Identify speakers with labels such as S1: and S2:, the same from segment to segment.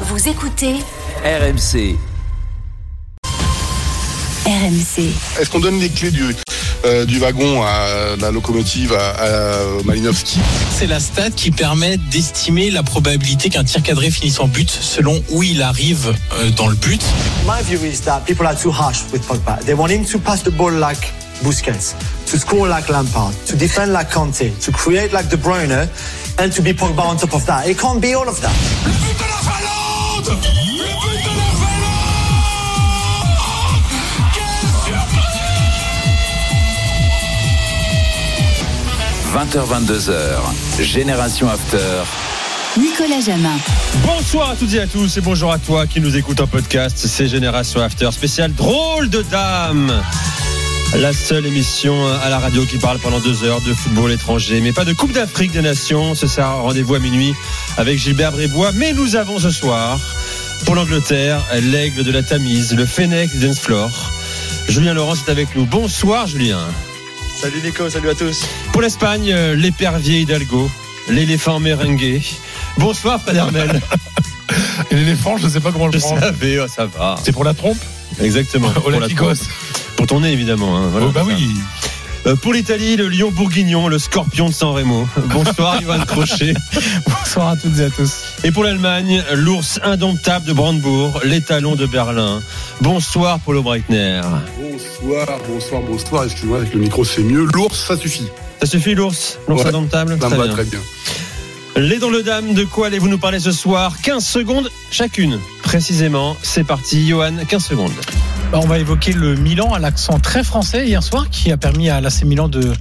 S1: Vous écoutez
S2: RMC.
S1: RMC.
S3: Est-ce qu'on donne les clés du, euh, du wagon à la locomotive à, à Malinowski?
S4: C'est la stat qui permet d'estimer la probabilité qu'un tir cadré finisse en but selon où il arrive euh, dans le but.
S5: My view is that people are too harsh with Pogba. They want him to pass the ball like Busquets, to score like Lampard, to defend like Conte, to create like De Bruyne, and to be Pogba on top of that. It can't be all of that.
S6: 20h22h, Génération After.
S1: Nicolas Jamin.
S7: Bonsoir à toutes et à tous et bonjour à toi qui nous écoute en podcast. C'est Génération After spécial drôle de dame. La seule émission à la radio qui parle pendant deux heures de football étranger, mais pas de Coupe d'Afrique des Nations. Ce sera rendez-vous à minuit avec Gilbert Brébois. Mais nous avons ce soir, pour l'Angleterre, l'aigle de la Tamise, le Fennec d'Ensflore. Julien Laurent est avec nous. Bonsoir Julien.
S8: Salut Nico, salut à tous.
S7: Pour l'Espagne, euh, l'épervier Hidalgo, l'éléphant merengue. Bonsoir.
S9: Et l'éléphant, je ne sais pas comment le
S7: Je
S9: prendre.
S7: savais, oh, ça va.
S9: C'est pour la trompe?
S7: Exactement. Pour, la
S9: Olympiakos.
S7: trompe. Pour ton nez, évidemment. hein, voilà,
S9: Oh, bah oui.
S7: Euh, pour l'Italie, le lion bourguignon, le scorpion de San Remo. Bonsoir, Johan Crochet.
S9: Bonsoir à toutes et à tous.
S7: Et pour l'Allemagne, l'ours indomptable de Brandebourg, l'étalon de Berlin. Bonsoir, Paulo Breitner.
S3: Bonsoir, bonsoir, bonsoir. Excuse-moi, avec le micro c'est mieux. L'ours, ça suffit.
S7: Ça suffit, l'ours? L'ours
S3: Ouais.
S7: indomptable?
S3: Ça me va
S7: bien.
S3: très bien.
S7: Les dents le dame, de quoi allez-vous nous parler ce soir? 15 secondes chacune. Précisément, c'est parti. Johan, 15 secondes.
S10: Bah, on va évoquer le Milan à l'accent très français hier soir qui a permis à l'AC Milan de,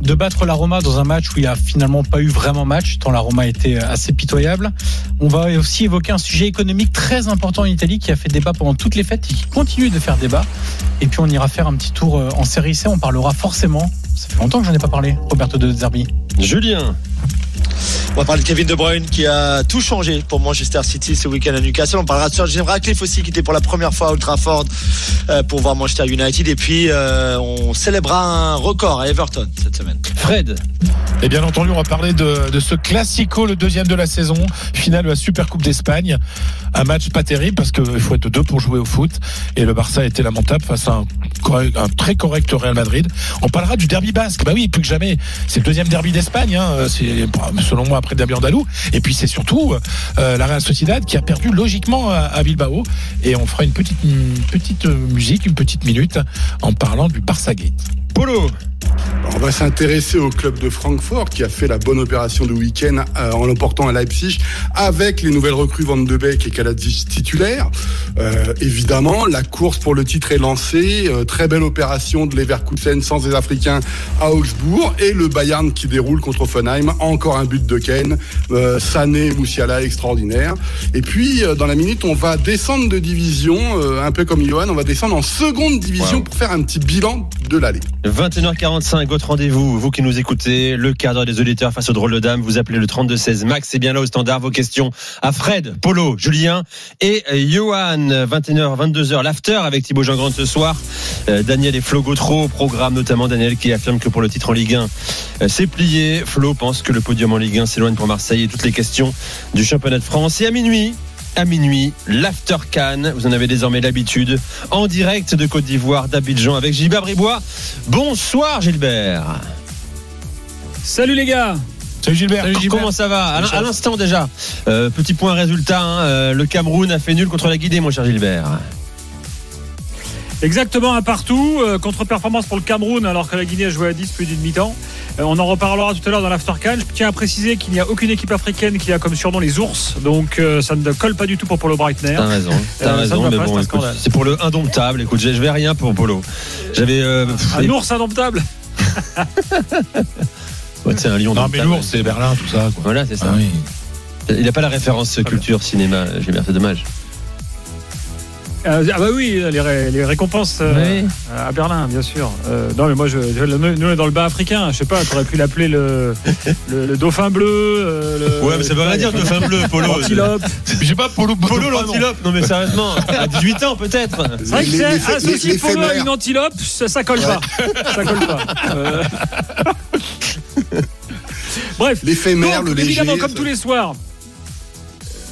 S10: de battre la Roma dans un match où il n'y a finalement pas eu vraiment match tant la Roma était assez pitoyable. On va aussi évoquer un sujet économique très important en Italie qui a fait débat pendant toutes les fêtes et qui continue de faire débat. Et puis on ira faire un petit tour euh, en série C. On parlera forcément, ça fait longtemps que j'en ai pas parlé, Roberto De Zerbi.
S7: Julien.
S8: On va parler de Kevin De Bruyne qui a tout changé pour Manchester City ce week-end à Newcastle. On parlera de Sir Jim Ratcliffe aussi qui était pour la première fois à Old Trafford euh, pour voir Manchester United. Et puis euh, on célébrera un record à Everton cette semaine.
S7: Fred.
S9: Et bien entendu, on va parler de, de ce classico, le deuxième de la saison, finale de la Super Coupe d'Espagne. Un match pas terrible parce qu'il faut être deux pour jouer au foot. Et le Barça était lamentable face à un très correct Real Madrid. On parlera du derby basque. Bah oui, plus que jamais. C'est le deuxième derby d'Espagne. Hein. C'est selon moi après le derby andalou. Et puis c'est surtout euh, la Real Sociedad qui a perdu logiquement à, Bilbao. Et on fera une petite, petite euh, musique, une petite minute en parlant du Barça Gate.
S7: Polo.
S3: On va s'intéresser au club de Francfort qui a fait la bonne opération de week-end euh, en l'emportant à Leipzig avec les nouvelles recrues Van de Beek et Kaladzic titulaires. Euh, évidemment, la course pour le titre est lancée. Euh, très belle opération de Leverkusen sans les Africains à Augsbourg et le Bayern qui déroule contre Offenheim. Encore un but de Ken. Euh, Sané, Moussiala extraordinaire. Et puis euh, dans la minute, on va descendre de division, euh, un peu comme Johan, on va descendre en seconde division
S7: Wow.
S3: pour faire un petit bilan de l'année.
S7: 21h45, votre rendez-vous, vous qui nous écoutez, le cadre des auditeurs face au drôle de dame, vous appelez le 3216. Max, c'est bien là au standard, vos questions à Fred, Polo, Julien et Johan. 21h, 22h, l'after avec Thibaut Jean-Grande ce soir. Euh, Daniel et Flo Gautreau au programme, notamment Daniel qui affirme que pour le titre en Ligue 1, euh, c'est plié. Flo pense que le podium en Ligue 1 s'éloigne pour Marseille et toutes les questions du championnat de France. Et à minuit, à minuit, l'After Cannes. Vous en avez désormais l'habitude. En direct de Côte d'Ivoire, d'Abidjan, avec Gilbert Bribois. Bonsoir Gilbert.
S10: Salut les gars
S9: Salut Gilbert.
S7: Comment ça va À l'in- À l'instant déjà. Euh, petit point résultat. hein, euh, le Cameroun a fait nul contre la Guinée, mon cher Gilbert.
S10: Exactement un partout, euh, contre-performance pour le Cameroun alors que la Guinée a joué à 10 plus d'une mi-temps. Euh, on en reparlera tout à l'heure dans l'Aftercan. Je tiens à préciser qu'il n'y a aucune équipe africaine qui a comme surnom les ours, donc euh, ça ne colle pas du tout pour Polo Breitner.
S7: T'as raison. T'as
S10: Euh,
S7: raison, mais bon,
S10: c'est
S7: pour le indomptable. Écoute, je vais rien pour Polo. J'avais. Euh,
S10: Un ours indomptable
S7: ouais, c'est un lion
S9: Non mais lourd, c'est Berlin, tout ça. Quoi.
S7: Voilà, c'est ça.
S9: Ah oui.
S7: Il n'a pas la référence culture cinéma, Gilbert, c'est dommage.
S6: Euh, ah bah oui, les, ré- les récompenses euh,
S7: Oui.
S6: à Berlin, bien sûr. Euh, non mais moi, je, je- nous on est dans le bas africain. Je sais pas, t'aurais pu l'appeler le, le, le dauphin bleu. euh, le-
S7: Ouais, mais ça veut rien dire, dauphin bleu, Polo.
S6: L'antilope.
S9: J'ai pas Polo
S7: Polo l'antilope, non mais sérieusement, à 18 ans peut-être.
S6: C'est vrai que associé polo à une antilope, ça, ça colle pas. Ça colle pas. Euh, Bref.
S3: L'éphémère, le léger.
S6: Évidemment, comme tous les soirs.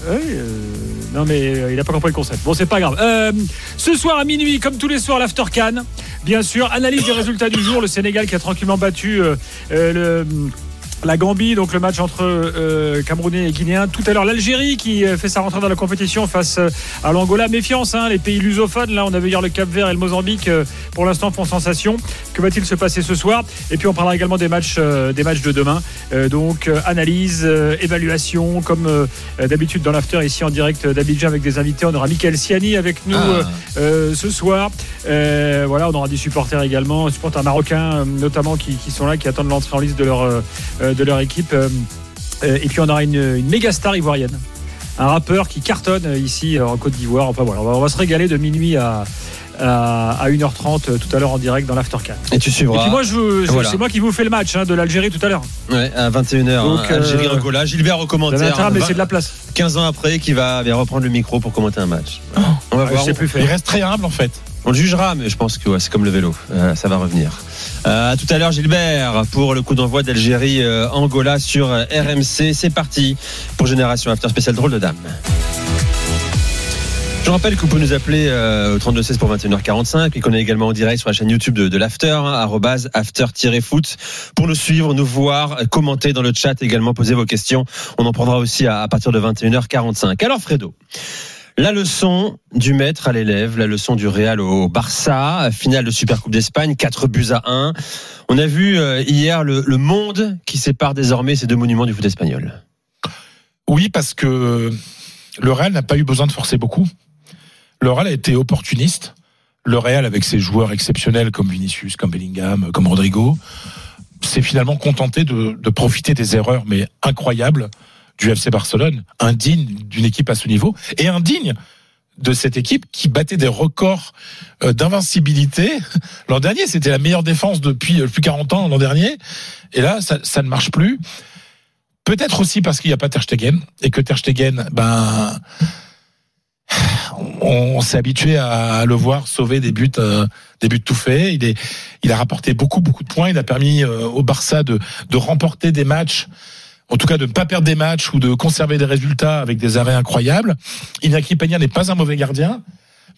S6: Oui, euh, non mais euh, il n'a pas compris le concept. Bon, c'est pas grave. Euh, ce soir à minuit, comme tous les soirs, l'After Can. Bien sûr, analyse des résultats du jour. Le Sénégal qui a tranquillement battu euh, le. La Gambie, donc le match entre euh, Camerounais et Guinéens. Tout à l'heure, l'Algérie qui euh, fait sa rentrée dans la compétition face euh, à l'Angola. Méfiance, hein, les pays lusophones. Là, on avait hier le Cap Vert et le Mozambique. euh, pour l'instant, font sensation. Que va-t-il se passer ce soir? Et puis, on parlera également des matchs, euh, des matchs de demain. Euh, donc, euh, analyse, euh, évaluation, comme euh, d'habitude dans l'after ici en direct d'Abidjan avec des invités. On aura Michael Siani avec nous
S7: Ah.
S6: ce soir. Euh, voilà, on aura des supporters également, supporters marocains notamment qui, qui sont là, qui attendent l'entrée en liste de leur, de leur équipe. Euh, euh, et puis on aura une, une méga star ivoirienne. Un rappeur qui cartonne euh, ici euh, en Côte d'Ivoire. Enfin voilà, on va, on va se régaler de minuit à, à, à 1h30 euh, tout à l'heure en direct dans l'Aftercan.
S7: Et tu
S6: Et
S7: suivras.
S6: puis moi, je, je-
S7: Voilà.
S6: c'est moi qui vous fais le match hein, de l'Algérie tout à l'heure.
S7: Ouais, à 21h,
S6: Donc,
S7: hein, Algérie
S6: euh,
S7: Angola. Gilbert
S6: laisser
S7: vingt-
S6: de la place.
S7: 15 ans après, qui va bien reprendre le micro pour commenter un match. On va
S6: Ah,
S7: voir.
S6: je sais plus
S9: Il reste très humble en fait.
S7: On le jugera, mais je pense que c'est comme le vélo, Euh, ça va revenir. Euh, à tout à l'heure, Gilbert, pour le coup d'envoi d'Algérie-Angola sur euh, RMC. C'est parti pour Génération After spécial drôle de dame. Je rappelle que vous pouvez nous appeler euh, au 3216 pour 21h45 et qu'on est également en direct sur la chaîne YouTube de, l'After, hein, after-foot, pour nous suivre, nous voir, euh, commenter dans le chat également, poser vos questions. On en prendra aussi à, à partir de 21h45. Alors Fredo, la leçon du maître à l'élève, la leçon du Real au Barça, finale de Supercoupe d'Espagne, 4 buts à 1. On a vu euh, hier le, le monde qui sépare désormais ces deux monuments du foot espagnol.
S9: Oui, parce que le Real n'a pas eu besoin de forcer beaucoup. Le Real a été opportuniste. Le Real, avec ses joueurs exceptionnels comme Vinicius, comme Bellingham, comme Rodrigo, s'est finalement contenté de, de profiter des erreurs, mais incroyables, du FC Barcelone, indigne d'une équipe à ce niveau, et indigne de cette équipe qui battait des records euh, d'invincibilité. L'an dernier, c'était la meilleure défense depuis euh, plus 40 ans l'an dernier. Et là, ça, ça ne marche plus. Peut-être aussi parce qu'il n'y a pas Ter Stegen et que Ter Stegen, ben, on, s'est habitué à le voir sauver des buts, euh, des buts tout faits. Il il a rapporté beaucoup, beaucoup de points. Il a permis au Barça de, de remporter des matchs. En tout cas, de ne pas perdre des matchs ou de conserver des résultats avec des arrêts incroyables. Iñaki Peña n'est pas un mauvais gardien,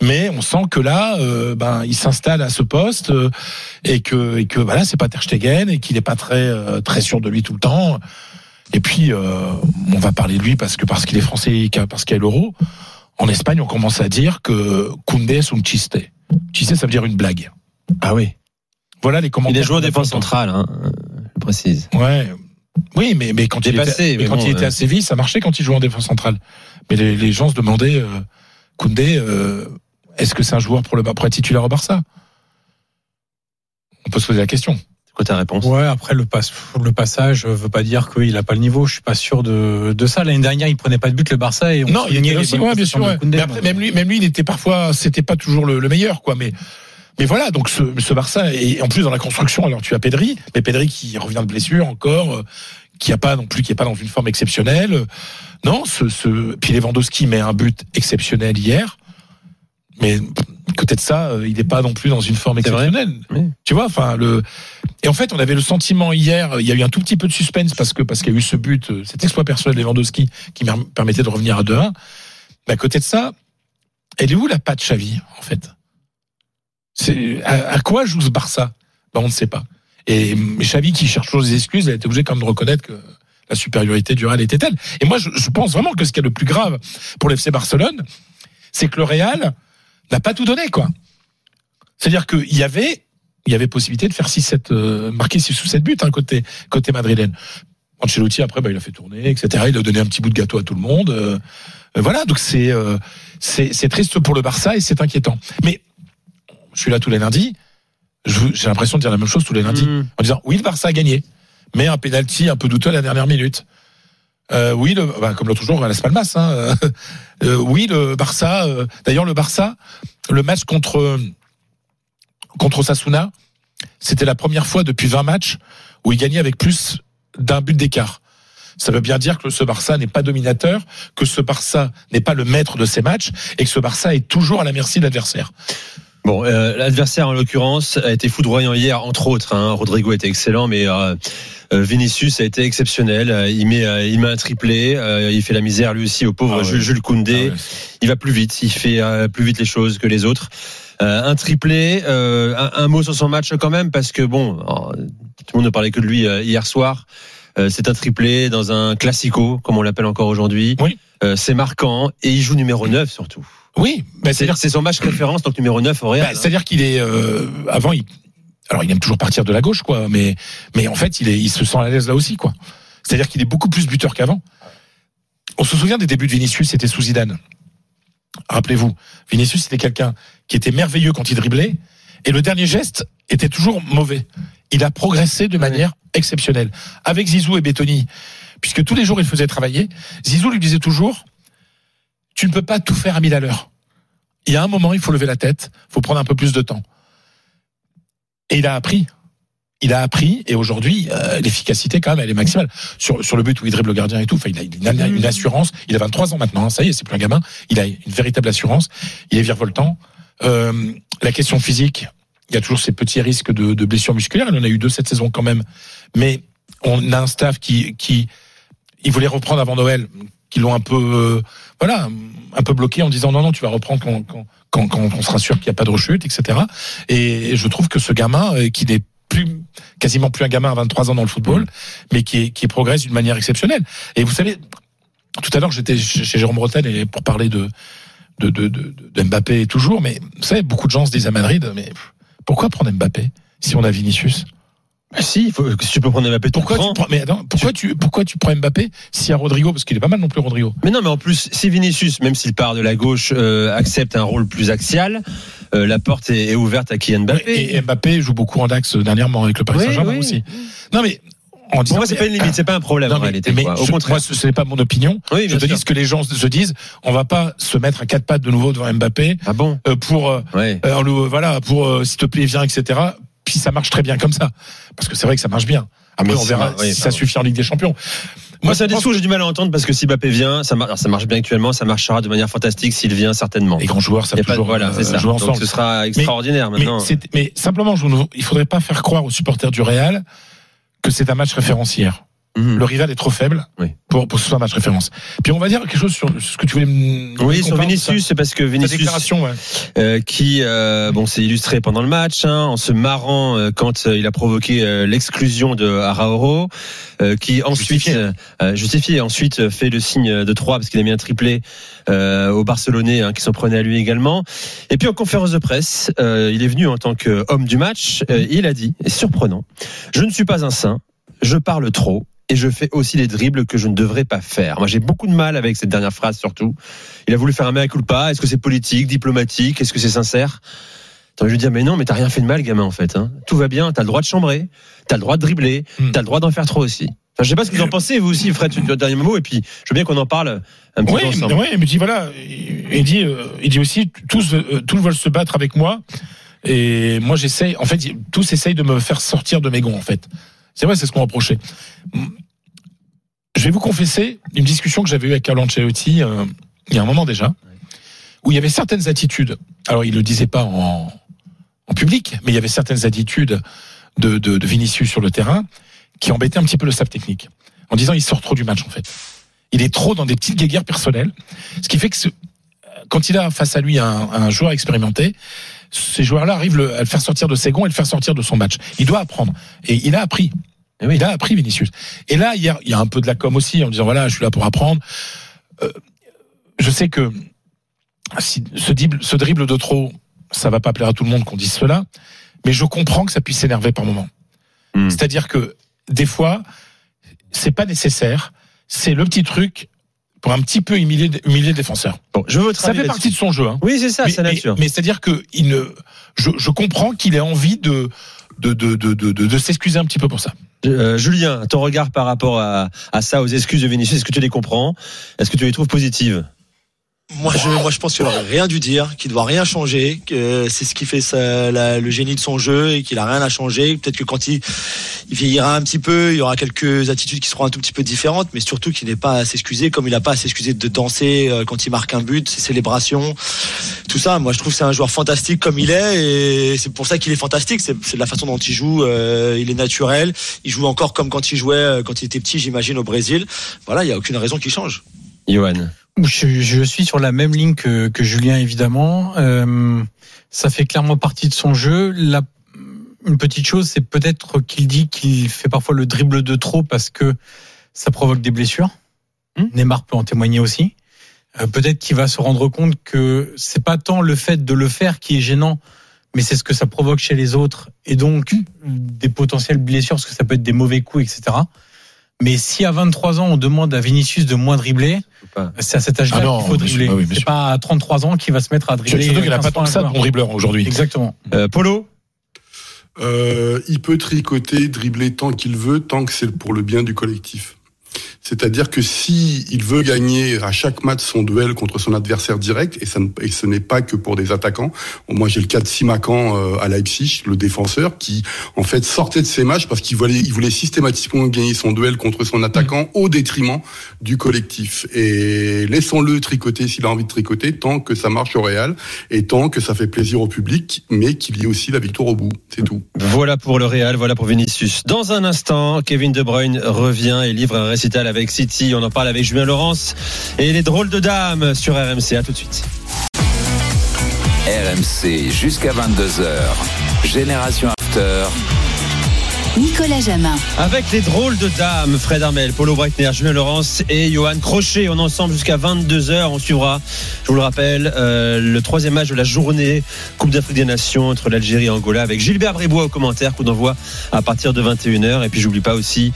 S9: mais on sent que là, euh, ben, il s'installe à ce poste euh, et que, et que voilà, c'est pas Ter Stegen et qu'il n'est pas très, euh, très sûr de lui tout le temps. Et puis, on va parler de lui parce que parce qu'il est français, et parce qu'il y a l'euro. En Espagne, on commence à dire que Koundé est un chiste. Chiste, ça veut dire une blague.
S7: Ah oui.
S9: Voilà les
S7: Il
S9: commentaires.
S7: est joué en
S9: qu'on a
S7: défense centrale, hein, je précise.
S9: Ouais. Oui, mais, mais quand, il
S7: Dépassé,
S9: était, mais
S7: mais
S9: quand
S7: bon,
S9: il était
S7: euh.
S9: à Séville, ça marchait quand il jouait en défense centrale. Mais les, les gens se demandaient, euh, Koundé, euh, est-ce que c'est un joueur pour le pour être titulaire au Barça? On peut se poser la question.
S7: C'est quoi ta réponse?
S10: Ouais, après le, passe, le passage veut pas dire qu'il a pas le niveau. Je suis pas sûr de, de ça. L'année dernière, il prenait pas de but le Barça et on
S9: Non, il était
S10: les
S9: aussi, ouais, bien sûr. ouais.
S10: Koundé,
S9: Mais après, même lui, même lui, il était parfois, c'était pas toujours le, le meilleur, quoi. Mais, mais voilà, donc ce, ce Barça, et en plus dans la construction, alors tu as Pedri, mais Pedri qui revient de blessure encore, euh, qui a pas non plus, qui est pas dans une forme exceptionnelle. Non, ce, ce, puis Lewandowski met un but exceptionnel hier. Mais côté de ça, euh, il n'est pas non plus dans une forme exceptionnelle.
S7: Oui.
S9: Tu vois, enfin le. Et en fait, on avait le sentiment hier, il y a eu un tout petit peu de suspense parce que parce qu'il y a eu ce but, euh, cet exploit personnel de Lewandowski qui permettait de revenir à 2-1. Mais à côté de ça, elle est où la patte Xavi en fait? C'est à, quoi joue ce Barça? Ben, On ne sait pas. Et mais Xavi qui cherche toujours des excuses, elle été obligée quand même de reconnaître que la supériorité du Real était telle. Et moi, je, pense vraiment que ce qui est le plus grave pour l'FC Barcelone, c'est que le Real n'a pas tout donné, quoi. C'est-à-dire qu'il y avait, il y avait possibilité de faire 6-7, euh, marquer 6 ou 7 buts, hein, côté, côté madrilène. Ancelotti, après, bah, il a fait tourner, etc. Il a donné un petit bout de gâteau à tout le monde. euh, euh, voilà, donc c'est, c'est, c'est triste pour le Barça et c'est inquiétant. Mais, je suis là tous les lundis. J'ai l'impression de dire la même chose tous les lundis.
S7: Mmh.
S9: En disant, oui, le Barça a gagné. Mais un penalty un peu douteux à la dernière minute. Euh, oui, le, bah, comme l'autre jour à Las Palmas. Hein, euh, oui, le Barça. euh, D'ailleurs, le Barça, le match contre contre Osasuna, c'était la première fois depuis 20 matchs où il gagnait avec plus d'un but d'écart. Ça veut bien dire que ce Barça n'est pas dominateur, que ce Barça n'est pas le maître de ses matchs et que ce Barça est toujours à la merci de l'adversaire.
S7: Bon, euh, l'adversaire en l'occurrence a été foudroyant hier, entre autres. Hein. Rodrigo était excellent, mais euh, euh, Vinicius a été exceptionnel. Euh, Il met, euh, il met un triplé, euh, il fait la misère lui aussi au pauvre
S9: Ah.
S7: Jules, Jules Koundé.
S9: Ah ouais.
S7: Il va plus vite, il fait plus vite les choses que les autres. Euh, un triplé, euh, un, un mot sur son match quand même, parce que bon, alors, tout le monde ne parlait que de lui hier soir. Euh, c'est un triplé dans un classico, comme on l'appelle encore aujourd'hui.
S9: Oui.
S7: Euh, c'est marquant et il joue numéro 9 surtout.
S9: Oui, bah,
S7: C'est
S9: c'est-à-dire
S7: c'est son match référence, donc numéro 9 au Real.
S9: Bah, C'est-à-dire qu'il est euh, avant il alors il aime toujours partir de la gauche quoi, mais mais en fait il est il se sent à l'aise là aussi quoi. C'est-à-dire qu'il est beaucoup plus buteur qu'avant. On se souvient des débuts de Vinicius, c'était sous Zidane. Rappelez-vous, Vinicius c'était quelqu'un qui était merveilleux quand il driblait et le dernier geste était toujours mauvais. Il a progressé de manière exceptionnelle avec Zizou et Bettoni puisque tous les jours il faisait travailler. Zizou lui disait toujours tu ne peux pas tout faire à mille à l'heure. Il y a un moment, il faut lever la tête, il faut prendre un peu plus de temps. Et il a appris. Il a appris et aujourd'hui euh, l'efficacité quand même elle est maximale sur sur le but où il dribble le gardien et tout. Il a une, assurance. Il a 23 ans maintenant. hein, ça y est, c'est plus un gamin. Il a une véritable assurance. Il est virevoltant. Euh, la question physique, il y a toujours ces petits risques de, de blessures musculaires. Il en a eu deux cette saison quand même. Mais on a un staff qui qui il voulait reprendre avant Noël, qui l'ont un peu euh, voilà un peu bloqué en disant non non tu vas reprendre quand quand quand, quand on sera sûr qu'il n'y a pas de rechute etc. Et je trouve que ce gamin euh, qui n'est plus quasiment plus un gamin à 23 ans dans le football, mais qui qui progresse d'une manière exceptionnelle. Et vous savez, tout à l'heure j'étais chez Jérôme Rotel et pour parler de de, de, de, de Mbappé toujours, mais vous savez beaucoup de gens se disent à Madrid, mais pourquoi prendre Mbappé si on a Vinicius?
S7: Bah si, il faut, si tu peux prendre Mbappé,
S9: Pourquoi
S7: tu
S9: prends, mais attends, pourquoi tu pourquoi tu prends Mbappé y a Rodrigo parce qu'il est pas mal non plus Rodrigo.
S7: Mais non, mais en plus, si Vinicius, même s'il part de la gauche, euh, accepte un rôle plus axial, euh, la porte est, est ouverte à Kylian Mbappé.
S9: Et, et Mbappé joue beaucoup en axe dernièrement avec le Paris Saint-Germain
S7: oui.
S9: aussi. Non mais en
S7: Pour
S9: disant
S7: moi, c'est pas une limite, c'est pas un problème
S9: Non,
S7: en
S9: mais,
S7: réalité.
S9: mais
S7: quoi. Au
S9: je-
S7: contraire.
S9: moi, ce n'est pas mon opinion.
S7: Oui,
S9: je te
S7: sûr.
S9: dis ce que les gens se disent. On va pas se mettre à quatre pattes de nouveau devant Mbappé
S7: Ah bon?
S9: euh, pour euh,
S7: Ouais.
S9: euh, voilà pour euh, s'il te plaît viens etc. Puis ça marche très bien comme ça parce que c'est vrai que ça marche bien. Après
S7: Mais
S9: on verra
S7: oui,
S9: si
S7: ça
S9: ça suffit en Ligue des Champions.
S7: Moi, c'est un discours que j'ai du mal à entendre parce que si Mbappé vient, ça, ça marche bien actuellement, ça marchera de manière fantastique s'il vient certainement.
S9: Les grands joueurs
S7: Y
S9: savent
S7: a pas de-
S9: toujours
S7: voilà,
S9: euh,
S7: ça.
S9: jouer
S7: Donc
S9: ensemble.
S7: ce sera extraordinaire
S9: mais,
S7: maintenant.
S9: mais simplement, je ne- il faudrait pas faire croire aux supporters du Real que c'est un match référentiel.
S7: Mhm.
S9: Le rival est trop faible
S7: Oui.
S9: pour, pour que ce soit un match référence. Puis on va dire quelque chose sur ce que tu voulais me
S7: Oui, sur Vinicius, c'est parce que Vinicius,
S9: ouais.
S7: euh, qui euh, bon s'est illustré pendant le match hein, en se marrant euh, quand il a provoqué l'exclusion de Arauro euh, qui ensuite
S9: Justifié.
S7: justifié ensuite fait le signe de 3 parce qu'il a mis un triplé aux Barcelonais hein, qui s'en prenaient à lui également et puis en conférence de presse il est venu en tant qu'homme du match il a dit et surprenant je ne suis pas un saint je parle trop et je fais aussi les dribbles que je ne devrais pas faire. Moi, j'ai beaucoup de mal avec cette dernière phrase, surtout. Il a voulu faire un mea culpa. Est-ce que c'est politique, diplomatique? Est-ce que c'est sincère? De lui dire, mais non, mais t'as rien fait de mal, gamin, en fait. Hein. Tout va bien, t'as le droit de chambrer, t'as le droit de dribbler,
S9: Hmm.
S7: t'as le droit d'en faire trop aussi. Enfin, je sais pas ce que vous en pensez, vous aussi, Fred, tu dernier mot, et puis je veux bien qu'on en parle un petit
S9: Oui,
S7: peu ensemble.
S9: ouais, mais dit voilà, il il dit, euh, il dit aussi tous, euh, tous veulent se battre avec moi et moi j'essaye. En fait, tous essayent de me faire sortir de mes gonds. En fait, c'est vrai, c'est ce qu'on reprochait. Je vais vous confesser une discussion que j'avais eue avec Carlo Ancelotti euh, il y a un moment déjà, où il y avait certaines attitudes. Alors, il le disait pas en, public, mais il y avait certaines attitudes de, Vinicius sur le terrain qui embêtaient un petit peu le staff technique, en disant il sort trop du match en fait. Il est trop dans des petites guéguerres personnelles, ce qui fait que quand il a face à lui un, un joueur expérimenté, ces joueurs-là arrivent le- à le faire sortir de ses gonds et le faire sortir de son match. Il doit apprendre. Et il a appris.
S7: Eh oui.
S9: Il a appris Vinicius. Et là, hier, il y a un peu de la com aussi en disant voilà, je suis là pour apprendre. Euh, je sais que si ce dribble, ce dribble de trop, ça va pas plaire à tout le monde qu'on dise cela, mais je comprends que ça puisse s'énerver par moment.
S7: Hmm.
S9: C'est-à-dire que des fois, c'est pas nécessaire. C'est le petit truc pour un petit peu humilier, humilier le défenseur.
S7: Bon, je veux votre
S9: Ça fait partie de son jeu. Hein.
S7: Oui, c'est ça,
S9: mais
S7: c'est
S9: mais-
S7: nature.
S9: mais c'est-à-dire que il ne, je, je comprends qu'il ait envie de de, de, de, de, de s'excuser un petit peu pour ça.
S7: Euh, Julien, ton regard par rapport à, à ça, aux excuses de Vinicius, est-ce que tu les comprends? Est-ce que tu les trouves positives?
S8: Moi, je, moi, je pense qu'il n'aurait rien dû dire, qu'il ne doit rien changer, que c'est ce qui fait le génie de son jeu et qu'il a rien à changer. Peut-être que quand il, il vieillira un petit peu, il y aura quelques attitudes qui seront un tout petit peu différentes, mais surtout qu'il n'est pas à s'excuser, comme il n'a pas à s'excuser de danser euh, quand il marque un but, ses célébrations, tout ça. Moi, je trouve que c'est un joueur fantastique comme il est et c'est pour ça qu'il est fantastique. C'est c'est la façon dont il joue. euh, il est naturel. Il joue encore comme quand il jouait euh, quand il était petit, j'imagine, au Brésil. Voilà, il y a aucune raison qu'il change.
S7: Johan
S10: Je, je suis sur la même ligne que, que Julien, évidemment. Euh, ça fait clairement partie de son jeu. La, une petite chose, c'est peut-être qu'il dit qu'il fait parfois le dribble de trop parce que ça provoque des blessures. Neymar peut en témoigner aussi. Euh, peut-être qu'il va se rendre compte que c'est pas tant le fait de le faire qui est gênant, mais c'est ce que ça provoque chez les autres et donc des potentielles blessures parce que ça peut être des mauvais coups, etc. Mais si à 23 ans on demande à Vinicius de moins dribbler, c'est à cet âge-là
S9: Ah
S10: qu'il faut dribbler.
S9: bah oui,
S10: c'est pas à 33 ans qu'il va se mettre à dribbler.
S9: Surtout qu'il n'a pas
S10: 15
S9: tant que ça de bon dribbleur aujourd'hui.
S10: Exactement.
S7: Euh, Polo
S3: Euh, il peut tricoter, dribbler tant qu'il veut, tant que c'est pour le bien du collectif. C'est-à-dire que si il veut gagner à chaque match son duel contre son adversaire direct, et, ça ne- et ce n'est pas que pour des attaquants. Moi, j'ai le cas de Simakan euh, à Leipzig, le défenseur, qui en fait sortait de ses matchs parce qu'il voulait, il voulait systématiquement gagner son duel contre son attaquant au détriment du collectif. Et laissons-le tricoter s'il a envie de tricoter, tant que ça marche au Real et tant que ça fait plaisir au public, mais qu'il y ait aussi la victoire au bout. C'est tout.
S7: Voilà pour le Real, voilà pour Vinicius. Dans un instant, Kevin De Bruyne revient et livre un récital avec City. On en parle avec Julien Laurence et les drôles de dames sur RMC. À tout de suite.
S2: RMC jusqu'à 22h. Génération After.
S1: Nicolas Jamin.
S7: Avec les drôles de dames, Fred Armel, Paulo Breitner, Julien Laurence et Johan Crochet. On est ensemble jusqu'à 22h. On suivra, je vous le rappelle, euh, le troisième match de la journée Coupe d'Afrique des Nations entre l'Algérie et Angola avec Gilbert Bribois au commentaire, coup d'envoi à partir de 21h. Et puis j'oublie pas aussi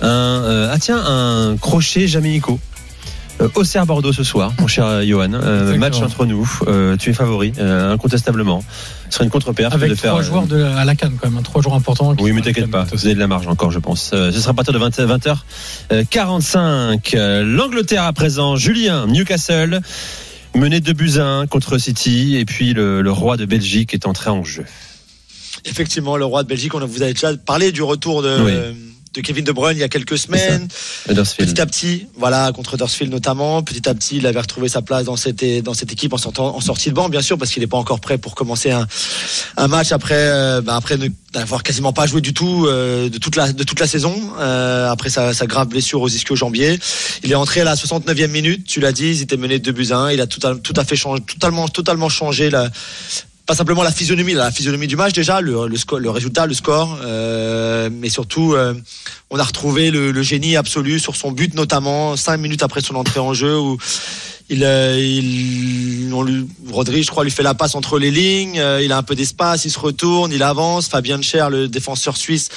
S7: un, euh, ah tiens, un crochet Jamaïco. Euh, Auxerre Bordeaux ce soir, mon cher Johan. Euh, match entre nous. Euh, tu es favori, euh, incontestablement. Ce serait une contre-perf
S10: Avec
S7: de faire.
S10: trois
S7: euh,
S10: joueurs de, à la canne quand même, hein, trois joueurs importants.
S7: oui, mais t'inquiète pas, vous avez de la marge encore, je pense. Euh, ce sera à partir de 20, h 45 Euh, L'Angleterre à présent, Julien, Newcastle, mené de buts à 1 contre City, et puis le, le roi de Belgique est entré en jeu.
S8: Effectivement, le roi de Belgique, on a- vous avez déjà parlé du retour de,
S7: Oui.
S8: De Kevin De Bruyne il y a quelques semaines. Petit à petit, voilà, contre Huddersfield notamment, petit à petit, il avait retrouvé sa place dans cette, dans cette équipe en, sortant, en sortie de banc, bien sûr, parce qu'il n'est pas encore prêt pour commencer un, un match après, euh, bah, après n'avoir quasiment pas joué du tout euh, de, toute la, de toute la saison, euh, après sa, sa grave blessure aux ischio-jambiers. Il est entré à la 69e minute, tu l'as dit, ils étaient menés de 2 buts à 1, il a tout à, tout à fait changé, totalement, totalement changé la, pas simplement la physionomie, la physionomie du match déjà, le, le, résultat, le score, euh, mais surtout euh, on a retrouvé le, génie absolu sur son but notamment cinq minutes après son entrée en jeu il, euh, il on lui, Rodri, je crois, lui fait la passe entre les lignes. euh, il a un peu d'espace, il se retourne, il avance. Fabien Cher, le défenseur suisse,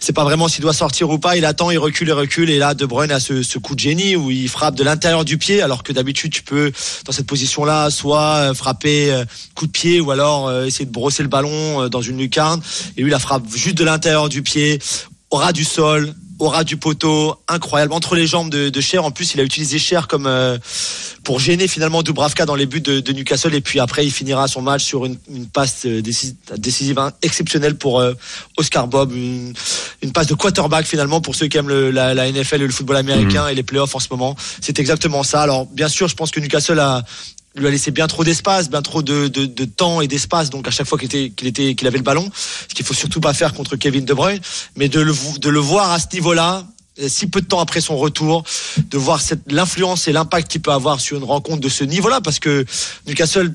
S8: c'est pas vraiment s'il doit sortir ou pas. Il attend, il recule, il recule. Et là, De Bruyne a ce, ce coup de génie où il frappe de l'intérieur du pied, alors que d'habitude tu peux dans cette position-là soit euh, frapper coup de pied ou alors essayer de brosser le ballon dans une lucarne. Et lui, la frappe juste de l'intérieur du pied, au ras du sol, au ras du poteau, incroyable entre les jambes de, de Cher. En plus, il a utilisé Cher comme euh, pour gêner finalement Dubravka dans les buts de, de Newcastle. Et puis après, il finira son match sur une, une passe euh, décisive, hein, exceptionnelle pour euh, Oscar Bob, une, une passe de quarterback finalement pour ceux qui aiment le- la, la NFL et le football américain et les playoffs en ce moment. C'est exactement ça. Alors bien sûr, je pense que Newcastle a lui a laissé bien trop d'espace, bien trop de, de, de temps et d'espace. Donc à chaque fois qu'il était, qu'il était, qu'il avait le ballon, ce qu'il faut surtout pas faire contre Kevin De Bruyne, mais de le, de le voir à ce niveau-là, euh, si peu de temps après son retour, de voir cette l'influence et l'impact qu'il peut avoir sur une rencontre de ce niveau-là, parce que Newcastle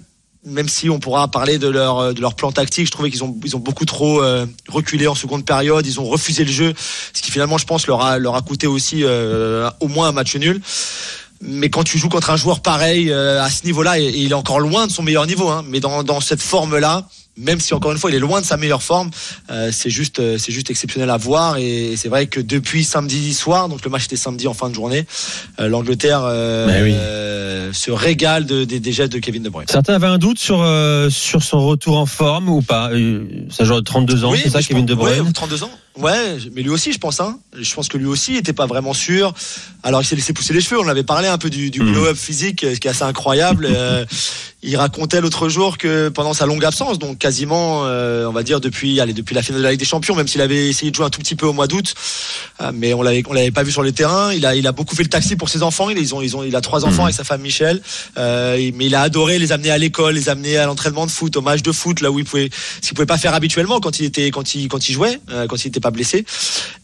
S8: même si on pourra parler de leur de leur plan tactique, je trouvais qu'ils ont ils ont beaucoup trop euh, reculé en seconde période, ils ont refusé le jeu, ce qui finalement je pense leur a leur a coûté aussi euh, au moins un match nul. Mais quand tu joues contre un joueur pareil euh, à ce niveau-là, et, et il est encore loin de son meilleur niveau, hein, mais dans, dans cette forme-là, même si encore une fois il est loin de sa meilleure forme, euh, c'est juste, euh, c'est juste exceptionnel à voir. Et c'est vrai que depuis samedi soir, donc le match était samedi en fin de journée, euh, l'Angleterre
S7: oui.
S8: euh, se régale de- des des gestes de Kevin De Bruyne.
S7: Certains avaient un doute sur, sur son retour en forme ou pas. Joueur de 32 ans,
S8: Oui,
S7: c'est ça, Kevin De Bruyne
S8: ouais, 32 ans. Ouais, mais lui aussi, je pense. Hein. Je pense que lui aussi était pas vraiment sûr. Alors, il s'est laissé pousser les cheveux. On avait parlé un peu du, du
S7: Mhm.
S8: glow-up physique, ce qui est assez incroyable. Euh, il racontait l'autre jour que pendant sa longue absence, donc quasiment, euh, on va dire depuis, allez, depuis la finale de la Ligue des Champions, même s'il avait essayé de jouer un tout petit peu au mois d'août, euh, mais on l'avait, on l'avait pas vu sur le terrain. Il a, il a beaucoup fait le taxi pour ses enfants. Il, ils ont, ils ont, il a trois enfants avec sa femme Michel. Euh, mais il a adoré les amener à l'école, les amener à l'entraînement de foot, au match de foot, là où il pouvait, ce qu'il pouvait pas faire habituellement quand il était, quand il, quand il jouait, euh, quand il n'était blessé.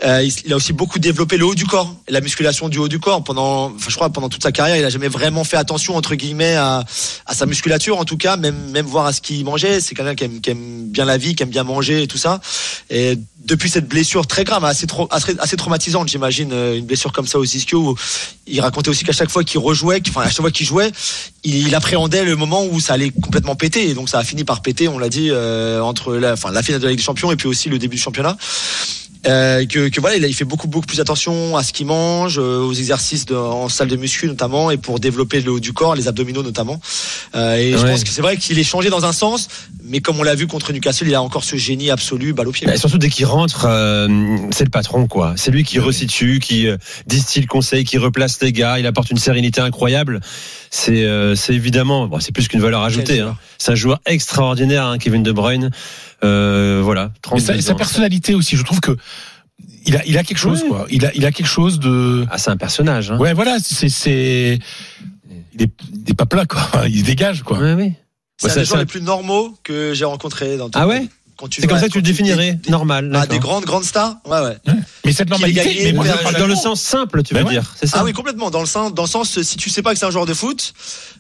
S8: Euh, il, a aussi beaucoup développé le haut du corps, la musculation du haut du corps pendant, je crois pendant toute sa carrière, il a jamais vraiment fait attention entre guillemets à, sa musculature en tout cas, même voir à ce qu'il mangeait. C'est quelqu'un qui aime, bien la vie, qui aime bien manger et tout ça. Depuis cette blessure très grave, assez, assez, traumatisante, j'imagine, euh, une blessure comme ça aux ischio, il racontait aussi qu'à chaque fois qu'il rejouait, enfin à chaque fois qu'il jouait, il, il appréhendait le moment où ça allait complètement péter. Et donc ça a fini par péter, on l'a dit, euh, entre la, enfin, la finale de la Ligue des Champions et puis aussi le début du championnat. Euh, que, que voilà, il, fait beaucoup beaucoup plus attention à ce qu'il mange, euh, aux exercices de- en salle de muscu notamment, et pour développer le haut du corps, les abdominaux notamment. Euh, et je pense que c'est vrai qu'il est changé dans un sens, mais comme on l'a vu contre Newcastle, il a encore ce génie absolu, balle au pied.
S7: Bah, surtout dès qu'il rentre, euh, c'est le patron, quoi. C'est lui qui resitue, qui euh, distille conseil, qui replace les gars. Il apporte une sérénité incroyable. C'est, euh, c'est évidemment, bon, c'est plus qu'une valeur ajoutée. Hein. C'est un joueur extraordinaire, hein, Kevin De Bruyne. Euh, voilà,
S9: Mais
S7: 32
S9: sa, personnalité aussi, je trouve que il a, il a quelque chose,
S7: Ouais.
S9: quoi. Il a, il a quelque chose de.
S7: Ah, c'est un personnage. Hein.
S9: Ouais, voilà, c'est, c'est, il est, il est pas plat, quoi. Il dégage, quoi.
S7: Ouais, oui.
S8: C'est
S7: Bah,
S8: un des
S7: ça-
S8: les plus normaux que j'ai rencontrés dans toute
S7: Ah ouais.
S8: Quand tu
S7: C'est comme ça que tu le
S8: quand
S7: définirais,
S8: des-
S7: normal.
S8: Ah, des grandes, grandes stars Ouais, ouais.
S9: Mais cette normalité,
S8: gagné,
S9: mais moi,
S7: Dans le sens simple, tu veux
S9: ouais.
S7: dire. C'est ça.
S8: Ah oui, complètement. Dans le sens, dans le sens, si tu sais pas que c'est un joueur de foot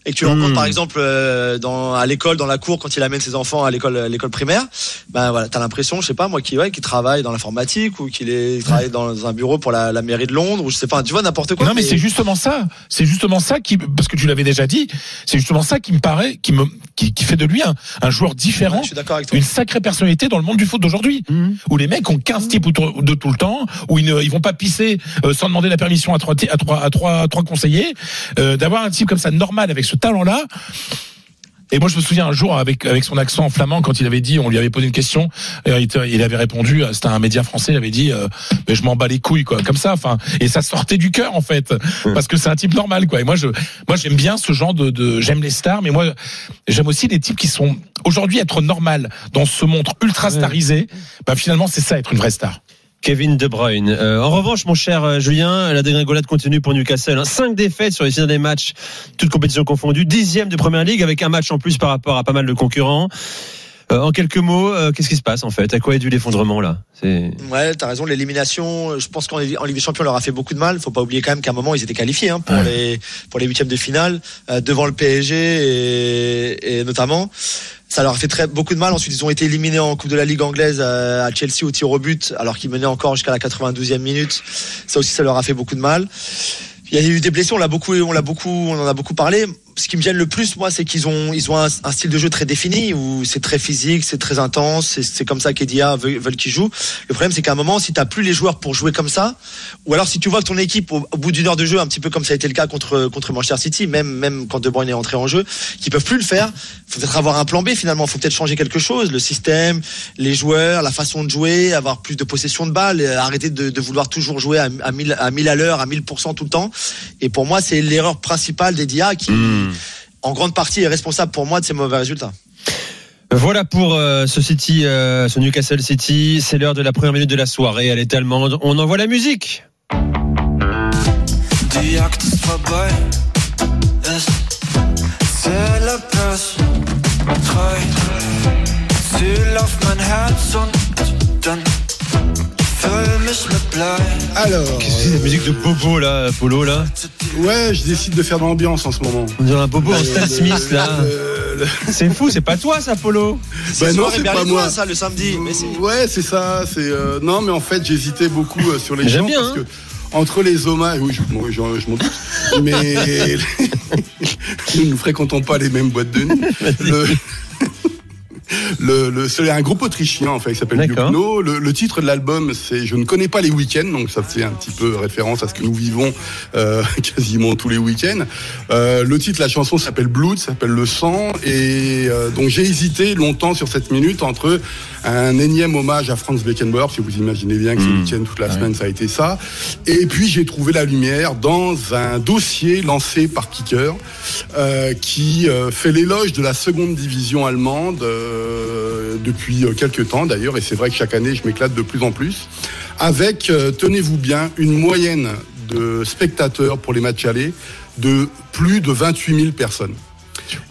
S8: et que tu le
S7: Hmm.
S8: rencontres par exemple euh, dans à l'école, dans la cour, quand il amène ses enfants à l'école, à l'école primaire, ben voilà, t'as l'impression, je sais pas moi, qu'il ouais, qu'il travaille dans l'informatique ou qu'il est travaille dans un bureau pour la, la mairie de Londres ou je sais pas, tu vois n'importe quoi.
S9: Non, mais c'est justement ça. C'est justement ça qui, parce que tu l'avais déjà dit, c'est justement ça qui me paraît, qui me, qui, qui fait de lui un, un joueur
S8: Ouais,
S9: différent,
S8: je suis d'accord avec toi.
S9: une sacrée personnalité dans le monde du foot d'aujourd'hui,
S7: Mhm.
S9: où les mecs ont 15 types de tout le temps, où ils ne, ils vont pas pisser euh, sans demander la permission à trois, à trois, à trois, trois conseillers, euh, d'avoir un type comme ça normal avec ce talent-là. Et moi, je me souviens un jour avec avec son accent flamand quand il avait dit, on lui avait posé une question, et il, était- il avait répondu, euh, c'était un média français, il avait dit, euh, mais je m'en bats les couilles quoi, comme ça. Enfin, et ça sortait du cœur en fait, parce que c'est un type normal quoi. Et moi, je moi j'aime bien ce genre de, de j'aime les stars, mais moi j'aime aussi les types qui sont aujourd'hui être normal dans ce monde ultra starisé. Bah finalement, c'est ça être une vraie star.
S7: Kevin De Bruyne. Euh, en revanche, mon cher euh, Julien, la dégringolade continue pour Newcastle. Hein. Cinq défaites sur les six derniers matchs, toutes compétitions confondues. Dixième de Première Ligue avec un match en plus par rapport à pas mal de concurrents. Euh, en quelques mots, euh, qu'est-ce qui se passe en fait? À quoi est dû l'effondrement là? C'est
S8: Ouais, t'as raison. L'élimination, je pense qu'en en Ligue des Champions, leur a fait beaucoup de mal. Faut pas oublier quand même qu'à un moment, ils étaient qualifiés hein, pour les pour les huitièmes de finale euh, devant le PSG et, et notamment. Ça leur a fait beaucoup de mal. Ensuite, ils ont été éliminés en Coupe de la Ligue anglaise euh, à Chelsea au tir au but, alors qu'ils menaient encore jusqu'à la 92e minute. Ça aussi, ça leur a fait beaucoup de mal. Il y a eu des blessés, on l'a on l'a beaucoup, on en a beaucoup parlé. Ce qui me gêne le plus, moi, c'est qu'ils ont, ils ont un, style de jeu très défini où c'est très physique, c'est très intense, c'est- comme ça qu'Edia veulent qu'ils jouent. Le problème, c'est qu'à un moment, si t'as plus les joueurs pour jouer comme ça, ou alors si tu vois que ton équipe, au, bout d'une heure de jeu, un petit peu comme ça a été le cas contre contre Manchester City, même même quand De Bruyne est entré en jeu, qui peuvent plus le faire, faut peut-être avoir un plan B finalement, faut peut-être changer quelque chose, le système, les joueurs, la façon de jouer, avoir plus de possession de balle, euh, arrêter de, de vouloir toujours jouer à, à 1000 à 1000 à l'heure, à 1000% tout le temps. Et pour moi, c'est l'erreur principale d'Edia qui, en grande partie, est responsable pour moi de ces mauvais résultats.
S7: Voilà pour euh, ce City, euh, ce Newcastle City. C'est l'heure de la première minute de la soirée. Elle est allemande. On envoie la musique.
S11: Die Jagd ist vorbei. Es zähle bis drei. Ziel auf mein Herz und dann füll mich mit Blei.
S3: Alors,
S7: C'est la musique de Bobo là, Polo là.
S3: ouais, je décide de faire de l'ambiance en ce moment.
S7: On dirait un Bobo en
S3: Le-
S7: Stan Smith là.
S3: le- le-
S7: C'est fou, c'est pas toi ça, Polo.
S8: C'est
S3: Bah non, c'est pas moi.
S8: ça, le samedi. Mais
S3: Ouais, c'est ça. C'est euh, non, mais en fait, j'hésitais beaucoup euh, sur les
S7: J'aime
S3: gens
S7: bien,
S3: parce
S7: hein.
S3: que entre les hommages, oui, je, moi, je- je m'en doute, mais nous ne fréquentons pas les mêmes boîtes de nuit. Le- le, le c'est un groupe autrichien en fait, il s'appelle. Yukno. Le, le titre de l'album, c'est Je ne connais pas les week-ends, donc ça fait un petit peu référence à ce que nous vivons euh, quasiment tous les week-ends. Euh, le titre, de la chanson s'appelle Blood, s'appelle Le sang, et euh, donc j'ai hésité longtemps sur cette minute entre un énième hommage à Franz Beckenbauer, si vous imaginez bien que ce
S7: Mmh.
S3: week-end toute la semaine ça a été ça, et puis j'ai trouvé la lumière dans un dossier lancé par Kicker euh, qui euh, fait l'éloge de la seconde division allemande euh, depuis quelques temps d'ailleurs, et c'est vrai que chaque année je m'éclate de plus en plus, avec, tenez-vous bien, une moyenne de spectateurs pour les matchs allés de plus de 28 000 personnes.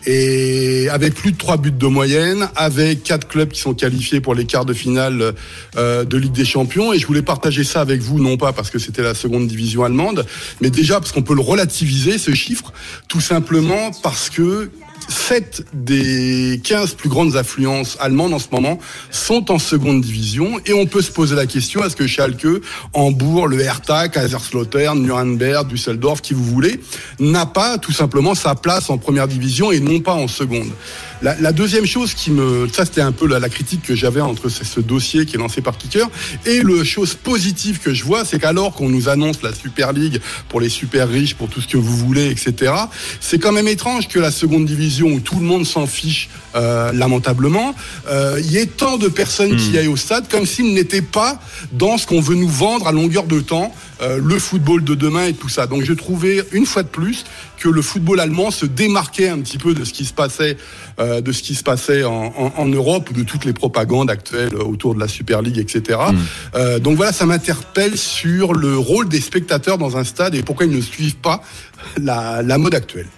S3: Et avec plus de 3 buts de moyenne, avec quatre clubs qui sont qualifiés pour les quarts de finale euh, de Ligue des Champions. Et je voulais partager ça avec vous, non pas parce que c'était la seconde division allemande, mais déjà parce qu'on peut le relativiser, ce chiffre, tout simplement parce que 7 des 15 plus grandes affluences allemandes en ce moment sont en seconde division et on peut se poser la question est-ce que Schalke, Hambourg, le Hertha, Kaiserslautern, Nuremberg, Düsseldorf, qui vous voulez, n'a pas tout simplement sa place en première division et non pas en seconde? La, deuxième chose qui me, ça c'était un peu la, la critique que j'avais entre ce, ce dossier qui est lancé par Kicker et le chose positive que je vois, c'est qu'alors qu'on nous annonce la Super League pour les super riches, pour tout ce que vous voulez, etc. C'est quand même étrange que la seconde division où tout le monde s'en fiche euh, lamentablement, euh, il y ait tant de personnes qui aillent au stade comme s'ils n'étaient pas dans ce qu'on veut nous vendre à longueur de temps, euh, le football de demain et tout ça. Donc je trouvais une fois de plus que le football allemand se démarquait un petit peu de ce qui se passait, de ce qui se passait en, en- en Europe ou de toutes les propagandes actuelles autour de la Super League, etc. Euh, donc voilà, ça m'interpelle sur le rôle des spectateurs dans un stade et pourquoi ils ne suivent pas la, la mode actuelle.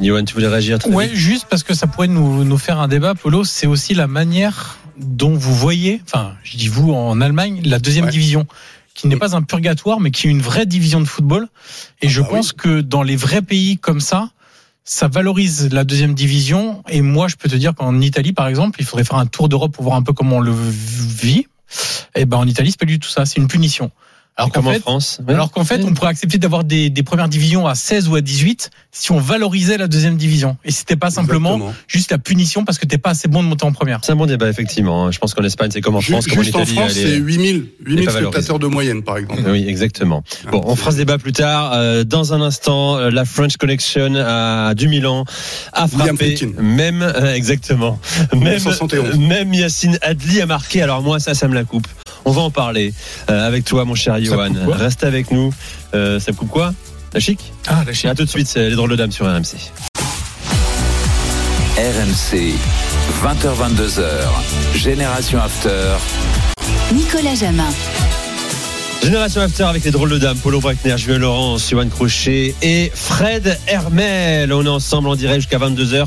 S7: Johan, tu voulais réagir vite
S10: juste parce que ça pourrait nous, nous faire un débat, Polo. C'est aussi la manière dont vous voyez, enfin, je dis vous en Allemagne, la deuxième
S3: Ouais.
S10: division, qui n'est pas un purgatoire, mais qui est une vraie division de football. Et je
S3: bah
S10: pense que dans les vrais pays comme ça, ça valorise la deuxième division. Et moi, je peux te dire qu'en Italie, par exemple, il faudrait faire un tour d'Europe pour voir un peu comment on le vit. Et ben en Italie, c'est pas du tout ça. C'est une punition. Alors qu'en
S7: Comme en
S10: fait,
S7: France. Ouais.
S10: alors qu'en fait, on pourrait accepter d'avoir des, des premières divisions à 16 ou à 18 si on valorisait la deuxième division. Et c'était pas simplement
S3: Exactement.
S10: juste la punition parce que t'es pas assez bon de monter en première.
S7: C'est un bon débat, effectivement. Je pense qu'en Espagne, c'est comme en France, comme en
S3: Juste en
S7: Italie.
S3: France, c'est 8000 8000
S7: pas valorisé.
S3: spectateurs de moyenne, par exemple.
S7: Oui, exactement. Bon, on fera ce débat plus tard. Euh, dans un instant, euh, la French Connection à du Milan a
S3: William
S7: frappé. Même, euh, exactement. Même,
S3: 1971.
S7: même Yacine Adli a marqué. Alors moi, ça, ça me la coupe. On va en parler euh, avec toi, mon cher Johan. Reste avec nous. Euh, ça me coupe quoi La chic
S10: Ah, la
S7: À tout de suite, c'est les drôles de dames sur RMC.
S2: RMC, 20h22h, Génération After.
S1: Nicolas Jamin.
S7: Génération After avec les drôles de dames, Paulo Breitner, Julien Laurence, Johan Crochet et Fred Hermel. On est ensemble en direct jusqu'à 22h.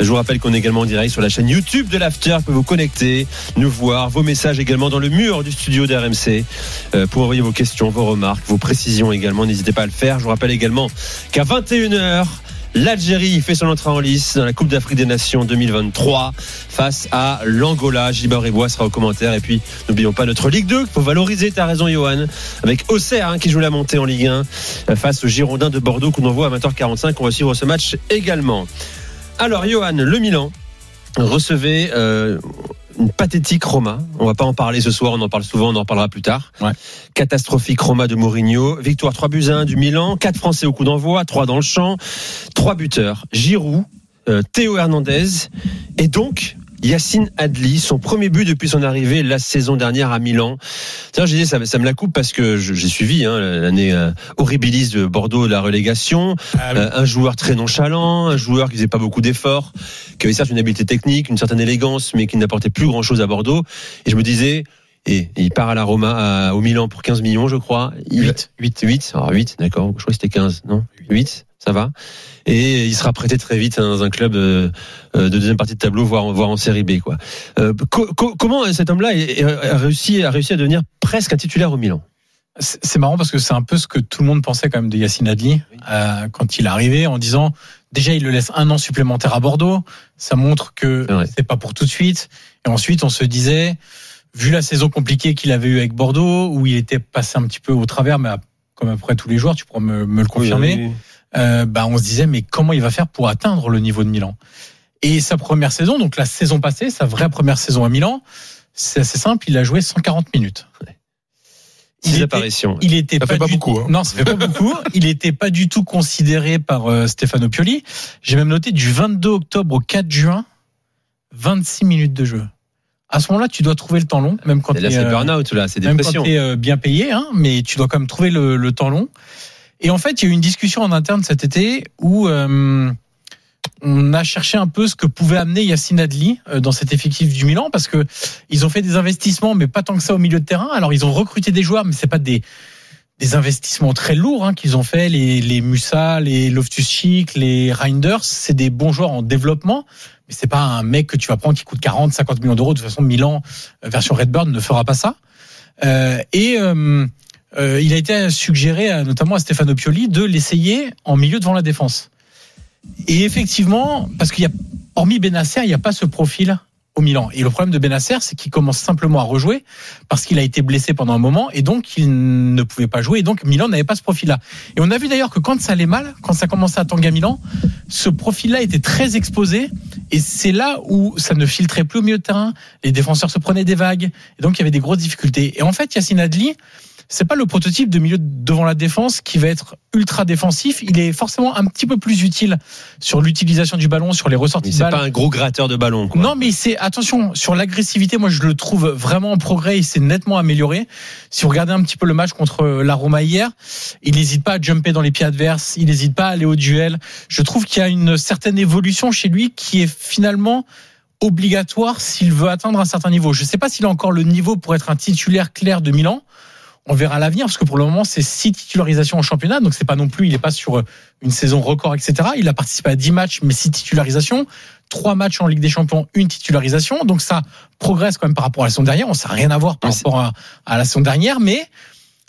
S7: Je vous rappelle qu'on est également en direct sur la chaîne YouTube de l'After. Vous pouvez vous connecter, nous voir, vos messages également dans le mur du studio d'RMC euh, pour envoyer vos questions, vos remarques, vos précisions également. N'hésitez pas à le faire. Je vous rappelle également qu'à 21h, L'Algérie fait son entrée en lice dans la Coupe d'Afrique des Nations 2023 face à l'Angola. Gilbert Ribois sera au commentaire. Et puis, n'oublions pas notre Ligue 2 qu'il faut valoriser. T'as raison, Johan. Avec Auxerre hein, qui joue la montée en Ligue 1 euh, face aux Girondins de Bordeaux qu'on envoie à 20h45. On va suivre ce match également. Alors, Johan, le Milan recevait euh, une pathétique Roma. On va pas en parler ce soir, on en parle souvent, on en parlera plus tard.
S10: Ouais.
S7: Catastrophique Roma de Mourinho. Victoire 3 buts à 1 du Milan. 4 Français au coup d'envoi, 3 dans le champ. 3 buteurs. Giroud, euh, Théo Hernandez et donc Yacine Adli, son premier but depuis son arrivée la saison dernière à Milan. Tiens, j'ai dit ça, ça me la coupe parce que j'ai suivi hein, l'année euh, horribilis de Bordeaux, la relégation. Euh, un joueur très nonchalant, un joueur qui faisait pas beaucoup d'efforts, qui avait certes une habileté technique, une certaine élégance, mais qui n'apportait plus grand chose à Bordeaux. Et je me disais, et il part à la Roma, à- au Milan pour 15 millions, je crois. Il,
S10: 8.
S7: 8, 8, alors 8, d'accord. Je crois que c'était 15, non? 8, ça va. Et il sera prêté très vite dans un club euh, euh, de deuxième partie de tableau, voire, voire en série B, quoi. Euh, co- co- comment cet homme-là a réussi, a réussi à devenir presque un titulaire au Milan?
S10: C'est marrant parce que c'est un peu ce que tout le monde pensait quand même de Yacine Adli euh, quand il est arrivé en disant déjà il le laisse un an supplémentaire à Bordeaux, ça montre que c'est pas pour tout de suite. Et ensuite on se disait, vu la saison compliquée qu'il avait eue avec Bordeaux, où il était passé un petit peu au travers, mais comme après tous les joueurs, tu pourras me, me le confirmer.
S7: Oui, oui, oui.
S10: Euh, bah, on se disait mais comment il va faire pour atteindre le niveau de Milan? Et sa première saison, donc la saison passée, sa vraie première saison à Milan, c'est assez simple, il a joué 140 minutes.
S7: Six
S10: était-
S7: apparitions.
S10: Il était
S9: Ça
S10: pas,
S9: fait pas
S10: du-
S9: beaucoup, hein.
S10: Non, ça fait pas beaucoup. Il était pas du tout considéré par euh, Stefano Pioli. J'ai même noté du 22 octobre au 4 juin, 26 minutes de jeu. À ce moment-là, tu dois trouver le temps long, même quand t'es,
S7: c'est
S10: euh, tu es bien payé, hein, mais tu dois quand même trouver le, le temps long. Et en fait, il y a eu une discussion en interne cet été où euh, on a cherché un peu ce que pouvait amener Yacine Adli euh, dans cet effectif du Milan parce que ils ont fait des investissements, mais pas tant que ça au milieu de terrain. Alors ils ont recruté des joueurs, mais c'est pas des investissements très lourds hein, qu'ils ont fait. Les, les Musa, les Loftus-Cheek, les Reinders, c'est des bons joueurs en développement, mais c'est pas un mec que tu vas prendre qui coûte 40, 50 millions d'euros. De toute façon, Milan euh, version Redbird ne fera pas ça. Et euh, il a été suggéré, notamment à Stefano Pioli, de l'essayer en milieu devant la défense. Et effectivement, parce qu'il y a, hormis Benasser, il n'y a pas ce profil au Milan. Et le problème de Benasser, c'est qu'il commence simplement à rejouer parce qu'il a été blessé pendant un moment et donc il ne pouvait pas jouer. Et donc Milan n'avait pas ce profil-là. Et on a vu d'ailleurs que quand ça allait mal, quand ça commençait à tanguer à Milan, ce profil-là était très exposé. Et c'est là où ça ne filtrait plus au milieu de terrain. Les défenseurs se prenaient des vagues. Et donc il y avait des grosses difficultés. Et en fait, Yacine Adli, c'est pas le prototype de milieu devant la défense qui va être ultra défensif. Il est forcément un petit peu plus utile sur l'utilisation du ballon, sur les ressorties de
S7: c'est pas un gros gratteur de ballon. Quoi.
S10: Non, mais c'est attention sur l'agressivité. Moi, je le trouve vraiment en progrès. Il s'est nettement amélioré. Si vous regardez un petit peu le match contre la Roma hier, il n'hésite pas à jumper dans les pieds adverses. Il n'hésite pas à aller au duel. Je trouve qu'il y a une certaine évolution chez lui qui est finalement obligatoire s'il veut atteindre un certain niveau. Je ne sais pas s'il a encore le niveau pour être un titulaire clair de Milan. On verra l'avenir parce que pour le moment c'est six titularisations en championnat, donc c'est pas non plus, il est pas sur une saison record, etc. Il a participé à 10 matchs, mais six titularisations, trois matchs en Ligue des Champions, une titularisation, donc ça progresse quand même par rapport à la saison dernière. On sait rien à voir par rapport à, à la saison dernière, mais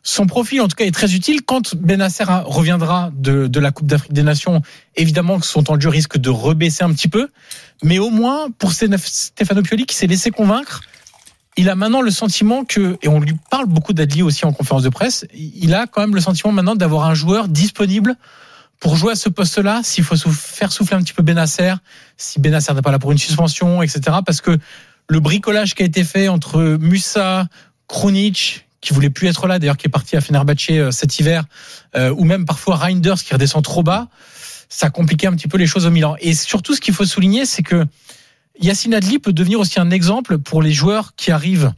S10: son profil en tout cas est très utile quand Benasser reviendra de, de la Coupe d'Afrique des Nations. Évidemment que son temps de jeu risque de rebaisser un petit peu, mais au moins pour Stefano Pioli qui s'est laissé convaincre il a maintenant le sentiment que, et on lui parle beaucoup d'Adli aussi en conférence de presse, il a quand même le sentiment maintenant d'avoir un joueur disponible pour jouer à ce poste-là, s'il faut faire souffler un petit peu Benasser, si Benasser n'est pas là pour une suspension, etc. Parce que le bricolage qui a été fait entre Musa, Krunic, qui voulait plus être là, d'ailleurs qui est parti à Fenerbahçe euh, cet hiver, euh, ou même parfois Reinders qui redescend trop bas, ça a compliqué un petit peu les choses au Milan. Et surtout, ce qu'il faut souligner, c'est que Yacine Adli peut devenir aussi un exemple pour les joueurs qui arrivent.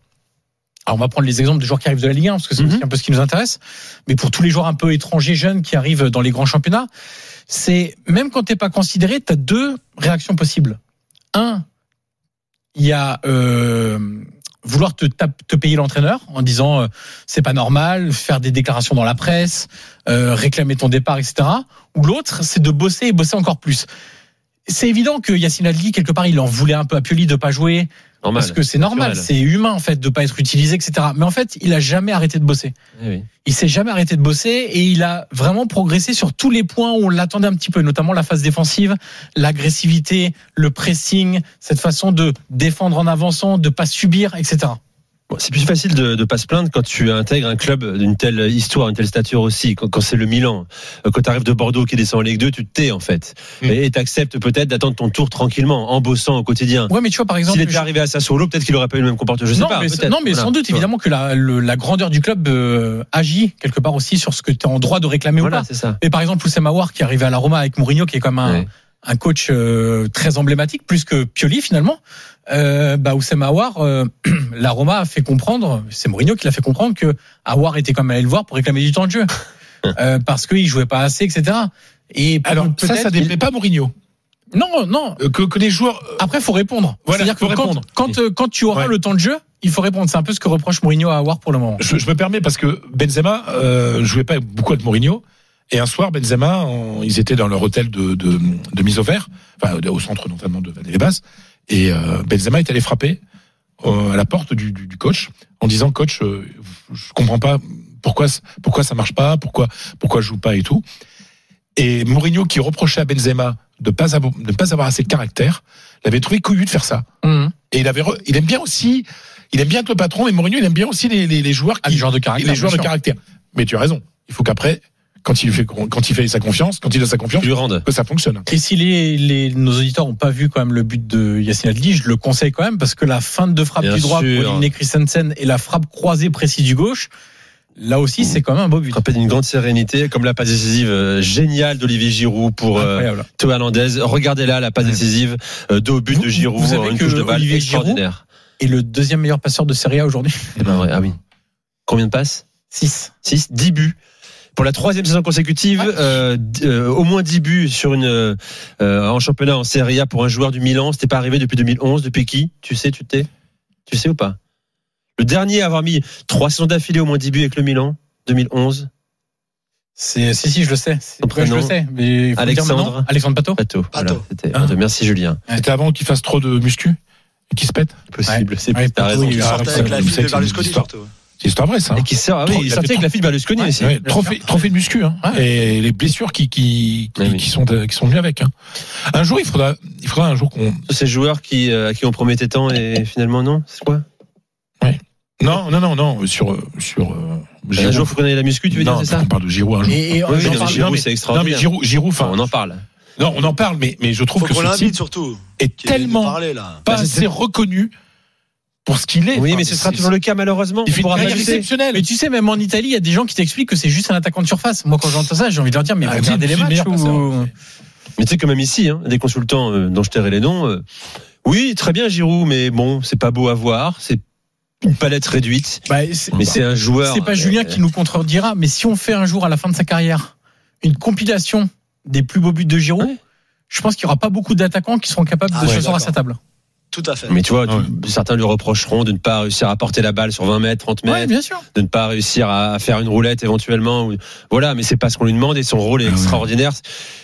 S10: Alors on va prendre les exemples des joueurs qui arrivent de la Ligue 1 parce que c'est
S7: Mhm.
S10: un peu ce qui nous intéresse. Mais pour tous les joueurs un peu étrangers, jeunes qui arrivent dans les grands championnats, c'est même quand t'es pas considéré, tu as deux réactions possibles. Un, il y a euh, vouloir te payer l'entraîneur en disant euh, c'est pas normal, faire des déclarations dans la presse, euh, réclamer ton départ, etc. Ou l'autre, c'est de bosser et bosser encore plus. C'est évident que Yacine Adli, quelque part, il en voulait un peu à Pioli de pas jouer.
S7: Normal.
S10: Parce que c'est normal, c'est humain en fait de pas être utilisé, etc. Mais en fait, il a jamais arrêté de bosser.
S7: Eh oui.
S10: Il s'est jamais arrêté de bosser et il a vraiment progressé sur tous les points où on l'attendait un petit peu, notamment la phase défensive, l'agressivité, le pressing, cette façon de défendre en avançant, de pas subir, etc.
S7: Bon, c'est plus facile de ne pas se plaindre quand tu intègres un club d'une telle histoire, une telle stature aussi, quand, quand c'est le Milan. Euh, Quand tu arrives de Bordeaux qui descend en Ligue 2, tu te tais en fait.
S9: Mm.
S7: Et tu acceptes peut-être d'attendre ton tour tranquillement, en bossant au quotidien.
S10: Ouais, mais tu vois par exemple,
S7: S'il était
S10: je-
S7: arrivé à Sassuolo, peut-être qu'il aurait pas eu le même comportement. Je sais
S10: non,
S7: pas.
S10: mais, non, mais
S7: Voilà.
S10: sans doute, évidemment, que la, le- la grandeur du club euh, agit quelque part aussi sur ce que tu es en droit de réclamer
S7: Voilà,
S10: ou pas.
S7: c'est ça.
S10: Et par exemple, Oussama Aouar qui est arrivé à la Roma avec Mourinho, qui est comme un,
S7: Ouais.
S10: un coach euh, très emblématique, plus que Pioli finalement. Euh, bah, Oussama Aouar, euh, la Roma a fait comprendre, c'est Mourinho qui l'a fait comprendre que Aouar était quand même allé le voir pour réclamer du temps de jeu. Euh, parce qu'il jouait pas assez, etc. Et
S9: Alors, ça, ça déplaît pas Mourinho.
S10: Non, non.
S9: Euh, Que, que les joueurs. euh,
S10: Après, faut répondre.
S9: Voilà,
S10: C'est-à-dire que
S9: faut
S10: quand,
S9: répondre.
S10: quand, euh, quand tu auras
S9: Ouais.
S10: le temps de jeu, il faut répondre. C'est un peu ce que reproche Mourinho à Aouar pour le moment.
S9: Je, je me permets parce que Benzema euh, jouait pas beaucoup avec Mourinho. Et un soir, Benzema, en- ils étaient dans leur hôtel de, de, de mise au vert, enfin au centre notamment de Vallée-les-Basses, et euh, Benzema est allé frapper euh, à la porte du, du, du coach en disant coach, euh, je comprends pas pourquoi pourquoi ça marche pas, pourquoi pourquoi je joue pas et tout. Et Mourinho qui reprochait à Benzema de pas avoir, de pas avoir assez de caractère, l'avait trouvé couillu de faire ça.
S10: Mhm.
S9: Et il avait, re- il aime bien aussi, il aime bien être le patron, mais Mourinho, il aime bien aussi les, les, les joueurs
S10: Ah,
S9: qui,
S10: les joueurs de caractère,
S9: les joueurs de caractère. Mais tu as raison. Il faut qu'après, quand il fait quand il fait sa confiance, quand il a sa confiance,
S7: lui rendes.
S9: que ça fonctionne.
S10: Et si les, les, nos auditeurs n'ont pas vu quand même le but de Yacine Adli, je le conseille quand même parce que la fin de frappe
S7: Bien
S10: du droit
S7: sûr.
S10: pour éliminer Christensen et la frappe croisée précise du gauche, là aussi c'est quand même un beau but.
S7: Frappé d'une grande sérénité, comme la passe décisive euh, géniale d'Olivier Giroud pour euh. Théo Hernandez. Regardez là la passe décisive euh, de au but
S10: Vous-
S7: de Giroud,
S10: vous savez
S7: une
S10: que
S7: touche de balle
S10: Olivier Giroud-
S7: extraordinaire.
S10: Et le deuxième meilleur passeur de Serie A aujourd'hui
S7: Eh ben ouais, ah oui. Combien de passes?
S10: 6.
S7: 6, 10 buts. Pour la troisième saison consécutive, euh, d- euh, au moins 10 buts sur une euh, en championnat en Serie A pour un joueur du Milan. C'était pas arrivé depuis 2011. Depuis qui? Tu sais, tu t'es? Tu sais ou pas? Le dernier à avoir mis trois saisons d'affilée au moins 10 buts avec le Milan, 2011.
S10: C'est si si je le sais. C'est-
S7: Son
S10: ouais, je le
S7: prénom
S10: sais. Mais il faut le dire
S7: Alexandre.
S10: Alexandre Pato.
S7: Pato. Voilà,
S10: Hein
S7: Pato. Merci Julien.
S9: C'était avant qu'il fasse trop de muscu et qu'il se pète?
S7: Possible. C'est
S10: Ouais,
S7: t'as
S10: Pato,
S7: raison.
S10: il
S8: Il
S10: a-
S8: sortait
S9: Ah,
S8: avec la
S9: c'est-
S8: fille
S9: c'est
S8: de
S9: une
S8: Berlusconi
S9: histoire.
S8: surtout.
S9: C'est histoire vraie ça.
S7: Et qui sort, ah oui, il sortait avec la fille de Berlusconi
S10: Ouais.
S7: aussi.
S9: Ouais, trophée, trophée de muscu hein. et les blessures qui qui qui,
S7: Ouais, oui.
S9: qui sont qui sont venues avec. Hein. Un jour il faudra il faudra un jour qu'on
S7: Ces joueurs qui, euh, à qui on promettait tant et finalement non, c'est quoi?
S9: Non non non non sur sur euh,
S7: Un
S9: Giroud.
S7: jour, faut qu'on ait la muscu, tu veux
S9: non,
S7: dire, c'est ça?
S9: qu'on parle de Giroud un jour.
S10: Et, et
S7: Oui,
S10: parle-
S7: Giroud,
S9: non,
S7: c'est
S9: non
S7: extraordinaire.
S9: mais Giroud Giroud enfin
S7: on en parle.
S9: non on en parle mais mais je trouve
S8: Faut
S9: que ce type
S8: surtout.
S9: est tellement
S8: parler, là.
S9: pas
S7: Bah,
S9: assez reconnu pour ce qu'il est.
S7: Oui,
S9: Enfin,
S7: mais ce sera toujours le cas, malheureusement.
S9: Il
S7: lutter.
S9: exceptionnelle.
S10: Mais tu sais, même en Italie, il y a des gens qui t'expliquent que c'est juste un attaquant de surface. Moi, quand j'entends ça, j'ai envie de leur dire, mais
S9: Ah,
S10: regardez
S9: c'est
S10: les
S9: le
S10: matchs. ou-
S7: Mais tu sais, quand même ici, hein, des consultants euh, dont je tairai les noms. euh, oui, très bien, Giroud, mais bon, c'est pas beau à voir. C'est une palette réduite.
S10: Bah,
S7: Mais c'est un joueur.
S10: C'est pas
S7: euh,
S10: Julien qui nous contredira, mais si on fait un jour à la fin de sa carrière une compilation des plus beaux buts de Giroud,
S7: Ouais.
S10: je pense qu'il y aura pas beaucoup d'attaquants qui seront capables
S8: Ah
S10: de
S8: ouais,
S10: s'asseoir à sa table.
S8: Tout à fait.
S7: Mais tu vois,
S9: Ah
S7: tu- certains lui reprocheront de ne pas réussir à porter la balle sur 20 mètres, 30 mètres,
S10: Ouais, bien sûr.
S7: de ne pas réussir à faire une roulette éventuellement. Voilà, mais c'est pas ce qu'on lui demande et son rôle est
S9: Ah ouais.
S7: extraordinaire.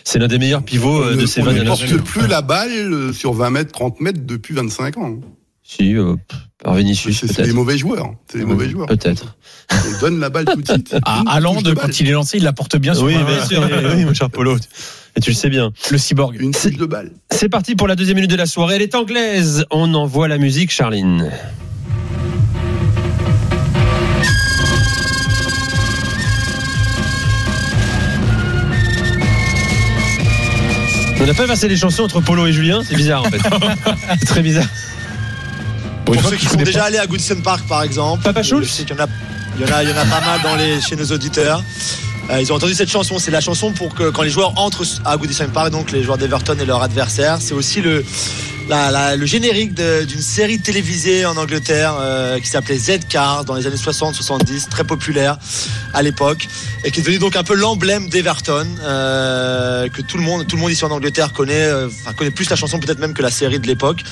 S7: C'est l'un des meilleurs pivots euh,
S3: on
S7: de
S3: ne-
S7: ces
S3: on
S7: 20
S3: ne
S7: dernières
S3: porte
S7: années.
S3: plus la balle euh, sur 20 mètres, 30 mètres depuis 25 ans.
S7: Si, euh, par Vinicius,
S3: C'est des mauvais joueurs. C'est des mauvais joueurs.
S7: Peut-être.
S3: On donne la balle tout de suite.
S10: À
S3: Une
S10: Haaland,
S3: touche de balle.
S10: quand il est lancé, il la porte bien sur
S7: Oui, bien sûr, oui, oui, mon cher Polo. Et tu le sais bien.
S10: le cyborg.
S3: Une touche de balle.
S7: C'est parti pour la deuxième minute de la soirée. Elle est anglaise. On envoie la musique, Charline. On n'a pas versé les chansons entre Polo et Julien, c'est bizarre en fait. c'est très bizarre.
S9: Pour
S8: ceux qui sont déjà
S9: pas-
S8: allés à Goodison Park, par exemple.
S7: Papa
S8: je
S7: Schultz
S8: sais qu'il y en a, il y en a, il y en a pas mal dans les, chez nos auditeurs. Euh, ils ont entendu cette chanson. C'est la chanson pour que quand les joueurs entrent à Goodison Park, donc les joueurs d'Everton et leurs adversaires, c'est aussi le, le générique d'une série télévisée en Angleterre euh, qui s'appelait Z-Cars dans les années 60-70, très populaire à l'époque et qui est devenu donc un peu l'emblème d'Everton euh, que tout le monde, tout le monde ici en Angleterre connaît, euh, enfin connaît plus la chanson peut-être même que la série de l'époque,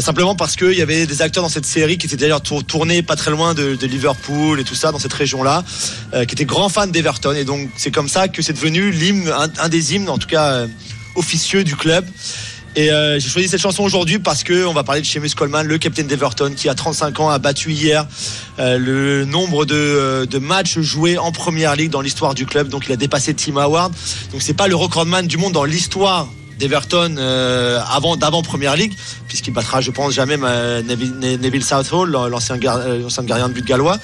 S8: simplement parce qu'il y avait des acteurs dans cette série qui étaient d'ailleurs tour- tournés pas très loin de, Liverpool et tout ça dans cette région-là, qui étaient grands fans d'Everton et donc c'est comme ça que c'est devenu l'hymne, un, un des hymnes en tout cas officieux du club. Et euh, j'ai choisi cette chanson aujourd'hui parce que on va parler de Seamus Coleman, le capitaine d'Everton, qui a 35 ans a battu hier euh, le nombre de, euh, de matchs joués en première ligue dans l'histoire du club. Donc il a dépassé Tim Howard. Donc c'est pas le recordman du monde dans l'histoire d'Everton euh, avant d'avant première ligue puisqu'il battra je pense jamais euh, Neville, Southall euh, l'ancien gardien de but gallois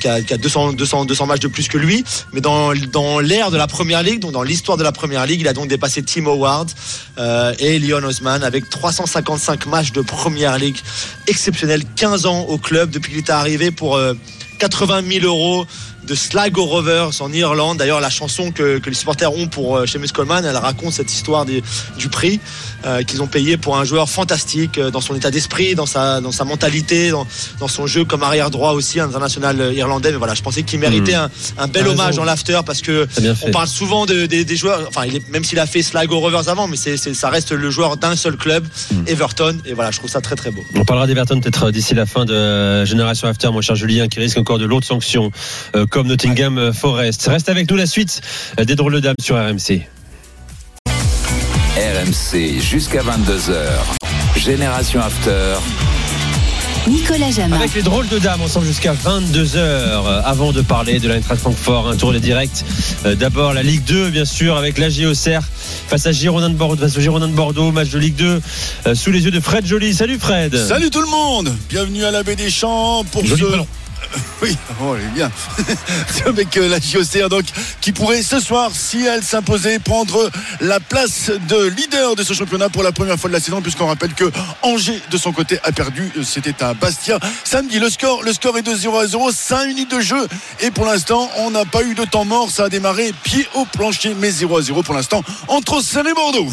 S8: qui a, qui a 200, 200 200 matchs de plus que lui. Mais dans l'ère de la première ligue donc dans l'histoire de la première ligue il a donc dépassé Tim Howard et Leon Osman avec 355 matchs de première ligue exceptionnel 15 ans au club. Depuis qu'il était arrivé pour euh, 80 000 euros de Sligo Rovers en Irlande. D'ailleurs, la chanson que, que les supporters ont pour euh, Seamus Coleman, elle raconte cette histoire des- du prix euh, qu'ils ont payé pour un joueur fantastique euh, dans son état d'esprit, dans sa, dans sa mentalité, dans, dans son jeu comme arrière droit aussi, international euh, irlandais. Mais voilà, je pensais qu'il méritait un, un bel hommage dans l'after parce que on parle souvent de- des- des joueurs. Enfin, il est, même s'il a fait Sligo Rovers avant, mais c'est, ça reste le joueur d'un seul club, Everton. Et voilà, je trouve ça très très beau.
S7: On parlera d'Everton peut-être d'ici la fin de Génération After, mon cher Julien, qui risque encore de lourdes sanctions, comme Nottingham Forest. Reste avec nous la suite des drôles de dames sur RMC.
S2: RMC jusqu'à 22h. Génération After.
S1: Nicolas Jamin.
S7: Avec les drôles de dames, ensemble jusqu'à 22h. euh, Avant de parler de l'Eintracht Francfort, un tour de direct. Euh, D'abord la Ligue 2, bien sûr, avec la Auxerre face à Girondin de Bordeaux, face au Girondin de Bordeaux, match de Ligue 2 euh, sous les yeux de Fred Joly. Salut Fred.
S12: Salut tout le monde, bienvenue à la baie des Champs pour
S9: Joli
S12: ce
S9: ballon.
S12: Oui, oh, elle est bien. Avec euh, la JOCR, donc, qui pourrait ce soir, si elle s'imposait, prendre la place de leader de ce championnat pour la première fois de la saison, puisqu'on rappelle que Angers, de son côté, a perdu. C'était à Bastia. Samedi, le score, le score est de 0 à 0, 5 minutes de jeu. Et pour l'instant, on n'a pas eu de temps mort. Ça a démarré pied au plancher, mais 0 à 0 pour l'instant entre Seine et Bordeaux.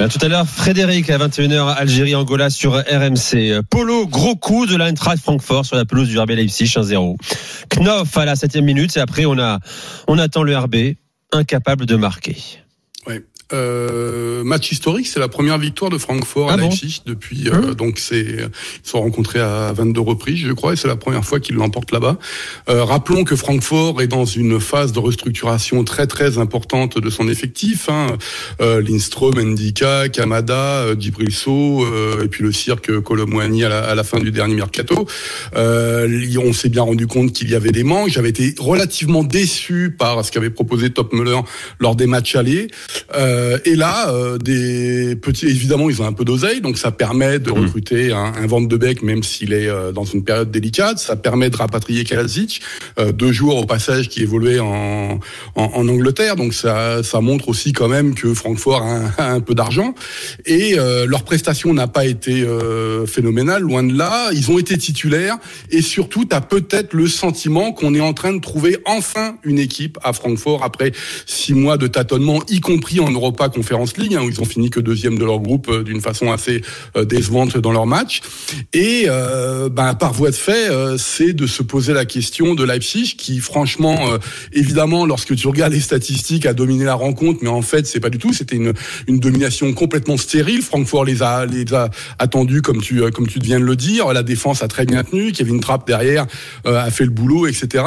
S7: Euh, Tout à l'heure, Frédéric à 21h, Algérie-Angola sur RMC. Polo, gros coup de l'Eintracht Francfort sur la pelouse du RB Leipzig 1-0. Knoff à la 7 minute et après on a, on attend le RB incapable de marquer.
S3: Ouais. Euh, match historique, c'est la première victoire de Francfort
S7: Ah
S3: à
S7: bon
S3: Leipzig depuis. euh, donc c'est ils sont rencontrés à 22 reprises, je crois, et c'est la première fois qu'ils l'emportent là-bas. Euh, rappelons que Francfort est dans une phase de restructuration très très importante de son effectif. Hein. Euh, Lindstrom, Ndika, Kamada, euh, Djibril-So, euh, et puis le cirque Colomwani à la, à la fin du dernier mercato. Euh, on s'est bien rendu compte qu'il y avait des manques. J'avais été relativement déçu par ce qu'avait proposé Top Muller lors des matchs allés. Euh, et là, euh, des petits, évidemment, ils ont un peu d'oseille, donc ça permet de recruter un, un de Beek, même s'il est euh, dans une période délicate. Ça permet de rapatrier Kalazic, euh, deux jours au passage qui évoluait en, en, en Angleterre. Donc ça, ça montre aussi quand même que Francfort a un, a un peu d'argent. Et euh, leur prestation n'a pas été euh, phénoménale, loin de là. Ils ont été titulaires. Et surtout, tu as peut-être le sentiment qu'on est en train de trouver enfin une équipe à Francfort après six mois de tâtonnement, y compris en Europa Conference League, hein, où ils ont fini que deuxième de leur groupe euh, d'une façon assez euh, décevante dans leur match. Et ben, par voie de fait, c'est de se poser la question de Leipzig, qui franchement, évidemment, lorsque tu regardes les statistiques, a dominé la rencontre, mais en fait, c'est pas du tout. C'était une, une domination complètement stérile. Francfort les a, les a attendus, comme tu, comme tu viens de le dire. La défense a très bien tenu. Kevin Trapp derrière a fait le boulot, etc.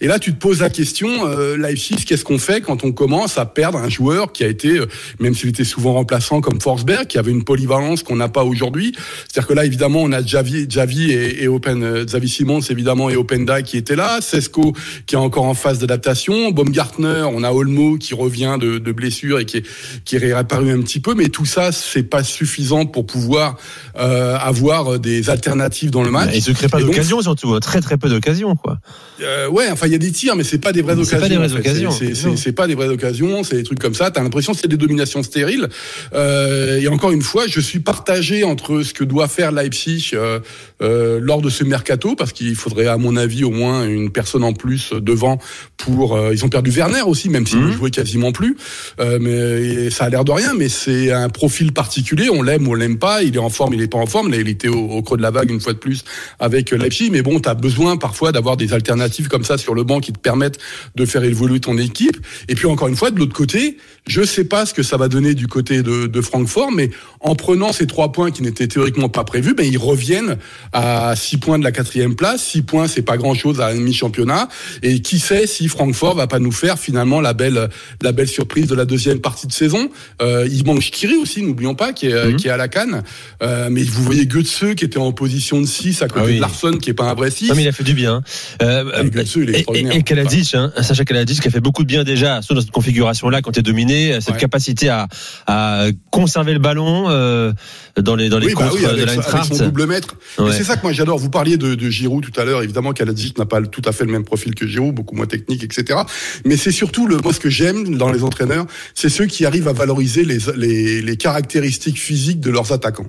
S3: Et là, tu te poses la question, Leipzig, qu'est-ce qu'on fait quand on commence à perdre un joueur qui a été, euh, même s'il était souvent remplaçant comme Forsberg, qui avait une polyvalence qu'on n'a pas aujourd'hui. C'est-à-dire que là, évidemment, on a Javi, Javi et, et Open, euh, Xavi Simons, évidemment, et Openda qui étaient là. Sesco qui est encore en phase d'adaptation. Baumgartner, on a Olmo qui revient de, de blessure et qui est, qui est réapparu un petit peu. Mais tout ça, c'est pas suffisant pour pouvoir euh, avoir des alternatives dans le match.
S7: Il se crée pas d'occasion surtout, hein. très très peu d'occasions quoi.
S3: euh, ouais, enfin il y a des tirs, mais c'est pas des vraies
S7: C'est
S3: occasions.
S7: pas des vraies occasions,
S3: C'est-
S7: c'est
S3: C'est c'est pas des vraies occasions, c'est des trucs comme ça. T'as l'impression c'est des dominations stériles. Euh, et encore une fois, je suis partagé entre ce que doit faire Leipzig euh, euh, lors de ce mercato, parce qu'il faudrait, à mon avis, au moins une personne en plus devant pour. euh, ils ont perdu Werner aussi, même s'il ne jouait quasiment plus. Euh, mais ça a l'air de rien, mais c'est un profil particulier. On l'aime ou on l'aime pas. Il est en forme, il est pas en forme. Là, il était au, au creux de la vague une fois de plus avec Leipzig. Mais bon, tu as besoin parfois d'avoir des alternatives comme ça sur le banc qui te permettent de faire évoluer ton équipe. Et puis encore une fois, de l'autre côté, je sais pas ce que ça va donner du côté de, de Francfort, mais en prenant ces trois points qui n'étaient théoriquement pas prévus, ben ils reviennent à six points de la quatrième place. Six points, c'est pas grand chose à un demi-championnat. Et qui sait si Francfort va pas nous faire finalement la belle, la belle surprise de la deuxième partie de saison. Euh, il manque Skiri aussi, n'oublions pas, qui est, qui est à la canne. Euh, mais vous voyez Götze qui était en position de 6 à côté
S7: Ah oui.
S3: de Larson qui est pas un vrai 6.
S7: Non, mais il a fait du bien. Euh,
S3: Götze, il est
S7: et, et, et Kaladic, hein, Sacha Kaladic qui a fait beaucoup de bien déjà sur dans cette configuration-là quand tu es dominé, cette capacité à, à conserver le ballon euh, dans les dans les
S3: oui, bah
S7: de
S3: avec son double mètre.
S7: Ouais.
S3: c'est ça que moi j'adore. Vous parliez de, de Giroud tout à l'heure. Évidemment, Kaladzic n'a pas tout à fait le même profil que Giroud, beaucoup moins technique, etc. Mais c'est surtout le, moi ce que j'aime dans les entraîneurs, c'est ceux qui arrivent à valoriser les, les, les caractéristiques physiques de leurs attaquants.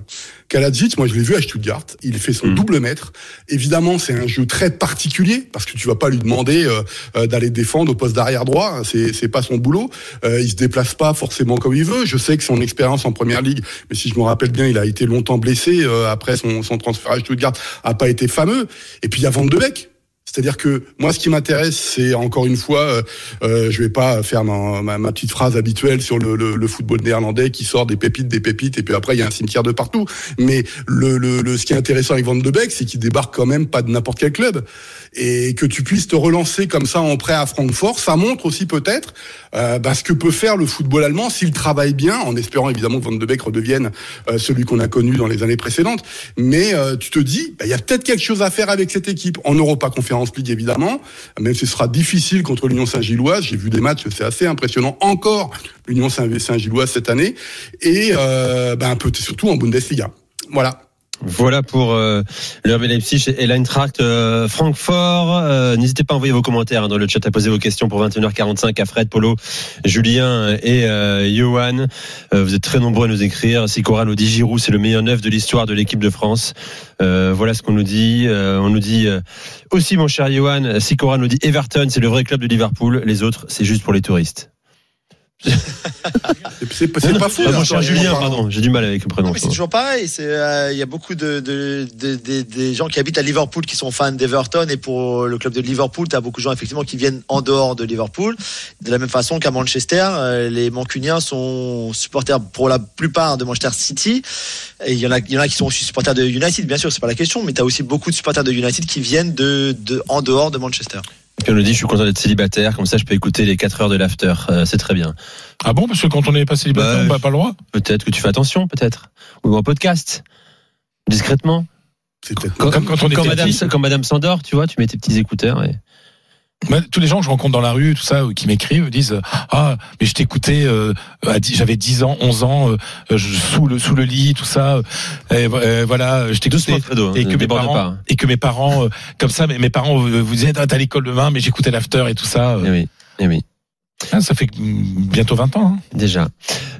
S3: Kaladzic, moi je l'ai vu à Stuttgart, il fait
S7: Mm.
S3: son double mètre. Évidemment, c'est un jeu très particulier parce que tu vas pas lui demander euh, euh, d'aller défendre au poste d'arrière droit, hein, c'est c'est pas son boulot. Euh, il se déplace pas forcément comme il veut. Je sais que son expérience en première ligue, mais si je me rappelle bien, il a été longtemps blessé euh, après son, son transfert à Stuttgart, a pas été fameux. Et puis il y a Van de Beek. C'est-à-dire que moi, ce qui m'intéresse, c'est encore une fois, euh, euh, je vais pas faire ma, petite phrase habituelle sur le, football néerlandais qui sort des pépites, des pépites, et puis après il y a un cimetière de partout. Mais le, le, le ce qui est intéressant avec Van de Beek, c'est qu'il débarque quand même pas de n'importe quel club, et que tu puisses te relancer comme ça en prêt à Francfort, ça montre aussi peut-être euh, bah, ce que peut faire le football allemand s'il travaille bien, en espérant évidemment que Van de Beek redevienne euh, celui qu'on a connu dans les années précédentes. Mais euh, tu te dis, bah, il y a peut-être quelque chose à faire avec cette équipe en Europa Conference League évidemment, même si ce sera difficile contre l'Union Saint-Gilloise. J'ai vu des matchs, c'est assez impressionnant encore l'Union Saint- Saint-Gilloise cette année, et euh, bah, un peu surtout en Bundesliga. Voilà.
S7: Voilà pour euh, le Leipzig et l'Eintracht euh, Francfort. Euh, N'hésitez pas à envoyer vos commentaires hein, dans le chat, à poser vos questions pour 21h45 à Fred, Polo, Julien et euh, Johan. Euh, vous êtes très nombreux à nous écrire. Sicora nous dit Giroud, c'est le meilleur neuf de l'histoire de l'équipe de France. Voilà ce qu'on nous dit. On nous dit aussi, mon cher Johan, Sicora nous dit Everton, c'est le vrai club de Liverpool. Les autres, c'est juste pour les touristes.
S3: C'est pas, c'est pas fou.
S7: Mon
S3: hein,
S7: cher Julien, pardon, j'ai du mal avec le prénom.
S8: C'est toujours pareil. Euh, il y a beaucoup de, de, de- de- des gens qui habitent à Liverpool qui sont fans d'Everton et pour le club de Liverpool, tu as beaucoup de gens effectivement qui viennent en dehors de Liverpool. De la même façon qu'à Manchester, euh, les Mancuniens sont supporters pour la plupart de Manchester City. Et il y en a, il y en a qui sont aussi supporters de United, bien sûr, c'est pas la question, mais tu as aussi beaucoup de supporters de United qui viennent de, de en dehors de Manchester.
S7: Puis on nous dit, je suis content d'être célibataire, comme ça je peux écouter les 4 heures de l'after. Euh, c'est très bien.
S9: Ah bon, parce que quand on n'est pas célibataire,
S7: Bah,
S9: on n'a pas le droit
S7: Peut-être que tu fais attention, peut-être. Ou en podcast. Discrètement.
S3: C'est peut-être
S7: Quand,
S9: Comme quand on
S7: quand madame, quand madame s'endort, tu vois, tu mets tes petits écouteurs et.
S9: Moi, tous les gens que je rencontre dans la rue, tout ça, euh, qui m'écrivent, disent ah mais je t'écoutais, euh, j'avais 10 ans, 11 ans, euh, je- sous le sous le lit, tout ça, euh, et, euh, voilà, je t'écoutais.
S7: Hein,
S9: et que mes parents,
S7: pas.
S9: et que mes parents, euh, comme ça, mes, mes parents euh, vous disaient ah, t'as l'école demain, mais j'écoutais l'after et tout ça. euh.
S7: Eh oui, eh oui.
S9: Ah, ça fait bientôt 20 ans. hein.
S7: Déjà.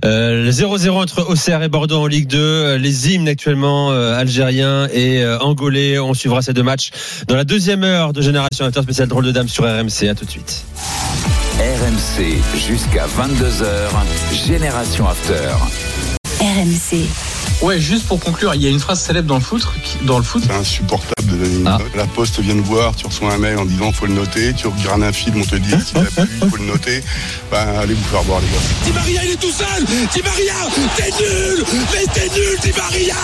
S7: Euh, le 0-0 entre Auxerre et Bordeaux en Ligue 2. Euh, Les hymnes actuellement euh, algériens et euh, angolais. On suivra ces deux matchs dans la deuxième heure de Génération After spécial drôle de dame sur RMC. À tout de suite.
S2: RMC jusqu'à 22h, Génération After.
S1: RMC.
S10: Ouais, juste pour conclure, il y a une phrase célèbre dans le foot, qui- dans le foot.
S3: C'est insupportable
S7: Ah.
S3: La poste vient de voir, tu reçois un mail en disant faut le noter, tu regardes un film, on te dit si t'as plu, il faut le noter. Ben allez vous faire voir les gars.
S13: Di Maria, il est tout seul Di Maria, t'es nul Mais t'es nul, Di Maria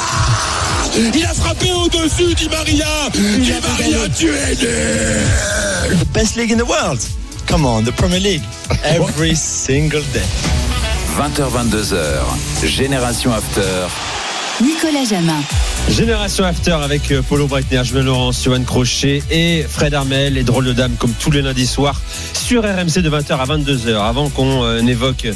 S13: Il a frappé au-dessus, Di Maria Di Maria, tu es nul
S8: Best league in the world. Come on, the Premier League. Every single day.
S2: 20h-22h, Génération After.
S1: Nicolas Jamin.
S7: Génération After avec euh, Polo Breitner, Julien Laurence, Johan Crochet et Fred Armel, les drôles de dames comme tous les lundis soirs sur RMC de 20h à 22h. Avant qu'on euh, n'évoque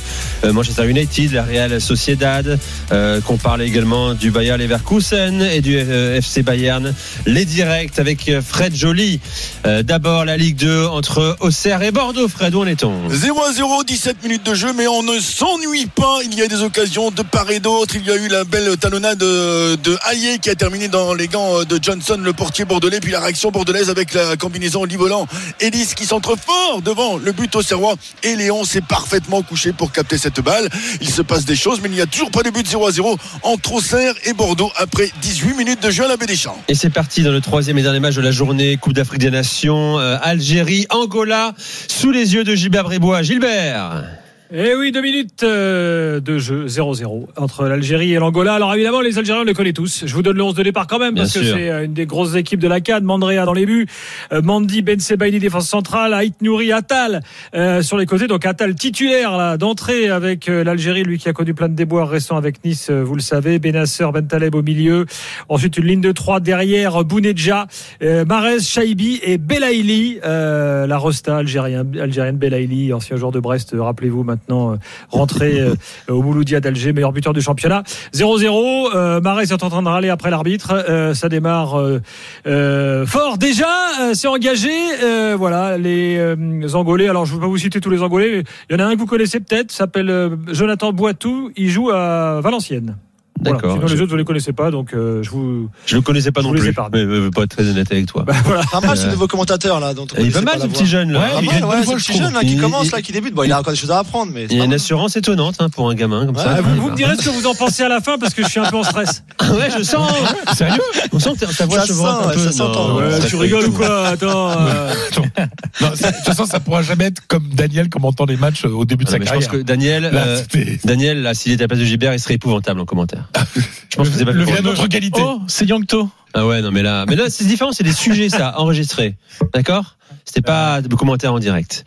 S7: euh, Manchester United, la Real Sociedad, euh, qu'on parle également du Bayer Leverkusen et du euh, FC Bayern, les directs avec Fred Joly. Euh, D'abord la Ligue 2 entre Auxerre et Bordeaux. Fred, où en est-on?
S12: 0 à 0, 17 minutes de jeu, mais on ne s'ennuie pas. Il y a des occasions de part et d'autre. Il y a eu la belle talonnade de, de Hayé qui a terminé dans les gants de Johnson, le portier bordelais. Puis la réaction bordelaise avec la combinaison Livolan. Ellis qui centre fort devant le but au Serrois. Et Léon s'est parfaitement couché pour capter cette balle. Il se passe des choses, mais il n'y a toujours pas de but 0 à 0 entre Auxerre et Bordeaux après 18 minutes de jeu à la Baie des Champs.
S7: Et c'est parti dans le troisième et dernier match de la journée, Coupe d'Afrique des Nations, euh, Algérie, Angola, sous les yeux de Gilbert Brébois. Gilbert
S6: Eh oui, deux minutes euh, de jeu, 0-0 entre l'Algérie et l'Angola. Alors évidemment, les Algériens, on les connaît tous. Je vous donne le 11 de départ quand même,
S7: Bien
S6: parce que c'est euh, une des grosses équipes de la CAD. Mandrea dans les buts, euh, Mandi, Ben Sebaini, défense centrale, Haït Nouri, Attal euh, sur les côtés. Donc Attal titulaire là d'entrée avec l'Algérie, lui qui a connu plein de déboires récents avec Nice, vous le savez. Benasser, Ben Taleb au milieu. Ensuite, une ligne de 3 derrière, Bounedja, euh, Marez, Shaibi et Belaïli, euh, la Rosta algérien, algérienne Belaïli, ancien joueur de Brest, rappelez-vous maintenant, euh, rentré euh, au Mouloudia d'Alger, meilleur buteur du championnat. 0-0, euh, Marez est en train de râler après l'arbitre, ça démarre fort déjà, c'est engagé, voilà, les Angolais, alors je ne vais pas vous citer tous les Angolais, il y en a un que vous connaissez peut-être, s'appelle Jonathan Boitou, il joue à Valenciennes. Voilà.
S7: D'accord.
S6: Sinon, les autres, vous les connaissez pas, donc euh, je vous.
S7: Je le connaissais pas
S6: Je
S7: non plus,
S6: épargne.
S7: mais euh, pas être très honnête avec toi.
S6: voilà.
S8: Pas mal ce nouveau commentateur là. Dont on
S7: il est pas mal ce petit jeune là.
S8: Pas
S9: il a
S8: mal,
S9: une
S8: ouais,
S9: voix,
S8: petit jeune là qui
S7: Il-
S8: commence
S7: il-
S8: là, qui débute. Bon, il a encore des choses à apprendre, mais. c'est
S7: Il a
S8: pas
S7: une assurance étonnante hein, pour un gamin comme ça.
S6: Ah, vous, vous me direz ce que vous en pensez à la fin parce que je suis un peu en stress.
S7: ouais, je sens.
S9: Sérieux
S7: On sent que ta- voix se un
S8: ouais,
S7: peu.
S8: ça ouais.
S6: tu rigoles ou quoi? Attends. euh,
S9: de toute façon, ça pourra jamais être comme Daniel commentant les matchs euh, au début de
S7: Ah,
S9: sa
S7: mais je pense
S9: carrière.
S7: que Daniel, euh, Daniel, là, s'il était à la place de Gilbert, il serait épouvantable en commentaire. Je pense que c'est pas
S9: le
S7: le
S9: vient notre qualité.
S10: Oh, c'est Yangto.
S7: Ah ouais, non, mais là, mais là, c'est différent, c'est des sujets, ça, enregistrés. D'accord? C'était pas de commentaires en direct.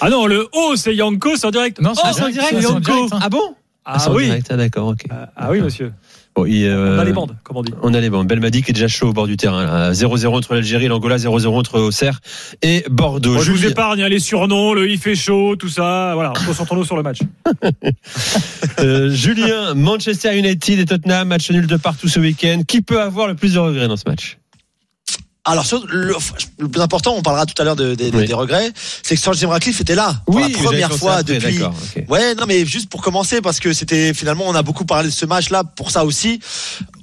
S6: Ah non, le O c'est Yanko, c'est en direct.
S10: Non, c'est
S6: Oh,
S10: en direct,
S6: Yanko.
S7: Ah bon?
S6: Ah
S7: en
S6: oui.
S7: direct, ah, d'accord, ok.
S6: Ah, ah oui, monsieur.
S7: Bon, euh,
S6: On a les bandes, comme on dit.
S7: On a les bandes. Belmadi qui est déjà chaud au bord du terrain. là. 0-0 entre l'Algérie et l'Angola, 0-0 entre Auxerre et Bordeaux.
S6: Moi, je vous épargne les surnoms, le il fait chaud, tout ça. Voilà, concentrons-nous sur le match.
S7: Euh, Julien, Manchester United et Tottenham, match nul de partout ce week-end. Qui peut avoir le plus de regrets dans ce match?
S8: Alors, sur le, le plus important, on parlera tout à l'heure de- de- de-
S7: Oui.
S8: des regrets, c'est que Sir Jim Ratcliffe était là pour
S7: Oui,
S8: la première fois depuis. Ouais, non, mais juste pour commencer, parce que c'était finalement, on a beaucoup parlé de ce match-là pour ça aussi.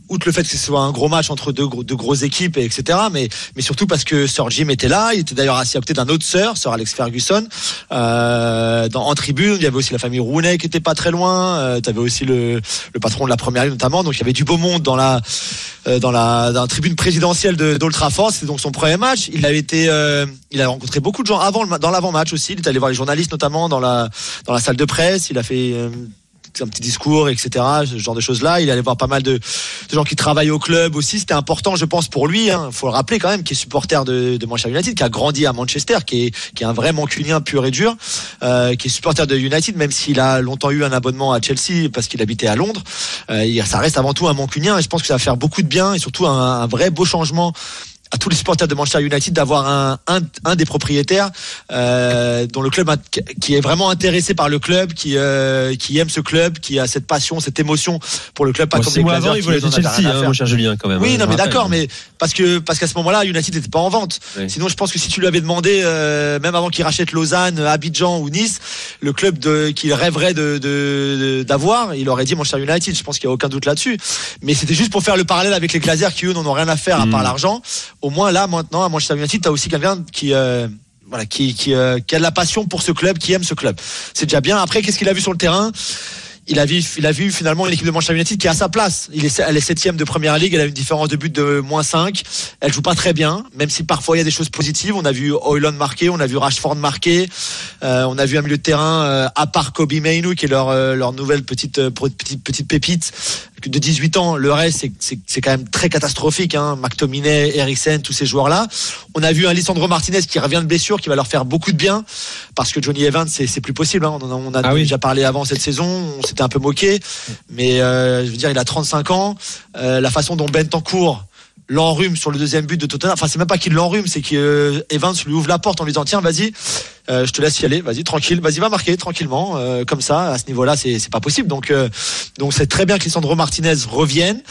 S8: Outre le fait que ce soit un gros match entre deux, deux grosses équipes, et etc. Mais, mais surtout parce que Sir Jim était là. Il était d'ailleurs assis à côté d'un autre Sir, Sir Alex Ferguson, euh, dans, en tribune. Il y avait aussi la famille Rooney qui était pas très loin. Euh, T'avais aussi le, le patron de la première ligue notamment. Donc il y avait du beau monde dans la, euh, dans la, dans la tribune présidentielle de d'Old Trafford. C'était donc son premier match. Il avait été, euh, il a rencontré beaucoup de gens avant dans l'avant-match aussi. Il est allé voir les journalistes notamment dans la, dans la salle de presse. Il a fait euh, un petit discours, etc. Ce genre de choses-là. Il allait voir pas mal de, de gens qui travaillent au club aussi. C'était important, je pense, pour lui. Il faut le rappeler quand même, qui est supporter de, de Manchester United, qui a grandi à Manchester, qui est, qui est un vrai mancunien pur et dur, euh, qui est supporter de United, même s'il a longtemps eu un abonnement à Chelsea parce qu'il habitait à Londres. Euh, ça reste avant tout un mancunien et je pense que ça va faire beaucoup de bien et surtout un, un vrai beau changement à tous les supporters de Manchester United d'avoir un, un, un des propriétaires euh, dont le club a- qui est vraiment intéressé par le club, qui euh, qui aime ce club, qui a cette passion, cette émotion pour le club, pas
S7: Bon,
S8: comme
S7: Six
S8: les
S7: mois avant, il voulait Chelsea, hein, mon cher Julien, quand même.
S8: Oui,
S7: hein,
S8: non, mais d'accord, mais parce que parce qu'à ce moment-là, United n'était pas en vente.
S7: Oui.
S8: Sinon, je pense que si tu lui avais demandé, euh, même avant qu'il rachète Lausanne, Abidjan ou Nice, le club de, qu'il rêverait de, d'avoir, il aurait dit Manchester United. Je pense qu'il y a aucun doute là-dessus. Mais c'était juste pour faire le parallèle avec les Glazers qui eux n'en ont rien à faire à part l'argent. Au moins là, maintenant, à Manchester United, t'as aussi quelqu'un qui euh, euh, qui a de la passion pour ce club, qui aime ce club. C'est déjà bien. Après, qu'est-ce qu'il a vu sur le terrain? Il a vu, finalement une équipe de Manchester United qui est à sa place. Elle est septième de première ligue. Elle a une différence de but de moins 5. Elle joue pas très bien, même si parfois il y a des choses positives. On a vu Hoyland marquer, on a vu Rashford marquer, euh, on a vu un milieu de terrain à part Kobe Mainu qui est leur nouvelle petite pépite de 18 ans. Le reste c'est quand même très catastrophique. Hein. McTominay, Eriksen, tous ces joueurs là. On a vu un Lisandro Martinez qui revient de blessure, qui va leur faire beaucoup de bien parce que Johnny Evans c'est plus possible. Hein. On en a, on a
S7: Ah oui.
S8: déjà parlé avant cette saison. On s'était un peu moqué, mais euh, je veux dire il a 35 ans. Euh, la façon dont Bentancur l'enrhume sur le deuxième but de Tottenham. Enfin, c'est même pas qu'il l'enrhume, c'est que euh, lui ouvre la porte en lui disant tiens, vas-y, euh, je te laisse y aller, vas-y, tranquille, vas-y, va marquer tranquillement. Euh, comme ça, à ce niveau-là, c'est c'est pas possible. Donc, euh, donc c'est très bien que Lisandro Martinez revienne.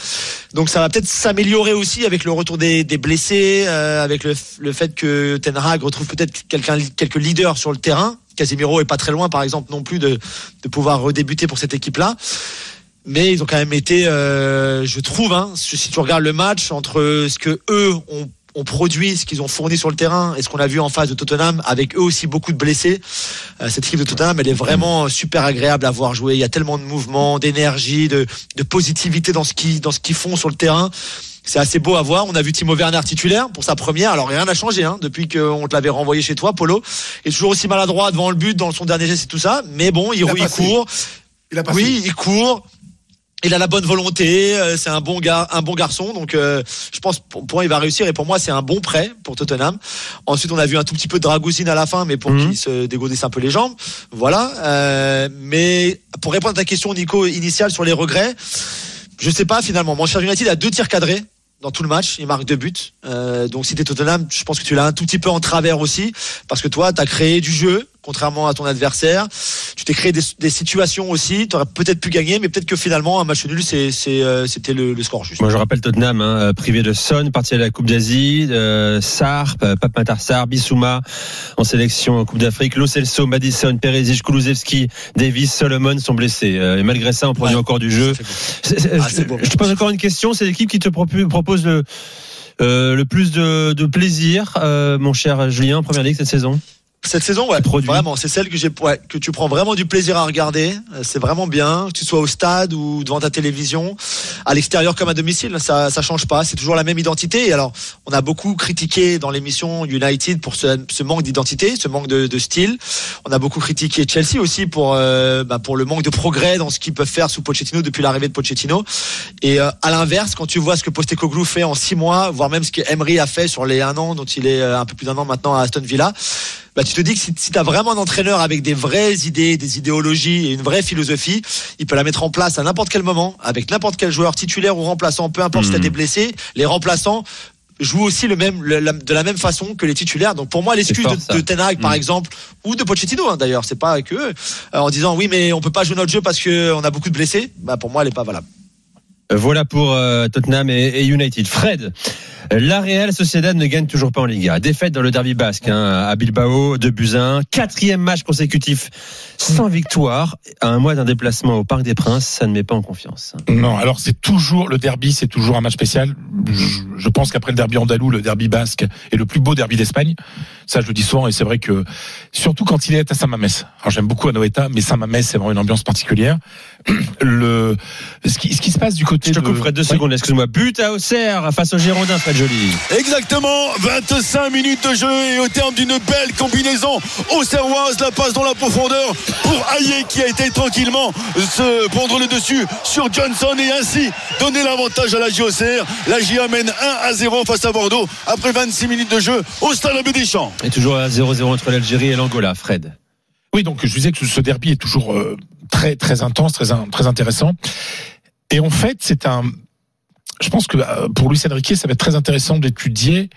S8: Donc, ça va peut-être s'améliorer aussi avec le retour des, des blessés, euh, avec le, le fait que Ten Hag retrouve peut-être quelqu'un, quelques leaders sur le terrain. Casemiro est pas très loin, par exemple, non plus de, de pouvoir redébuter pour cette équipe-là mais ils ont quand même été, euh, je trouve, hein, si tu regardes le match entre ce que eux ont, ont produit, ce qu'ils ont fourni sur le terrain et ce qu'on a vu en face de Tottenham, avec eux aussi beaucoup de blessés. Euh, cette équipe de Tottenham, elle est vraiment super agréable à voir jouer. Il y a tellement de mouvements, d'énergie, de, de positivité dans ce qu'ils dans ce qu'ils font sur le terrain. C'est assez beau à voir. On a vu Timo Werner titulaire pour sa première. Alors rien n'a changé hein, depuis qu'on te l'avait renvoyé chez toi, Polo. Il est toujours aussi maladroit devant le but, dans son dernier geste et tout ça. Mais bon, il,
S3: Il
S8: il court.
S3: Il a passé.
S8: Oui, il court. Il a la bonne volonté, euh, c'est un bon gars, un bon garçon, donc euh, je pense pour, pour moi il va réussir et pour moi c'est un bon prêt pour Tottenham. Ensuite on a vu un tout petit peu de Dragousine à la fin, mais pour
S7: Mhm.
S8: qu'il se dégourdisse un peu les jambes, voilà. Euh, mais pour répondre à ta question Nico initiale sur les regrets, je sais pas finalement. Manchester United a deux tirs cadrés dans tout le match, il marque deux buts. Euh, donc si t'es Tottenham, je pense que tu l'as un tout petit peu en travers aussi, parce que toi, tu as créé du jeu, contrairement à ton adversaire. Tu t'es créé des, des situations aussi, tu aurais peut-être pu gagner, mais peut-être que finalement, un match nul, euh, c'était le, le score juste.
S7: Moi, je rappelle Tottenham, hein, euh, privé de Son, parti à la Coupe d'Asie, euh, Sarp, Pape Matar Sarr, Bissouma en sélection en Coupe d'Afrique, Lo Celso, Madison, Perisic, Kulusevski, Davis, Solomon sont blessés. Euh, et malgré ça, on produit
S8: Ouais.
S7: encore du jeu.
S8: Ah,
S7: je te pose encore une question. C'est l'équipe qui te propose le, euh, le plus de, de plaisir, mon cher Julien, en première ligue cette saison?
S8: Cette saison, ouais,
S7: produit.
S8: vraiment, c'est celle que j'ai, ouais, que tu prends vraiment du plaisir à regarder. Euh, C'est vraiment bien, que tu sois au stade ou devant ta télévision, à l'extérieur comme à domicile, ça, ça change pas. C'est toujours la même identité. Et alors, on a beaucoup critiqué dans l'émission United pour ce, ce manque d'identité, ce manque de, de style. On a beaucoup critiqué Chelsea aussi pour, euh, bah, pour le manque de progrès dans ce qu'ils peuvent faire sous Pochettino depuis l'arrivée de Pochettino. Et euh, à l'inverse, quand tu vois ce que Postecoglou fait en six mois, voire même ce que Emery a fait sur les un an dont il est un peu plus d'un an maintenant à Aston Villa, bah, tu te dis que si, si tu as vraiment un entraîneur avec des vraies idées, des idéologies et une vraie philosophie, il peut la mettre en place à n'importe quel moment, avec n'importe quel joueur titulaire ou remplaçant, peu importe si
S7: Hmm.
S8: tu été blessé, les remplaçants jouent aussi le même, le- la- de la même façon que les titulaires. Donc pour moi, l'excuse de, de Ten Hag, par
S7: Mm.
S8: exemple, ou de Pochettino hein, d'ailleurs, c'est pas que eux, euh, en disant oui mais on peut pas jouer notre jeu parce que on a beaucoup de blessés, bah pour moi elle est pas valable.
S7: Voilà pour euh, Tottenham et, United. Fred, la Real Sociedad ne gagne toujours pas en Liga. Défaite dans le derby basque hein, à Bilbao, de Buzyn. Quatrième match consécutif sans victoire. À un mois d'un déplacement au Parc des Princes, ça ne met pas en confiance.
S9: Non, alors c'est toujours le derby, c'est toujours un match spécial. Je, pense qu'après le derby andalou, le derby basque est le plus beau derby d'Espagne. Ça, je le dis souvent, et c'est vrai que surtout quand il est à Saint-Mamès. Alors j'aime beaucoup Anoeta, mais Saint-Mamès, c'est vraiment une ambiance particulière. Ce qui se passe du côté
S7: Je te
S9: de
S7: coupe Fred deux secondes, excuse-moi. But à Auxerre face aux Girondins, Fred Joly.
S12: Exactement, 25 minutes de jeu et au terme d'une belle combinaison auxerroise, la passe dans la profondeur pour Ayer qui a été tranquillement se prendre le dessus sur Johnson et ainsi donner l'avantage à la JOCR. La J amène 1 à 0 face à Bordeaux après 26 minutes de jeu au stade Abbé Deschamps.
S7: Et toujours à 0-0 entre l'Algérie et l'Angola, Fred.
S9: Oui, donc je disais que ce derby est toujours euh, très très intense, très très intéressant. Et en fait, c'est un. Je pense que euh, pour Luis Enrique, ça va être très intéressant d'étudier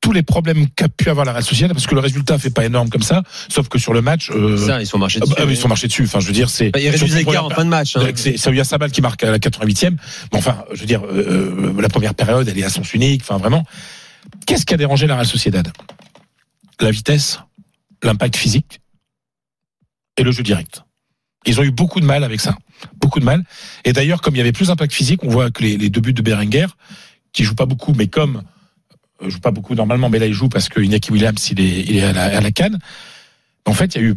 S9: tous les problèmes qu'a pu avoir la Real Sociedad, parce que le résultat fait pas énorme comme ça, sauf que sur le match, euh,
S7: Ça, ils sont marchés
S9: ah
S7: dessus.
S9: bah, ils sont marchés dessus. Enfin, je veux dire, c'est.
S7: Bah, ils réduisent l'écart en fin de match. hein.
S9: c'est Sabia Sabal qui marque à la 88e. Mais enfin, je veux dire, euh, la première période, elle est à sens unique. Enfin, vraiment. Qu'est-ce qui a dérangé la Real Sociedad? La vitesse, l'impact physique et le jeu direct. Ils ont eu beaucoup de mal avec ça. Beaucoup de mal. Et d'ailleurs, comme il y avait plus d'impact physique, on voit que les, les deux buts de Berenguer, qui joue pas beaucoup, mais comme euh, joue pas beaucoup normalement, mais là il joue parce que Iñaki Williams il est, il est à la, à la canne. En fait, il y a eu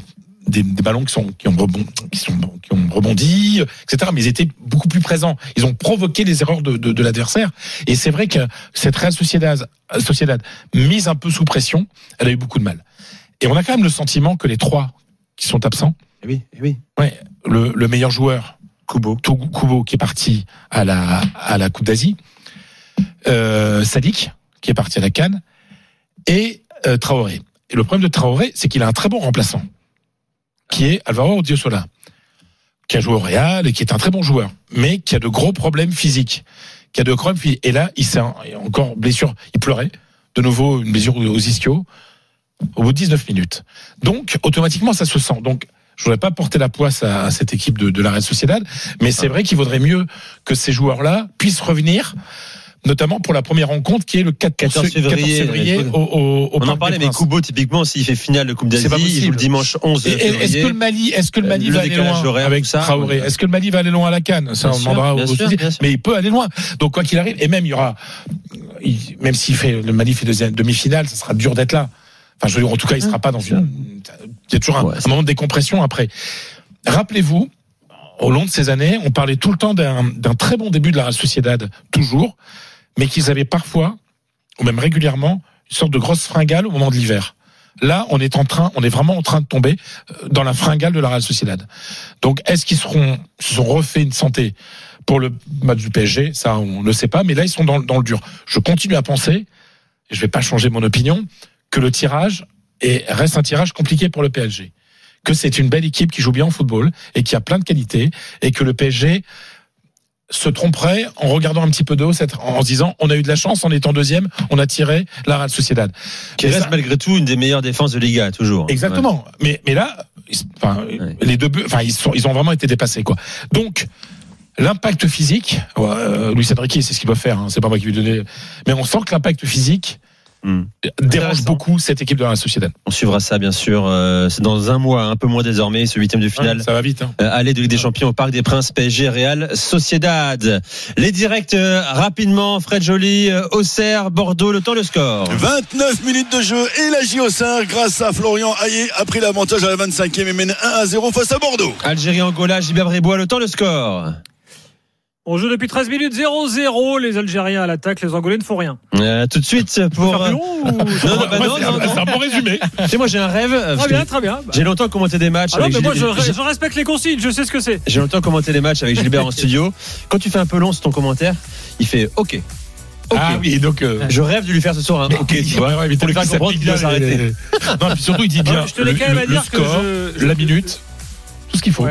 S9: des, des ballons qui sont qui ont rebondi, qui sont qui ont rebondi, etc. Mais ils étaient beaucoup plus présents. Ils ont provoqué les erreurs de, de, de l'adversaire. Et c'est vrai que cette Real Sociedad, Sociedad mise un peu sous pression, elle a eu beaucoup de mal. Et on a quand même le sentiment que les trois qui sont absents,
S7: Eh Oui, eh oui.
S9: ouais, le, le meilleur joueur,
S7: Kubo.
S9: Qui est parti à la Coupe d'Asie, euh, Sadik qui est parti à la Cannes et euh, Traoré. Et le problème de Traoré, c'est qu'il a un très bon remplaçant, qui est Alvaro Diosola, qui a joué au Real et qui est un très bon joueur, mais qui a de gros problèmes physiques, qui a de gros problèmes. Et là, il s'est en- encore blessure, il pleurait, de nouveau une blessure aux ischios, au bout de 19 minutes. Donc, automatiquement, ça se sent. Donc, je voudrais pas porter la poisse à, à cette équipe de, de la Real Sociedad, mais c'est vrai qu'il vaudrait mieux que ces joueurs-là puissent revenir, notamment pour la première rencontre qui est le 4
S7: 14 février.
S9: 14 février au, au, au
S7: On en parlait, mais. Kubo, typiquement, s'il fait finale de Coupe d'Asie, il joue le dimanche 11
S9: Et- et- Est-ce que le Mali, est-ce que le Mali
S7: Euh,
S9: va
S7: le
S9: aller loin avec
S7: ça,
S9: Traoré? Est-ce que le Mali va aller loin à la Cannes? Ça,
S7: Bien
S9: on demandera
S7: bien sûr.
S9: Mais il peut aller loin. Donc quoi qu'il arrive, et même il y aura, il- même s'il fait le Mali fait deuxième demi-finale, ça sera dur d'être là. Enfin, je veux dire, en tout cas, il sera pas dans une. Il y a toujours un,
S7: Ouais,
S9: un moment de décompression après. Rappelez-vous, au long de ces années, on parlait tout le temps d'un très bon début de la Real Sociedad, toujours, mais qu'ils avaient parfois, ou même régulièrement, une sorte de grosse fringale au moment de l'hiver. Là, on est en train, on est vraiment en train de tomber euh, dans la fringale de la Real Sociedad. Donc, est-ce qu'ils seront, se sont refait une santé pour le match du PSG Ça, on ne le sait pas, mais là, ils sont dans, le- dans le dur. Je continue à penser, et je vais pas changer mon opinion, que le tirage est, reste un tirage compliqué pour le PSG. Que c'est une belle équipe qui joue bien au football et qui a plein de qualités et que le PSG se tromperait en regardant un petit peu de haut, en se disant on a eu de la chance en étant deuxième, on a tiré la Real Sociedad.
S7: Qui reste
S9: ça-
S7: malgré tout une des meilleures défenses de Liga, toujours.
S9: Exactement. Mais, mais là, ils- enfin,
S7: Ouais.
S9: les deux buts, enfin, ils, sont, ils ont vraiment été dépassés, quoi. Donc, l'impact physique, euh, Luis Enrique, c'est ce qu'il doit faire, hein, c'est pas moi qui lui donner. Mais on sent que l'impact physique Dérange beaucoup cette équipe de la Sociedad.
S7: On suivra ça, bien sûr. Euh, C'est dans un mois, un peu moins désormais, ce huitième de finale.
S9: Ouais, ça va vite. Hein.
S7: Euh, aller de Ligue des Champions au Parc des Princes, PSG, Real, Sociedad. Les directs euh, rapidement, Fred Joly, euh, Auxerre, Bordeaux, le temps, le score.
S12: 29 minutes de jeu et la JO5 grâce à Florian Hayé a pris l'avantage à la 25e et mène 1 à 0 face à Bordeaux.
S7: Algérie, Angola, Gilbert Brébois, le temps, le score.
S6: On joue depuis 13 minutes 0-0. Les Algériens à l'attaque, les Angolais ne font rien.
S7: Euh, tout de suite pour.
S6: Faire plus long ou-
S7: Non, non, bah non,
S9: c'est
S7: non,
S9: c'est un bon résumé.
S7: Tu sais, moi j'ai un rêve. euh, parce
S6: Très bien, très bien.
S7: J'ai longtemps commenté des matchs.
S6: Ah non, mais moi, je, je respecte les consignes, je sais ce que c'est.
S7: J'ai longtemps commenté les matchs avec Gilbert en studio. Quand tu fais un peu long sur ton commentaire, il fait OK.
S9: Ah oui, donc. euh,
S7: Je rêve de lui faire ce soir un ok, tu vois,
S9: ouais, ouais, mais
S7: pour lui faire comprendre
S9: ça
S7: qu'il doit s'arrêter.
S9: Non, puis surtout, il dit bien
S6: je tenais
S9: le,
S6: quand même à
S9: le-
S6: dire que
S9: la minute, tout ce qu'il faut.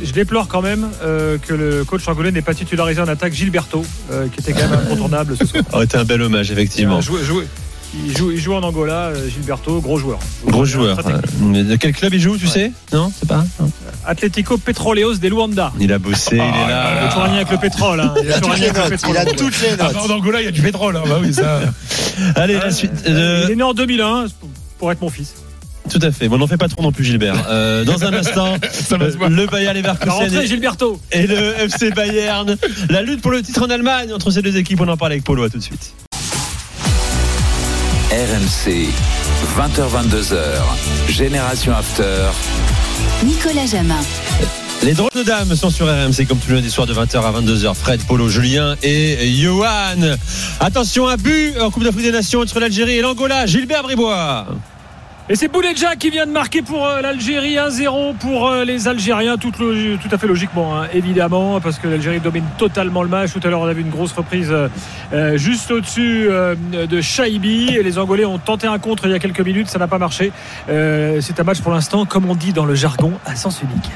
S6: Je, je déplore quand même euh, que le coach angolais n'ait pas titularisé en attaque Gilberto, euh, qui était quand même incontournable ce soir.
S7: Oh, c'était un bel hommage, effectivement.
S6: Il, joue- joue- il joue, il joue en Angola, euh, Gilberto, gros joueur.
S7: Gros joueur. Euh, De quel club il joue, tu sais? Non, c'est pas. non.
S6: Atlético Petroleos de Luanda.
S7: Il a bossé, il est
S6: Il a
S7: là.
S6: toujours rien avec le pétrole. Hein.
S8: Il a
S6: toujours
S8: toutes
S6: rien
S8: les
S6: avec le
S8: notes.
S6: pétrole.
S8: Il a toutes les
S9: Ah,
S8: notes.
S9: en Angola, il y a du pétrole. hein. Bah oui, ça.
S7: Allez, la suite. euh,
S6: Il est né en 2001 pour être mon fils.
S7: Tout à fait. Bon, n'en fais pas trop non plus, Gilbert. Euh, dans un instant, euh, le Bayer
S6: La
S7: Leverkusen
S6: rentrée
S7: et,
S6: Gilberto.
S7: et le FC Bayern. La lutte pour le titre en Allemagne entre ces deux équipes. On en parle avec Polo. À tout de suite.
S2: RMC, 20h22h, Génération After.
S1: Nicolas Jamin.
S7: Les drôles de dames sont sur RMC comme tous les lundis soirs de 20h à 22h. Fred, Polo, Julien et Johan. Attention, un but en Coupe d'Afrique des Nations entre l'Algérie et l'Angola. Gilbert Bribois.
S6: Et c'est Boudedja qui vient de marquer pour euh, l'Algérie 1-0 pour euh, les Algériens, tout, à fait logiquement, hein, évidemment, parce que l'Algérie domine totalement le match. Tout à l'heure, on a vu une grosse reprise euh, euh, juste au-dessus euh, de Shaibi. Et les Angolais ont tenté un contre il y a quelques minutes, ça n'a pas marché. Euh, c'est un match pour l'instant, comme on dit dans le jargon, à sens unique.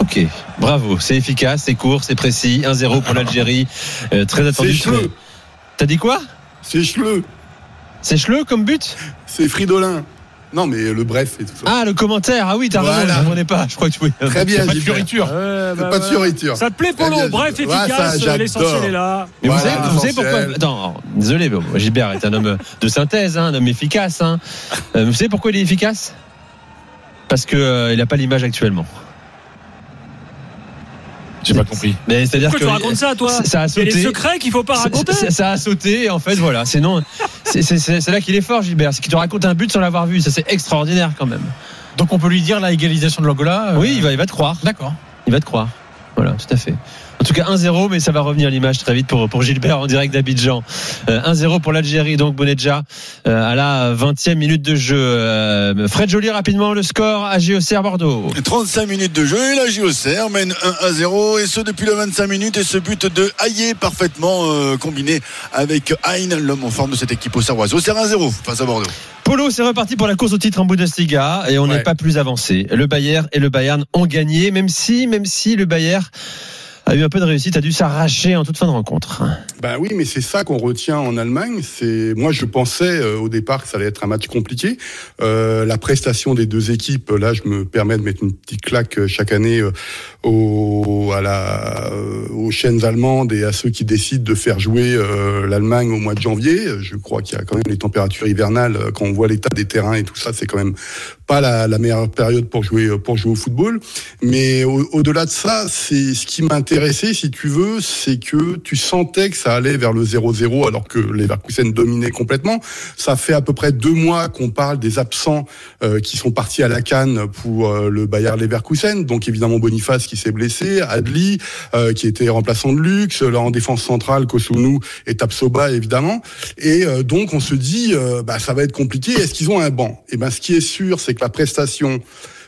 S7: Ok, bravo. C'est efficace, c'est court, c'est précis. 1-0 pour l'Algérie. Euh, très attendu.
S3: C'est cheleux.
S7: T'as dit quoi?
S3: C'est cheleux.
S7: C'est cheleux comme but?
S3: C'est Fridolin. Non, mais le bref et tout ça.
S7: Ah, le commentaire. Ah oui, t'as raison, je m'en ai pas. Je crois que tu voulais.
S3: Très bien,
S9: Pas de fioriture.
S6: Euh,
S3: C'est pas de fioriture.
S6: Ça te plaît, Polo Bref, efficace, l'essentiel est là.
S7: Mais vous, savez, vous savez pourquoi. Attends, désolé, Gilbert est un homme de synthèse, hein, un homme efficace. Hein. Euh, vous savez pourquoi il est efficace? Parce que euh, il n'a pas l'image actuellement.
S9: J'ai pas compris.
S7: Mais c'est-à-dire que
S6: tu racontes ça, toi
S7: ça- a
S6: Il y a des
S7: sauté.
S6: secrets qu'il faut pas raconter.
S7: ça, ça a sauté, et en fait, voilà. C'est- c'est c'est- c'est là qu'il est fort, Gilbert. C'est qu'il te raconte un but sans l'avoir vu. Ça, c'est extraordinaire quand même.
S10: Donc on peut lui dire la égalisation de l'Angola. euh,
S7: Oui, il va, il va te croire.
S10: D'accord.
S7: Il va te croire. Voilà, tout à fait. En tout cas, 1-0, mais ça va revenir à l'image très vite pour, pour Gilbert en direct d'Abidjan. Euh, 1-0 pour l'Algérie, donc Bonedja, euh, à la 20e minute de jeu. Euh, Fred Joly, rapidement, le score à JOCR Bordeaux.
S12: 35 minutes de jeu et la JOCR mène 1 à 0 et ce depuis le 25 minutes et ce but de Hayé parfaitement euh, combiné avec Hein, l'homme en forme de cette équipe au Serroise. Au 1-0 face à Bordeaux.
S7: Polo, c'est reparti pour la course au titre en Bundesliga et on n'est
S3: Ouais.
S7: pas plus avancé. Le Bayern et le Bayern ont gagné, même si, même si le Bayern a eu un peu de réussite, a dû s'arracher en toute fin de rencontre.
S3: Ben oui, mais c'est ça qu'on retient en Allemagne. C'est moi, je pensais euh, au départ que ça allait être un match compliqué. Euh, la prestation des deux équipes, là, je me permets de mettre une petite claque euh, chaque année euh, aux chaînes allemandes et à ceux qui décident de faire jouer l'Allemagne au mois de janvier. Je crois qu'il y a quand même les températures hivernales. Quand on voit l'état des terrains et tout ça, c'est quand même pas la, meilleure période pour jouer euh, pour jouer au football. Mais au- au-delà de ça, c'est ce qui m'intéressait, si tu veux, c'est que tu sentais que ça allait vers le 0-0 alors que les Leverkusen dominaient complètement. Ça fait à peu près deux mois qu'on parle des absents euh, qui sont partis à la canne pour euh, le Bayer Leverkusen. Donc évidemment Boniface qui s'est blessé, Adli euh, qui était remplaçant de luxe, là en défense centrale Kosunu et Tapsoba évidemment. Et euh, donc on se dit bah ça va être compliqué. Est-ce qu'ils ont un banc? Et ben ce qui est sûr c'est que la prestation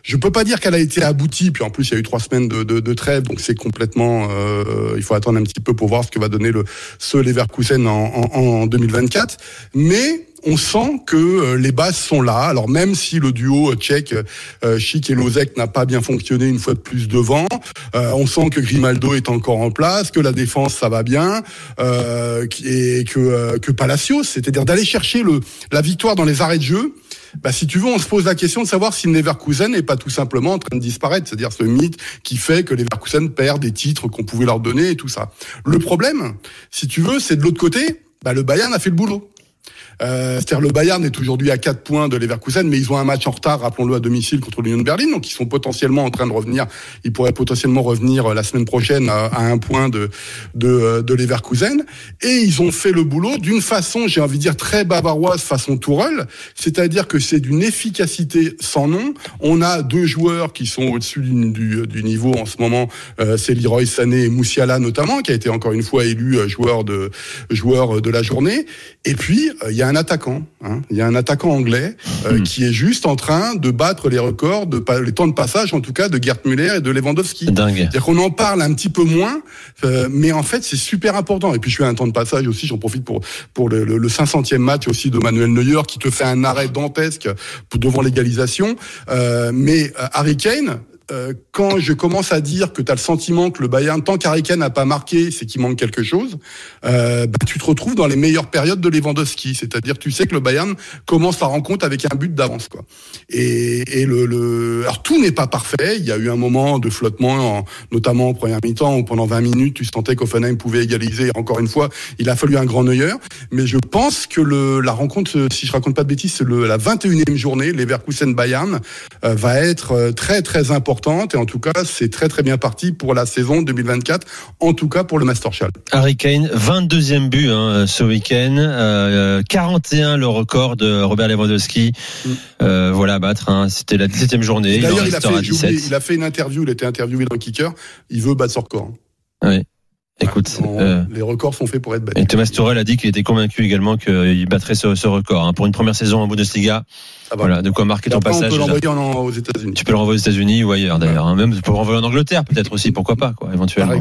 S3: je peux pas dire qu'elle a été aboutie, puis en plus il y a eu trois semaines de, de, de trêve, donc c'est complètement. euh, il faut attendre un petit peu pour voir ce que va donner le ce Leverkusen en, en, en 2024. Mais on sent que euh, les bases sont là. Alors même si le duo euh, tchèque euh, Chic et Lozek n'a pas bien fonctionné une fois de plus devant, euh, on sent que Grimaldo est encore en place, que la défense ça va bien, euh, et que euh, que Palacios, c'est-à-dire d'aller chercher le la victoire dans les arrêts de jeu. Bah, si tu veux, on se pose la question de savoir si le Leverkusen n'est pas tout simplement en train de disparaître, c'est-à-dire ce mythe qui fait que les Leverkusen perdent des titres qu'on pouvait leur donner et tout ça. Le problème, si tu veux, c'est de l'autre côté, bah, le Bayern a fait le boulot. Euh, C'est-à-dire le Bayern est aujourd'hui à 4 points de Leverkusen, mais ils ont un match en retard, rappelons-le, à domicile contre l'Union de Berlin, donc ils sont potentiellement en train de revenir. Ils pourraient potentiellement revenir euh, la semaine prochaine à, un point de, de, euh, de Leverkusen. Et ils ont fait le boulot d'une façon, j'ai envie de dire, très bavaroise, façon Tourelle. C'est-à-dire que c'est d'une efficacité sans nom. On a deux joueurs qui sont au-dessus du, du, du niveau en ce moment. Euh, c'est Leroy Sané et Moussiala notamment, qui a été encore une fois élu euh, joueur de joueur de la journée. Et puis euh, il y a un attaquant, hein. il y a un attaquant anglais euh, qui est juste en train de battre les records de les temps de passage, en tout cas, de Gerd Müller et de Lewandowski.
S7: Dingue.
S3: C'est-à-dire qu'on en parle un petit peu moins, euh, mais en fait c'est super important. Et puis je suis à un temps de passage aussi, j'en profite pour pour le, le, le 500e match aussi de Manuel Neuer qui te fait un arrêt dantesque pour devant l'égalisation. Euh, mais euh, Harry Kane. Euh, quand je commence à dire que tu as le sentiment que le Bayern, tant qu'Harry Kane n'a pas marqué, c'est qu'il manque quelque chose, euh, bah, tu te retrouves dans les meilleures périodes de Lewandowski. C'est-à-dire, tu sais que le Bayern commence la rencontre avec un but d'avance. quoi. Et, et le, le, alors tout n'est pas parfait. Il y a eu un moment de flottement, en- notamment en première mi-temps, où pendant 20 minutes, tu sentais qu'Offenheim pouvait égaliser. Encore une fois, il a fallu un grand Neuer. Mais je pense que le, la rencontre, si je raconte pas de bêtises, c'est la 21e journée, Leverkusen-Bayern, euh, va être euh, très très importante. Et en tout cas, c'est très très bien parti pour la saison 2024, en tout cas pour le Masterchal.
S7: Harry Kane, 22e but hein, ce week-end, euh, 41 le record de Robert Lewandowski. Euh, voilà à battre. hein. C'était la 17e journée. Il en
S3: D'ailleurs, il, a
S7: restera
S3: fait, j'ai oublié,
S7: 17.
S3: il a fait une interview, il a été interviewé dans Kicker. Il veut battre son record.
S7: Oui. Écoute,
S3: On-
S7: euh,
S3: les records sont faits pour être battus.
S7: et Thomas Tuchel a dit qu'il était convaincu également qu'il battrait ce, ce record hein. pour une première saison en Bundesliga.
S3: Ça va.
S7: Voilà, de quoi marquer
S3: Et
S7: ton
S3: après, on
S7: passage.
S3: peut l'envoyer en- aux États-Unis.
S7: Tu peux le renvoyer aux États-Unis ou ailleurs d'ailleurs, hein. même tu peux le renvoyer en Angleterre peut-être aussi, pourquoi pas, quoi, éventuellement.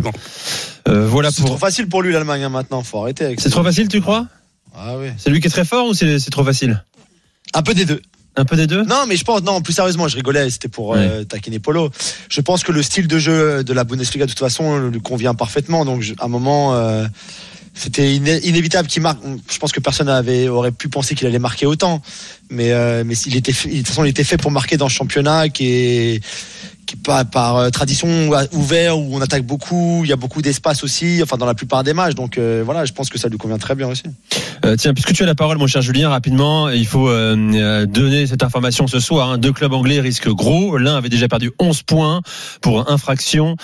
S7: Euh, voilà
S8: C'est trop
S7: pour.
S8: facile pour lui l'Allemagne hein, maintenant. Faut arrêter avec
S7: C'est trop facile, tu crois?
S8: Ah oui.
S7: C'est lui qui est très fort ou c'est trop facile?
S8: Un peu des deux.
S7: Un peu des deux?
S8: Non, mais je pense, non, plus sérieusement, je rigolais, c'était pour euh, taquiner Polo. Je pense que le style de jeu de la Bundesliga, de toute façon, lui convient parfaitement. Donc, je- à un moment, euh, c'était iné- inévitable qu'il marque. Je pense que personne avait, aurait pu penser qu'il allait marquer autant. Mais, euh, mais il était, de toute façon, il était fait pour marquer dans ce championnat qui est, par euh, tradition ouvert où on attaque beaucoup, il y a beaucoup d'espace aussi, enfin dans la plupart des matchs. Donc euh, voilà, je pense que ça lui convient très bien aussi.
S7: Euh, tiens, puisque tu as la parole, mon cher Julien, rapidement, il faut donner cette information ce soir. hein. Deux clubs anglais risquent gros. L'un avait déjà perdu 11 points pour infraction.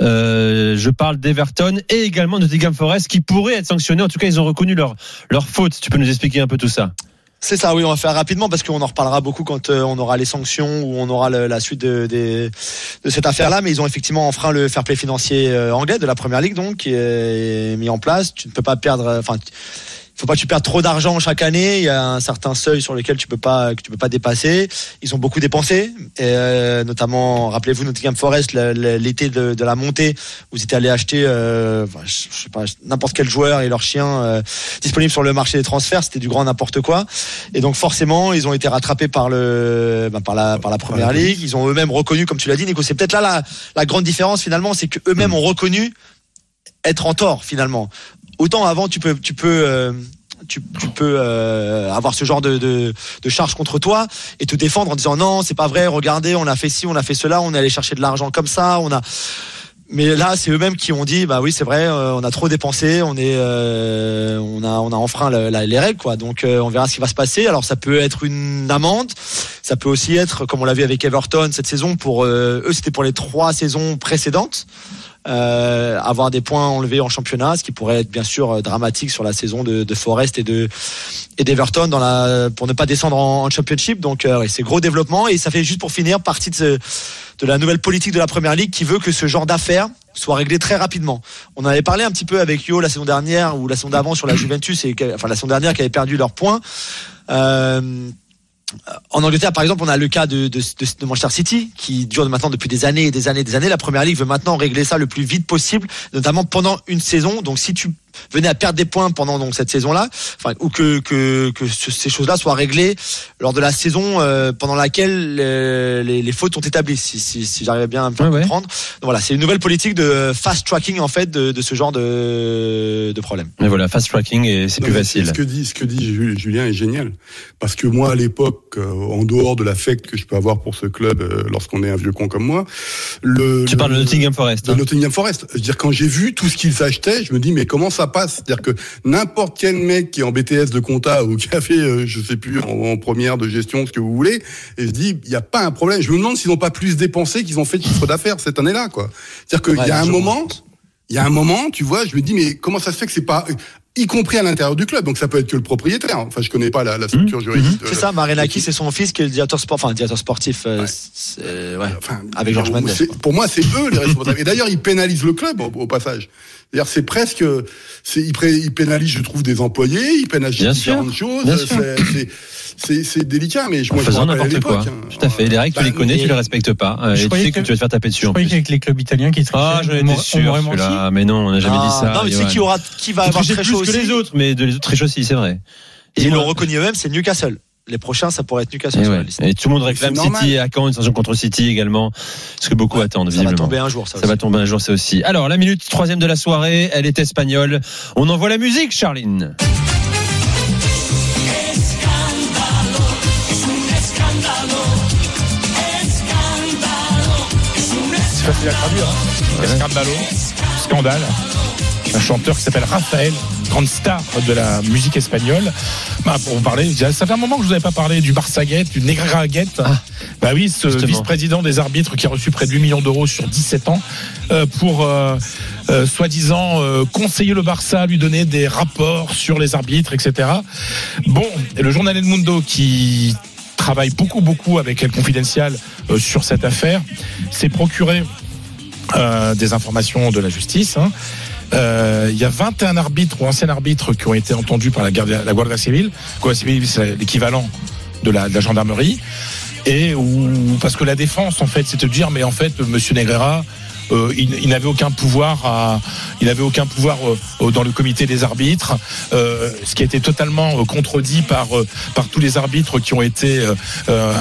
S7: Je parle d'Everton et également de Nottingham Forest qui pourraient être sanctionnés. En tout cas, ils ont reconnu leur, leur faute. Tu peux nous expliquer un peu tout ça?
S8: C'est ça, oui, on va faire rapidement parce qu'on en reparlera beaucoup quand euh, on aura les sanctions ou on aura la suite de, cette affaire-là. Mais ils ont effectivement enfreint le fair play financier euh, anglais de la première ligue, donc qui est mis en place. Tu ne peux pas perdre, enfin. Faut pas que tu perdes trop d'argent chaque année. Il y a un certain seuil sur lequel tu peux pas que tu peux pas dépasser. Ils ont beaucoup dépensé, et, euh, notamment rappelez-vous Nottingham Forest l'été de, de la montée, vous étiez allé acheter, euh, enfin, je je sais pas n'importe quel joueur et leur chien euh, disponible sur le marché des transferts. C'était du grand n'importe quoi. Et donc forcément, ils ont été rattrapés par le ben, par la par la première ligue. Ils ont eux-mêmes reconnu, comme tu l'as dit, Nico. C'est peut-être là la, la grande différence finalement, c'est que eux-mêmes ont reconnu être en tort finalement. Autant avant, tu peux, tu peux, euh, tu, peux euh, avoir ce genre de, de, de charge contre toi et te défendre en disant non, c'est pas vrai. Regardez, on a fait ci, on a fait cela, on est allé chercher de l'argent comme ça, on a. Mais là, c'est eux-mêmes qui ont dit, bah oui, c'est vrai, euh, on a trop dépensé, on est, euh, on a, on a enfreint les règles, quoi. Donc, euh, on verra ce qui va se passer. Alors, ça peut être une amende, ça peut aussi être, comme on l'a vu avec Everton cette saison, pour eux, c'était pour les trois saisons précédentes. Euh, avoir des points enlevés en championnat, ce qui pourrait être bien sûr euh, dramatique sur la saison de, de Forest et de et d'Everton pour ne pas descendre en, championship. Donc euh, c'est gros développement et ça fait juste pour finir partie de, la nouvelle politique de la première ligue qui veut que ce genre d'affaires soit réglé très rapidement. On avait parlé un petit peu avec Yo la saison dernière ou la saison d'avant sur la Juventus et enfin la saison dernière qui avait perdu leurs points. Euh, en Angleterre, par exemple, on a le cas de, Manchester City qui dure maintenant depuis des années et des années et des années. La Première Ligue veut maintenant régler ça le plus vite possible, notamment pendant une saison. Donc, si tu venais à perdre des points pendant donc cette saison-là, enfin, ou que que, que ce- ces choses-là soient réglées lors de la saison euh, pendant laquelle euh, les, les fautes sont établies, si, si, si j'arrivais bien à me faire comprendre. Donc, voilà, c'est une nouvelle politique de fast tracking en fait de, de ce genre de, de problème.
S7: Mais voilà, fast tracking et c'est plus facile.
S3: Ce que dit, ce que dit Ju- Julien est génial. Parce que moi, à l'époque, euh, en dehors de l'affect que je peux avoir pour ce club lorsqu'on est un vieux con comme moi, le.
S7: Tu parles de Nottingham Forest.
S3: De
S7: hein.
S3: Nottingham Forest. Je veux dire, quand j'ai vu tout ce qu'ils achetaient, je me dis, mais comment ça passe C'est-à-dire que n'importe quel mec qui est en BTS de compta ou qui a fait, euh, je sais plus, en, en première de gestion, ce que vous voulez, et je dis, il n'y a pas un problème. Je me demande s'ils n'ont pas plus dépensé qu'ils ont fait de chiffre d'affaires cette année-là, quoi. C'est-à-dire qu'il
S8: Ouais,
S3: y a un moment, il y a un moment, tu vois, je me dis, mais comment ça se fait que c'est pas y compris à l'intérieur du club. Donc ça peut être que le propriétaire. Enfin, je connais pas la, la structure juridique. de-
S8: C'est ça, Marinaki, c'est son fils qui est le directeur sport, enfin, directeur sportif, euh, ouais, avec Georges Mendes.
S3: Pour moi, c'est eux les responsables. Et d'ailleurs, ils pénalisent le club au, au passage. C'est-à-dire, c'est presque, c'est, ils, pré- ils pénalisent, je trouve, des employés, ils pénalisent
S7: Bien sûr,
S3: différentes choses.
S7: bien sûr.
S3: C'est, c'est, c'est, c'est délicat, mais je, moi, je
S7: n'importe quoi.
S3: hein.
S7: Tout à fait. Les règles, tu les connais, tu les respectes pas. Euh,
S10: Je
S7: Et tu
S10: croyais
S7: sais que
S10: que-
S7: tu vas te faire taper dessus
S10: Je croyais qu'avec les clubs italiens qui
S7: Ah, j'en étais sûr, celui-là. Mais non, on n'a jamais
S8: Ah,
S7: dit ça.
S8: non, mais
S7: Johan.
S8: qui aura, qui va
S7: Ils
S8: avoir très
S7: plus
S8: chaud
S7: que
S8: aussi.
S7: les autres, mais de les autres trichent aussi, c'est vrai.
S8: Ils
S7: Dis-moi.
S8: l'ont reconnu eux-mêmes, c'est Newcastle. Les prochains, ça pourrait être Newcastle
S7: Et,
S8: sur
S7: ouais.
S8: la liste.
S7: Et tout le monde réclame. City et à quand une sanction contre City également. Ce que beaucoup attendent,
S8: Ça va
S7: visiblement.
S8: tomber un jour, ça
S7: Ça
S8: aussi.
S7: va tomber un jour, ça aussi. Alors, la minute troisième de la soirée, elle est espagnole. On envoie la musique, Charline.
S9: C'est facile à traduire. Hein. Escandalo, scandale. Un chanteur qui s'appelle Raphaël, grande star de la musique espagnole. Bah, pour vous parler, ça fait un moment que je vous avais pas parlé du Barça Gate, du Negra Gate. bah oui, ce vice-président des arbitres qui a reçu près de 8 millions d'euros sur 17 ans euh, pour euh, euh, soi-disant euh, conseiller le Barça, lui donner des rapports sur les arbitres, etc. Bon, et le journal El Mundo qui travaille beaucoup beaucoup avec El Confidential euh, sur cette affaire s'est procuré euh, des informations de la justice. hein. Euh, Il y a 21 arbitres ou anciens arbitres qui ont été entendus par la, garde, la Guardia Civile. Civile, c'est l'équivalent de la, gendarmerie. Et où, parce que la défense, en fait, c'est de dire, mais en fait, Monsieur Negrera, euh, il, n'avait aucun pouvoir il aucun pouvoir euh, dans le comité des arbitres, ce qui a été totalement contredit par par tous les arbitres qui ont été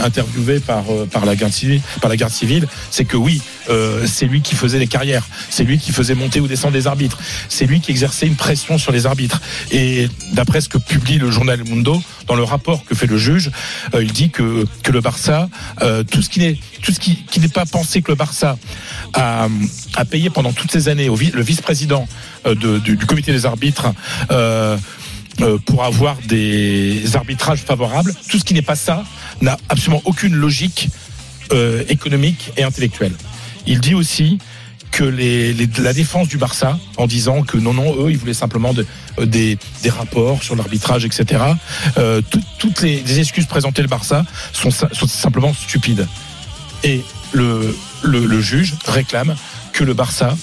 S9: interviewés par par la garde civile, par la garde civile, c'est que oui, euh, c'est lui qui faisait les carrières, c'est lui qui faisait monter ou descendre les arbitres, c'est lui qui exerçait une pression sur les arbitres. Et d'après ce que publie le journal Mundo, dans le rapport que fait le juge, euh, il dit que le Barça, euh, tout ce qui n'est tout ce qui, n'est pas pensé que le Barça a, payé pendant toutes ces années le vice-président de- du, comité des arbitres. pour avoir des arbitrages favorables, tout ce qui n'est pas ça n'a absolument aucune logique économique et intellectuelle. Il dit aussi que la défense du Barça, en disant que non, non, eux, ils voulaient simplement euh, des, rapports sur l'arbitrage, etc. Euh, tout- toutes les, excuses présentées le Barça sont, simplement stupides. Et le juge réclame que le Barça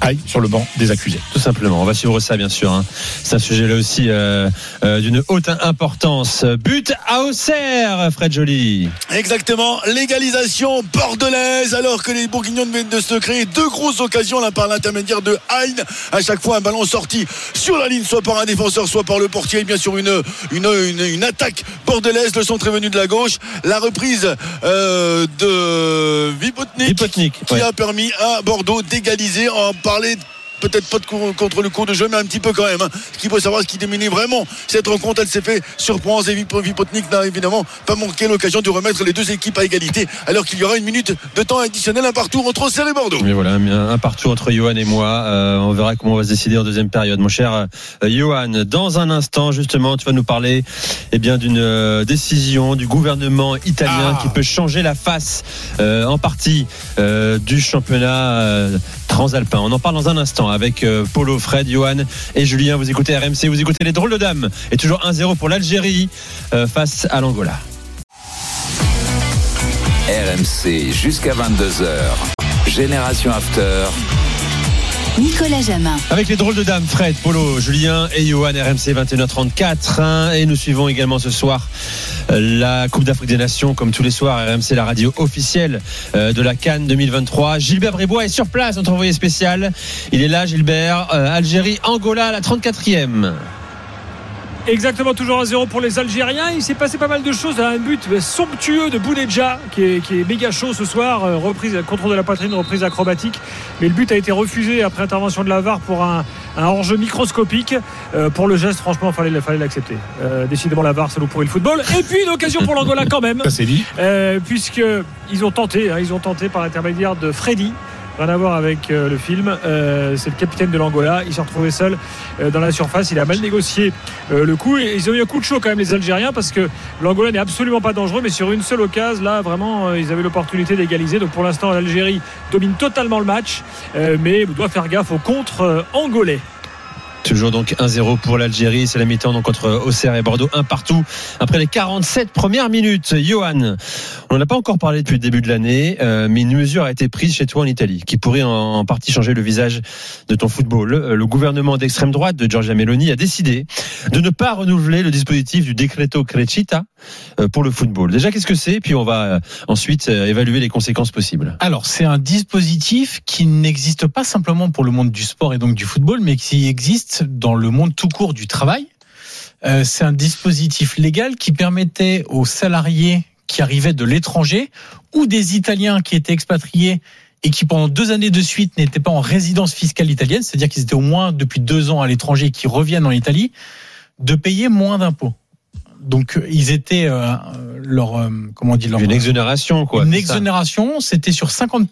S9: aille sur le banc des accusés.
S7: Tout simplement. On va suivre ça, bien sûr. hein. C'est un sujet là aussi euh, euh, d'une haute importance. But à Auxerre, Fred Joly.
S12: Exactement, légalisation bordelaise alors que les Bourguignons viennent de se créer deux grosses occasions là par l'intermédiaire de Hein. À chaque fois un ballon sorti sur la ligne, soit par un défenseur, soit par le portier. Et bien sûr une, une, une, une attaque bordelaise. Le centre est venu de la gauche. La reprise euh, de Vipotnik,
S7: Vipotnik,
S12: qui
S7: ouais.
S12: a permis à Bordeaux d'égaliser. On parlait peut-être pas de contre le cours de jeu, mais un petit peu quand même. hein. Ce qu'il faut savoir, ce qui diminue vraiment cette rencontre, elle s'est fait surprendre. Et Vip- Vipotnik n'a évidemment pas manqué l'occasion de remettre les deux équipes à égalité, alors qu'il y aura une minute de temps additionnel, un partout entre Auxerre et Bordeaux.
S7: Mais voilà, un, un partout entre Johan et moi. Euh, on verra comment on va se décider en deuxième période. Mon cher euh, Johan, dans un instant, justement, tu vas nous parler eh bien, d'une euh, décision du gouvernement italien
S9: Ah.
S7: qui peut changer la face en partie du championnat transalpin. On en parle dans un instant avec euh, Polo, Fred, Johan et Julien. Vous écoutez RMC, vous écoutez les drôles de dames. Et toujours 1-0 pour l'Algérie euh, face à l'Angola.
S2: RMC jusqu'à 22h. Génération After.
S1: Nicolas Jamin.
S7: Avec les drôles de dames, Fred, Polo, Julien et Johan, RMC 21h34. hein, et nous suivons également ce soir euh, la Coupe d'Afrique des Nations, comme tous les soirs, RMC, la radio officielle euh, de la Cannes 2023. Gilbert Bribois est sur place, notre envoyé spécial. Il est là, Gilbert. Euh, Algérie, Angola, la 34e.
S6: Exactement, toujours à 0 pour les Algériens. Il s'est passé pas mal de choses. Un but somptueux de Boudedja, qui est, qui est méga chaud ce soir. Euh, Reprise, contrôle de la poitrine, reprise acrobatique. Mais le but a été refusé après intervention de la VAR pour un, un hors-jeu microscopique. Euh, pour le geste, franchement, il fallait, fallait l'accepter. Euh, décidément, la VAR, ça nous pourrit le football. Et puis, une occasion pour l'Angola quand même.
S9: Ça c'est dit.
S6: Euh, puisque ils ont tenté, hein, ils ont tenté par l'intermédiaire de Freddy. Rien à voir avec euh, le film. Euh, c'est le capitaine de l'Angola. Il s'est retrouvé seul euh, dans la surface. Il a mal négocié le coup. Ils ont eu un coup de chaud quand même les Algériens parce que l'Angola n'est absolument pas dangereux. Mais sur une seule occasion, là vraiment, ils avaient l'opportunité d'égaliser. Donc pour l'instant, l'Algérie domine totalement le match, mais doit faire gaffe au contre angolais.
S7: Toujours donc 1-0 pour l'Algérie. C'est la mi-temps donc entre Auxerre et Bordeaux, un partout. Après les 47 premières minutes, Johan, on n'en a pas encore parlé depuis le début de l'année, euh, mais une mesure a été prise chez toi en Italie qui pourrait en, partie changer le visage de ton football. Le, le gouvernement d'extrême droite de Giorgia Meloni a décidé de ne pas renouveler le dispositif du Decreto Crescita euh, pour le football. Déjà, qu'est-ce que c'est? Puis on va euh, ensuite euh, évaluer les conséquences possibles.
S10: Alors, c'est un dispositif qui n'existe pas simplement pour le monde du sport et donc du football, mais qui existe dans le monde tout court du travail. Euh, c'est un dispositif légal qui permettait aux salariés qui arrivaient de l'étranger ou des Italiens qui étaient expatriés et qui pendant deux années de suite n'étaient pas en résidence fiscale italienne, c'est-à-dire qu'ils étaient au moins depuis deux ans à l'étranger et qui reviennent en Italie, de payer moins d'impôts. Donc euh, ils étaient euh, leur euh, comment on dit leur
S7: Une exonération, quoi.
S10: une exonération, c'était sur 50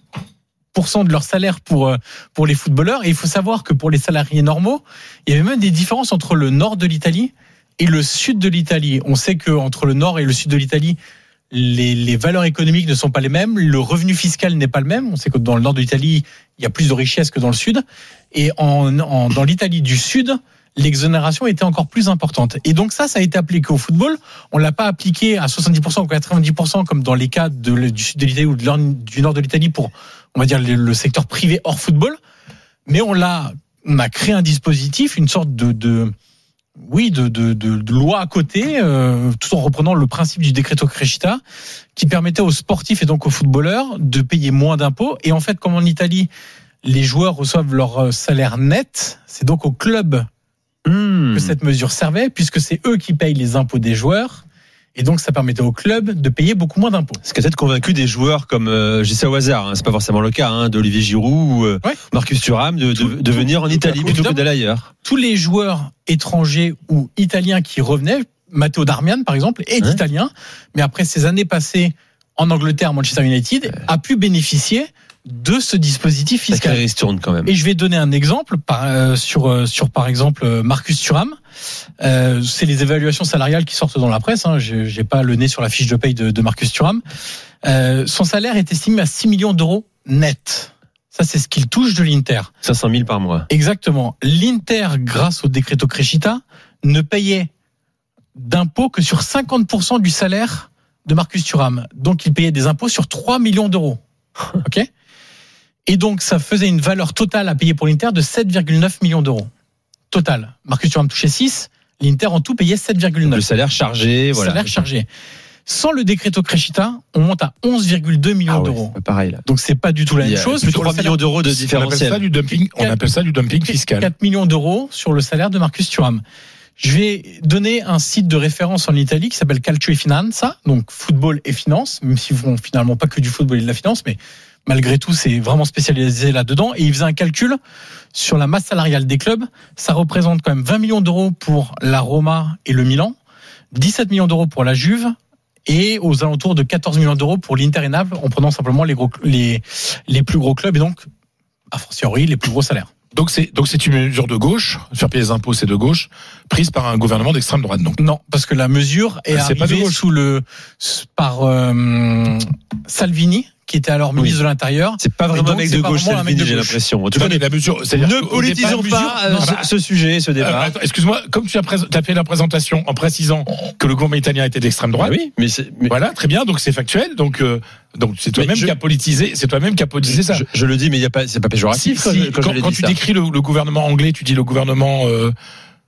S10: de leur salaire pour euh, pour les footballeurs et il faut savoir que pour les salariés normaux, il y avait même des différences entre le nord de l'Italie et le sud de l'Italie. On sait que entre le nord et le sud de l'Italie, les, les valeurs économiques ne sont pas les mêmes, le revenu fiscal n'est pas le même. On sait que dans le nord de l'Italie, il y a plus de richesse que dans le sud et en, en- dans l'Italie du sud, l'exonération était encore plus importante. Et donc ça, ça a été appliqué au football. On l'a pas appliqué à 70% ou 90% comme dans les cas du sud de l'Italie ou du nord de l'Italie pour, on va dire, le, le secteur privé hors football. Mais on l'a, on a créé un dispositif, une sorte de, de oui, de, de, de, de loi à côté, euh, tout en reprenant le principe du decreto crescita, qui permettait aux sportifs et donc aux footballeurs de payer moins d'impôts. Et en fait, comme en Italie, les joueurs reçoivent leur euh, salaire net, c'est donc au club
S7: Hmm.
S10: que cette mesure servait, puisque c'est eux qui payent les impôts des joueurs. Et donc, ça permettait au club de payer beaucoup moins d'impôts.
S7: Ce qui a peut-être convaincu des joueurs comme, euh, je au hasard, hein, c'est pas forcément le cas, hein, d'Olivier Giroud ou euh, Marcus Thuram de, de, de venir en Italie plutôt que d'aller ailleurs?
S10: Tous les joueurs étrangers ou italiens qui revenaient, Matteo Darmian par exemple, est italien, mais après ces années passées en Angleterre, Manchester United, a pu bénéficier de ce dispositif fiscal.
S7: Tourne quand même.
S10: Et je vais donner un exemple par, euh, sur, euh, sur par exemple euh, Marcus Thuram. Euh, c'est les évaluations salariales qui sortent dans la presse. Hein. J'ai pas le nez sur la fiche de paye de, de Marcus Thuram. Euh, son salaire est estimé à 6 millions d'euros net. Ça, c'est ce qu'il touche de l'Inter.
S7: 500 000 par mois.
S10: Exactement. L'Inter, grâce au decreto Crescita, ne payait d'impôts que sur 50% du salaire de Marcus Thuram. Donc, il payait des impôts sur 3 millions d'euros. OK? Et donc, ça faisait une valeur totale à payer pour l'Inter de 7,9 millions d'euros. Total. Marcus Thuram touchait 6, l'Inter en tout payait 7,9.
S7: Le salaire chargé, voilà.
S10: Salaire chargé. Sans le decreto Crescita, on monte à 11,2 millions
S7: Ah ouais,
S10: d'euros.
S7: pareil là.
S10: Donc c'est pas du tout la même chose.
S7: plus de
S10: Sur le
S7: 3
S10: salaire-
S7: millions d'euros de
S9: On appelle
S7: différentiel.
S9: ça du dumping, on appelle ça du dumping fiscal.
S10: 4 millions d'euros sur le salaire de Marcus Thuram. Je vais donner un site de référence en Italie qui s'appelle Calcio e Finanza, donc football et finance, même s'ils font finalement pas que du football et de la finance, mais malgré tout, c'est vraiment spécialisé là-dedans. Et ils faisaient un calcul sur la masse salariale des clubs. Ça représente quand même 20 millions d'euros pour la Roma et le Milan, 17 millions d'euros pour la Juve, et aux alentours de 14 millions d'euros pour l'Inter et Naples, en prenant simplement les, gros, les, les plus gros clubs et donc, a fortiori, les plus gros salaires.
S9: Donc c'est donc c'est une mesure de gauche, faire payer les impôts c'est de gauche, prise par un gouvernement d'extrême droite donc.
S10: Non, parce que la mesure est
S9: Ah, pas de
S10: arrivée sous le par euh, Salvini, qui était alors ministre de l'Intérieur.
S7: C'est pas vraiment
S10: donc,
S7: un mec de gauche,
S10: vraiment un mec
S7: Salvini,
S10: de
S7: j'ai
S10: gauche.
S7: l'impression. En tout cas,
S9: la mesure,
S7: ne politisons pas
S9: mesure-
S7: euh,
S9: non,
S7: ce, ce sujet, ce
S9: Euh,
S7: débat.
S9: Excuse-moi, comme tu as, fait la présentation en précisant que le gouvernement italien était d'extrême droite.
S7: Ah oui, mais c'est mais-
S9: Voilà, très bien, donc c'est factuel. Donc, euh, donc c'est toi-même qui a politisé, c'est toi-même qui a politisé ça.
S7: je, je le dis, mais il y a pas, c'est pas péjoratif
S9: Si,
S7: quand, je-
S9: tu
S7: ça.
S9: décris le, le gouvernement anglais, tu dis le gouvernement euh,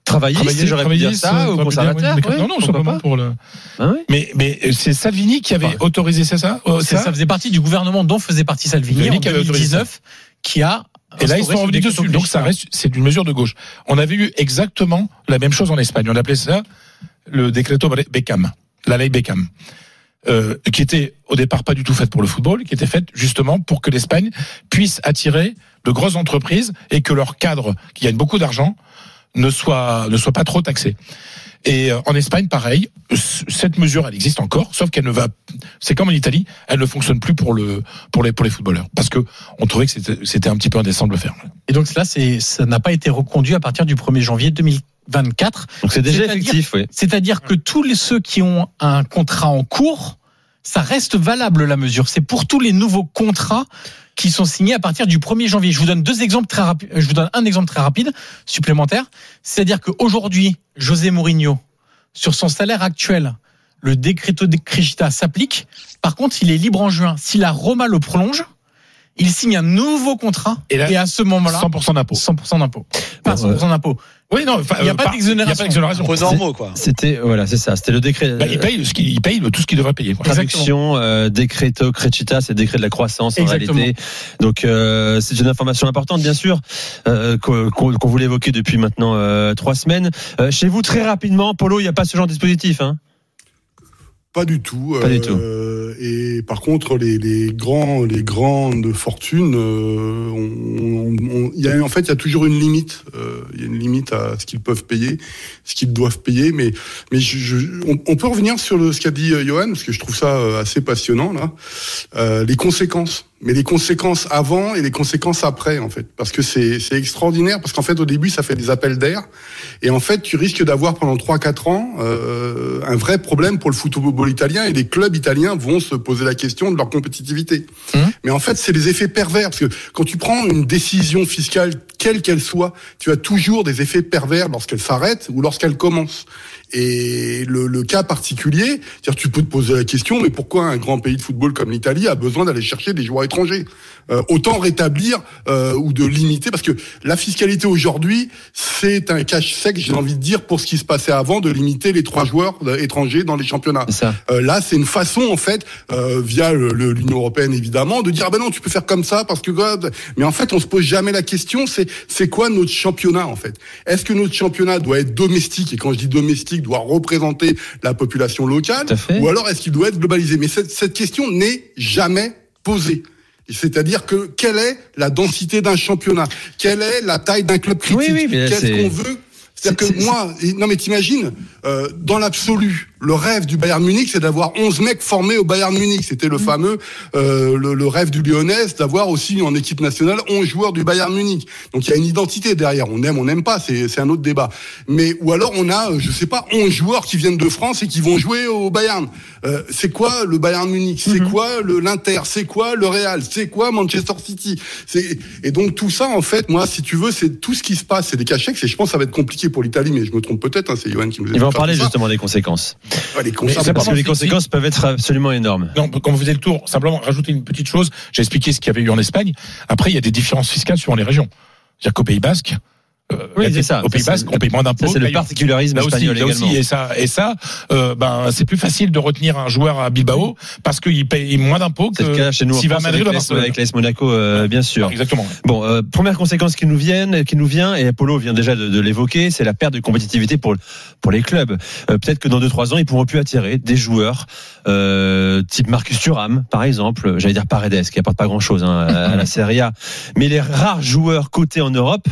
S7: Travailliste, j'aurais pu dire ça,
S9: dire,
S7: conservateur. ouais,
S9: non, non, simplement
S7: pas.
S9: pour le.
S7: Ah
S9: Mais, mais c'est Salvini qui avait
S7: Enfin,
S9: autorisé ça, ça, euh, ça
S10: Ça faisait partie du gouvernement dont faisait partie Salvini en
S9: qui avait autorisé
S10: 2019, qui a
S9: Et là, ils sont revenus dessus. Donc, ça reste, c'est une mesure de gauche. On avait eu exactement la même chose en Espagne. On appelait ça le decreto Beckham, la ley Beckham. Euh, qui était au départ pas du tout faite pour le football, qui était faite justement pour que l'Espagne puisse attirer de grosses entreprises et que leurs cadres, qui gagnent beaucoup d'argent, ne soient ne soient pas trop taxés. Et euh, en Espagne, pareil, cette mesure, elle existe encore, sauf qu'elle ne va, c'est comme en Italie, elle ne fonctionne plus pour le pour les pour les footballeurs, parce que on trouvait que c'était un petit peu indécent de le faire.
S10: Et donc là, c'est ça n'a pas été reconduit à partir du 1er janvier 2024.
S7: Donc c'est déjà effectif, oui.
S10: C'est-à-dire que tous les, ceux qui ont un contrat en cours, ça reste valable la mesure. C'est pour tous les nouveaux contrats qui sont signés à partir du 1er janvier. Je vous donne deux exemples très. Je vous donne un exemple très rapide supplémentaire. C'est-à-dire qu'aujourd'hui, José Mourinho, sur son salaire actuel, le décreto de Crescita s'applique. Par contre, il est libre en juin. Si la Roma le prolonge, il signe un nouveau contrat et,
S9: là,
S10: à ce moment-là
S9: 100% d'impôt.
S10: 100% d'impôt. Pas 100% d'impôt.
S9: Oui, non,
S10: il n'y a
S9: euh,
S10: pas
S9: par-
S10: d'exonération.
S9: il y a pas d'exonération.
S7: C'était voilà, c'est ça. C'était le décret.
S9: Bah, il paye, ce qu'il- il paye tout ce qu'il devrait payer. quoi.
S7: Traduction, euh, décreto crecita, c'est le décret de la croissance en
S10: Exactement.
S7: réalité. Donc euh, c'est une information importante, bien sûr, euh, qu'on voulait évoquer depuis maintenant euh, trois semaines. Euh, chez vous, très rapidement, Polo, il n'y a pas ce genre de dispositif. Hein
S3: Pas du tout.
S7: Pas du tout.
S3: Euh, et par contre, les, les grands, les grandes fortunes, euh, on- on- il y a, en fait, il y a toujours une limite. Euh, Il y a une limite à ce qu'ils peuvent payer, ce qu'ils doivent payer. Mais, mais je, je- on, peut revenir sur le, ce qu'a dit euh, Johan, parce que je trouve ça assez passionnant là. Euh, les conséquences. Mais les conséquences avant et les conséquences après, en fait. Parce que c'est extraordinaire, parce qu'en fait, au début, ça fait des appels d'air. Et en fait, tu risques d'avoir pendant 3-4 ans euh, un vrai problème pour le football italien et les clubs italiens vont se poser la question de leur compétitivité. Mais en fait, c'est des effets pervers parce que quand tu prends une décision fiscale, quelle qu'elle soit, tu as toujours des effets pervers lorsqu'elle s'arrête ou lorsqu'elle commence. Et le, le cas particulier, tu peux te poser la question, mais pourquoi un grand pays de football comme l'Italie a besoin d'aller chercher des joueurs étrangers? Euh, Autant rétablir euh, ou de limiter, parce que la fiscalité aujourd'hui, c'est un cash sec, j'ai envie de dire, pour ce qui se passait avant, de limiter les trois joueurs euh, étrangers dans les championnats. Euh, là, c'est une façon, en fait, euh, via l'Union européenne évidemment, de dire ah ben non, tu peux faire comme ça parce que God. Mais en fait, on se pose jamais la question. C'est c'est quoi notre championnat en fait? Est-ce que notre championnat doit être domestique? Et quand je dis domestique, doit représenter la population locale, ou alors est-ce qu'il doit être globalisé? Mais cette, cette question n'est jamais posée. C'est-à-dire que quelle est la densité d'un championnat? Quelle est la taille d'un club critique?
S7: Oui, oui,
S3: Qu'est-ce qu'on veut? C'est-à-dire que moi, non mais t'imagines, euh, dans l'absolu, le rêve du Bayern Munich, c'est d'avoir 11 mecs formés au Bayern Munich. C'était le fameux, euh, le, le rêve du Lyonnais, d'avoir aussi en équipe nationale 11 joueurs du Bayern Munich. Donc il y a une identité derrière. On aime, on n'aime pas, c'est c'est un autre débat. Mais ou alors on a, euh, je sais pas, 11 joueurs qui viennent de France et qui vont jouer au Bayern. Euh, c'est quoi le Bayern Munich? C'est quoi le l'Inter? C'est quoi le Real? C'est quoi Manchester City? Et donc tout ça en fait, moi, si tu veux, c'est tout ce qui se passe, c'est des cachets. Et je pense que ça va être compliqué pour l'Italie, mais je me trompe peut-être. Hein, c'est Johan qui nous
S7: Il va en parler justement des conséquences.
S3: Ouais, les conséquences.
S7: Parce que les conséquences peuvent être absolument énormes.
S9: Non, comme vous faisait le tour, simplement rajouter une petite chose. J'ai expliqué ce qu'il y avait eu en Espagne. Après, il y a des différences fiscales suivant les régions. C'est-à-dire qu'au Pays Basque,
S7: Oui,
S9: y a
S7: c'est ça.
S9: Au Pays Basque, on paye moins d'impôts.
S7: c'est le particularisme
S9: là aussi,
S7: espagnol
S9: aussi,
S7: également.
S9: et ça, et ça, euh, ben, c'est plus facile de retenir un joueur à Bilbao parce qu'il paye moins d'impôts que s'il va à Madrid
S7: avec avec l'AS Monaco, euh, bien sûr.
S9: Exactement.
S7: Bon, euh, première conséquence qui nous vient, qui nous vient, et Apollo vient déjà de, de l'évoquer, c'est la perte de compétitivité pour pour les clubs. Euh, Peut-être que dans deux trois ans, ils pourront plus attirer des joueurs euh, type Marcus Thuram, par exemple. J'allais dire Paredes, qui apporte pas grand chose à, à la Serie A. Mais les rares joueurs cotés en Europe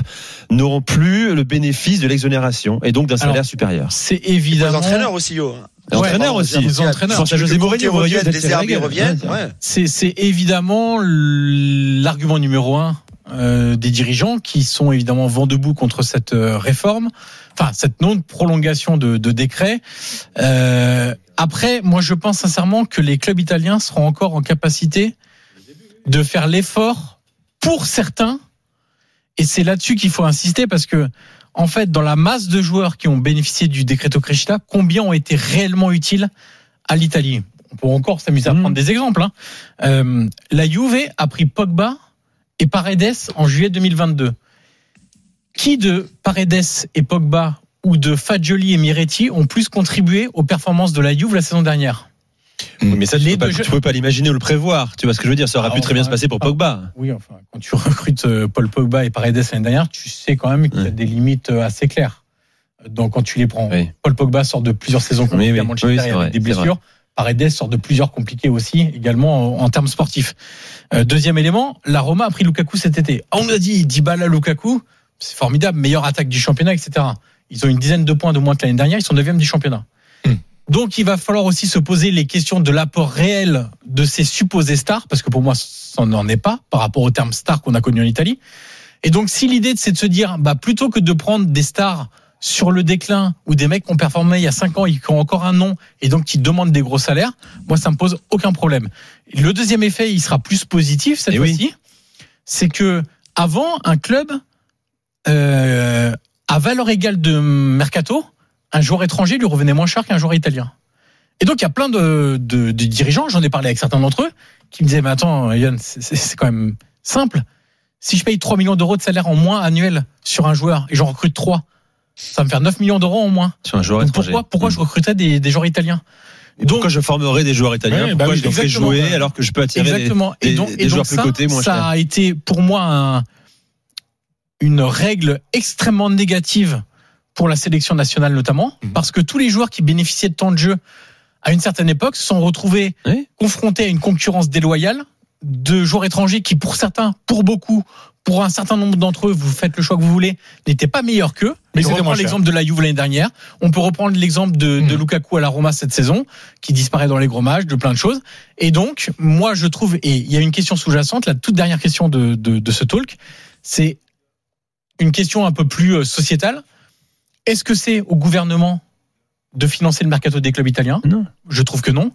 S7: n'auront plus le bénéfice de l'exonération et donc d'un salaire
S10: Alors,
S7: supérieur.
S10: C'est
S8: Les
S10: évidemment.
S8: entraîneurs aussi,
S7: aussi.
S10: les entraîneurs.
S7: Pense à José Mourinho, peut-être
S8: les
S7: Ferrari.
S8: reviennent.
S7: Ouais.
S10: C'est c'est évidemment l'argument numéro un euh, des dirigeants qui sont évidemment vent debout contre cette euh, réforme, enfin cette non prolongation de, de décret. Euh, après, moi je pense sincèrement que les clubs italiens seront encore en capacité de faire l'effort pour certains, et c'est là-dessus qu'il faut insister parce que en fait, dans la masse de joueurs qui ont bénéficié du décreto crescita, combien ont été réellement utiles à l'Italie? On peut encore s'amuser à prendre des exemples. hein. Euh, la Juve a pris Pogba et Paredes en juillet 2022. Qui de Paredes et Pogba ou de Fagioli et Miretti ont plus contribué aux performances de la Juve la saison dernière?
S7: Oui, Mais ça, tu
S10: Les
S7: peux,
S10: jeux-
S7: peux pas l'imaginer ou le prévoir. Tu vois ce que je veux dire? Ça aurait
S10: Ah,
S7: pu très bien se passer pour
S10: ah.
S7: Pogba.
S10: Oui, enfin, quand tu recrutes euh, Paul Pogba et Paredes l'année dernière, tu sais quand même qu'il y a
S7: Ouais.
S10: des limites euh, assez claires. Donc quand tu les prends,
S7: Oui.
S10: Paul Pogba sort de plusieurs saisons compliquées
S7: Oui,
S10: à Manchester avec
S7: vrai,
S10: des blessures. Paredes sort de plusieurs compliqués aussi, également en, en termes sportifs. Euh, deuxième élément, la Roma a pris Lukaku cet été. Ah, On a dit Dybala Lukaku, c'est formidable, meilleure attaque du championnat, etc. Ils ont une dizaine de points de moins que l'année dernière, ils sont neuvième du championnat. Donc il va falloir aussi se poser les questions de l'apport réel de ces supposés stars, parce que pour moi, ça n'en est pas par rapport au terme star qu'on a connu en Italie. Et donc si l'idée c'est de se dire, bah, plutôt que de prendre des stars sur le déclin ou des mecs qui ont performé il y a 5 ans et qui ont encore un nom et donc qui demandent des gros salaires, moi ça me pose aucun problème. Le deuxième effet, il sera plus positif cette
S7: Eh oui.
S10: fois-ci, c'est que avant un club euh, à valeur égale de mercato, un joueur étranger lui revenait moins cher qu'un joueur italien. Et donc il y a plein de, de- de dirigeants, j'en ai parlé avec certains d'entre eux, qui me disaient mais attends Yann, c'est- quand même simple. Si je paye 3 millions d'euros de salaire en moins annuel sur un joueur et j'en recrute 3, ça va me faire 9 millions d'euros en moins.
S7: Sur un joueur
S10: Donc
S7: étranger.
S10: pourquoi, pourquoi je recruterais des, des joueurs italiens
S7: Et pourquoi je formerais des joueurs italiens
S10: Ouais,
S7: Pourquoi
S10: bah oui,
S7: je les jouer alors que je peux attirer des-
S10: Exactement.
S7: des,
S10: et donc,
S7: des
S10: et
S7: joueurs
S10: donc
S7: plus
S10: ça,
S7: cotés moins
S10: ça a été pour moi un- une règle extrêmement négative pour la sélection nationale notamment,
S7: Mhm.
S10: parce que tous les joueurs qui bénéficiaient de temps de jeu à une certaine époque se sont retrouvés confrontés à une concurrence déloyale de joueurs étrangers qui, pour certains, pour beaucoup, pour un certain nombre d'entre eux, vous faites le choix que vous voulez, n'étaient pas meilleurs qu'eux.
S9: Mais moins cher.
S10: l'exemple de la Juve l'année dernière. On peut reprendre l'exemple de, de Lukaku à la Roma cette saison, qui disparaît dans les gros matchs, de plein de choses. Et donc, moi, je trouve, et il y a une question sous-jacente, la toute dernière question de, de, de ce talk, c'est une question un peu plus euh, sociétale. Est-ce que c'est au gouvernement de financer le mercato des clubs italiens?
S7: Non.
S10: Je trouve que non.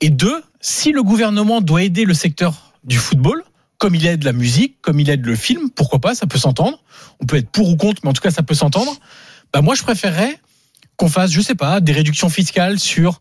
S10: Et deux, si le gouvernement doit aider le secteur du football, comme il aide la musique, comme il aide le film, pourquoi pas, ça peut s'entendre. On peut être pour ou contre, mais en tout cas, ça peut s'entendre. Bah, moi, je préférerais qu'on fasse, je sais pas, des réductions fiscales sur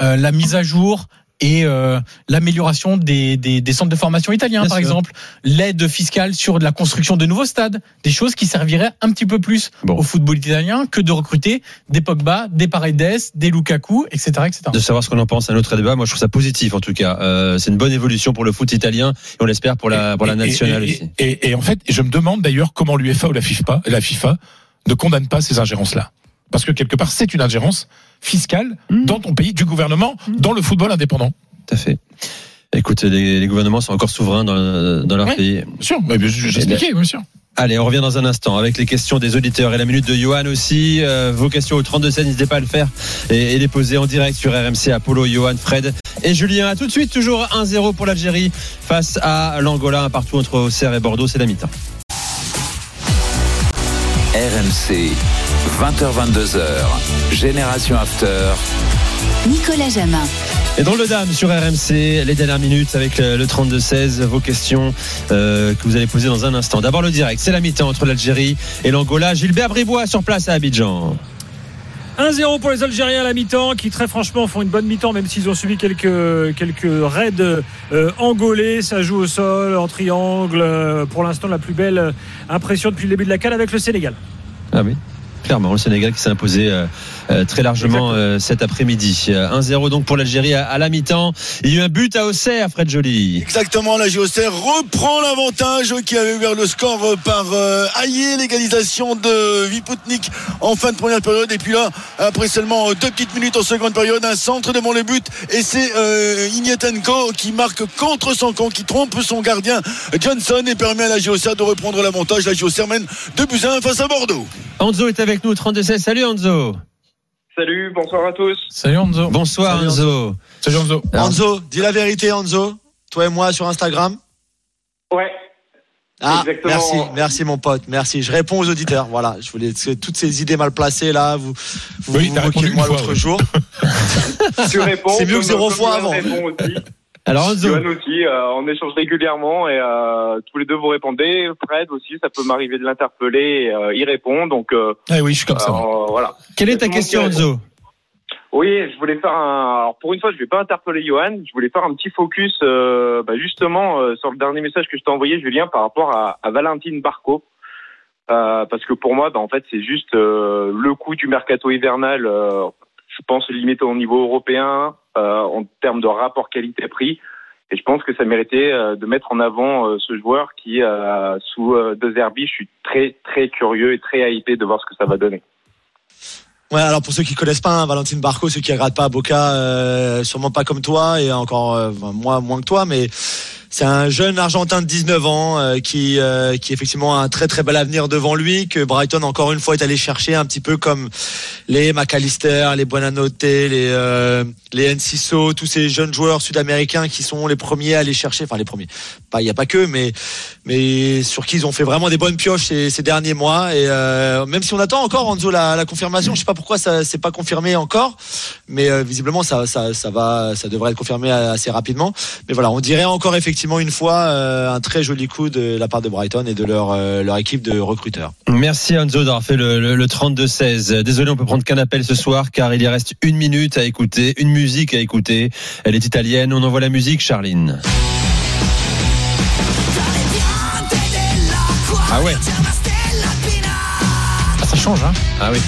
S10: euh, la mise à jour et euh, l'amélioration des, des, des centres de formation italiens,
S7: Bien
S10: par
S7: sûr.
S10: exemple, l'aide fiscale sur la construction de nouveaux stades, des choses qui serviraient un petit peu plus au football italien que de recruter des Pogba, des Paredes, des Lukaku, etc., etc.
S7: de savoir ce qu'on en pense, un autre débat. Moi, je trouve ça positif en tout cas. Euh, c'est une bonne évolution pour le foot italien et on l'espère pour la pour la nationale
S9: et,
S7: aussi.
S9: Et, et- et en fait, je me demande d'ailleurs comment l'UEFA ou la FIFA, la FIFA ne condamne pas ces ingérences-là. Parce que quelque part, c'est une ingérence fiscale
S7: Hmm.
S9: dans ton pays, du gouvernement, dans le football indépendant.
S7: Tout à fait. Écoute, les, les gouvernements sont encore souverains dans, dans leur
S9: Ouais,
S7: pays.
S9: Bien sûr, j'ai expliqué, bien sûr.
S7: Allez, on revient dans un instant avec les questions des auditeurs et la minute de Johan aussi. Euh, vos questions au 32 16, n'hésitez pas à le faire et, et les poser en direct sur RMC Apollo, Johan, Fred et Julien. À tout de suite, toujours 1-0 pour l'Algérie face à l'Angola, un partout entre Auxerre et Bordeaux, c'est la mi-temps.
S2: RMC, 20h22h, Génération After.
S1: Nicolas Jamin.
S7: Et dans le dame sur RMC, les dernières minutes avec le, le 32-16, vos questions euh, que vous allez poser dans un instant. D'abord le direct, c'est la mi-temps entre l'Algérie et l'Angola. Gilbert Bribois sur place à Abidjan.
S6: 1-0 pour les Algériens à la mi-temps, qui très franchement font une bonne mi-temps, même s'ils ont subi quelques, quelques raids euh, angolais. Ça joue au sol, en triangle. Euh, Pour l'instant, la plus belle euh, impression depuis le début de la canne avec le Sénégal.
S7: Ah oui. Clairement, le Sénégal qui s'est imposé euh, très largement euh, cet après-midi. Euh, 1-0 donc pour l'Algérie à, à la mi-temps. Il y a eu un but à Auxerre, Fred Joly.
S12: Exactement, la JOCR reprend l'avantage qui avait ouvert le score euh, par euh, Aïe, l'égalisation de Viputnik en fin de première période. Et puis là, après seulement euh, deux petites minutes en seconde période, un centre devant le but. Et c'est euh, Ignatenko qui marque contre son camp, qui trompe son gardien Johnson et permet à la JOCR de reprendre l'avantage. La JOCR mène 2 buts à 1 face à Bordeaux.
S7: Anzo est avec nous, 32-16. Salut Anzo.
S14: Salut, bonsoir à tous.
S10: Salut Anzo.
S7: Bonsoir
S8: Salut,
S7: Anzo.
S9: Salut Anzo.
S8: Enzo, dis la vérité, Enzo. Toi et moi sur Instagram.
S14: Ouais.
S8: Ah,
S14: Exactement.
S8: merci, merci mon pote, merci. Je réponds aux auditeurs. Voilà, je voulais que toutes ces idées mal placées là, vous vous,
S9: Oui,
S8: vous moquez de moi l'autre
S9: ouais.
S8: jour.
S14: Tu réponds.
S8: C'est mieux que zéro fois avant.
S7: Alors Anzo.
S14: Johan aussi, euh, on échange régulièrement et euh, tous les deux vous répondez. Fred aussi, ça peut m'arriver de l'interpeller, et, euh, il répond. Donc euh,
S9: Ah oui, je suis comme ça.
S14: euh, voilà.
S7: Quelle est ta question. Anzo
S14: Oui, je voulais faire un. Alors pour une fois, je vais pas interpeller Johan. Je voulais faire un petit focus, euh, bah, justement, euh, sur le dernier message que je t'ai envoyé, Julien, par rapport à, à Valentine Barco. Euh, parce que pour moi, bah, en fait, c'est juste euh, le coût du mercato hivernal. euh, je pense limité au niveau européen en termes de rapport qualité-prix. Et je pense que ça méritait euh, de mettre en avant euh, ce joueur qui, euh, sous euh, De Zerbi, je suis très très curieux et très hypé de voir ce que ça va donner.
S8: Ouais, alors pour ceux qui connaissent pas hein, Valentine Barco, ceux qui regardent pas Boca, euh, sûrement pas comme toi et encore euh, enfin, moi moins que toi, mais c'est un jeune Argentin de 19 ans euh, qui euh, qui effectivement a un très très bel avenir devant lui que Brighton encore une fois est allé chercher un petit peu comme les McAllister, les Buonanotte, les euh, les Enciso, tous ces jeunes joueurs sud-américains qui sont les premiers à aller chercher, enfin les premiers. Pas il y a pas que, mais mais sur qui ils ont fait vraiment des bonnes pioches ces, derniers mois. Et même si on attend encore Enzo la, la confirmation, je sais pas pourquoi ça c'est pas confirmé encore, mais visiblement ça, ça ça va, ça devrait être confirmé assez rapidement. Mais voilà, on dirait encore effectivement une fois euh, un très joli coup de la part de Brighton et de leur euh, leur équipe de recruteurs.
S7: Merci Enzo d'avoir fait le, le, le 32-16. Désolé, on peut prendre qu'un appel ce soir car il y reste une minute à écouter, une musique à écouter. Elle est italienne. On envoie la musique, Charline. Ah ouais.
S10: Ah, ça change, hein
S7: Ah oui.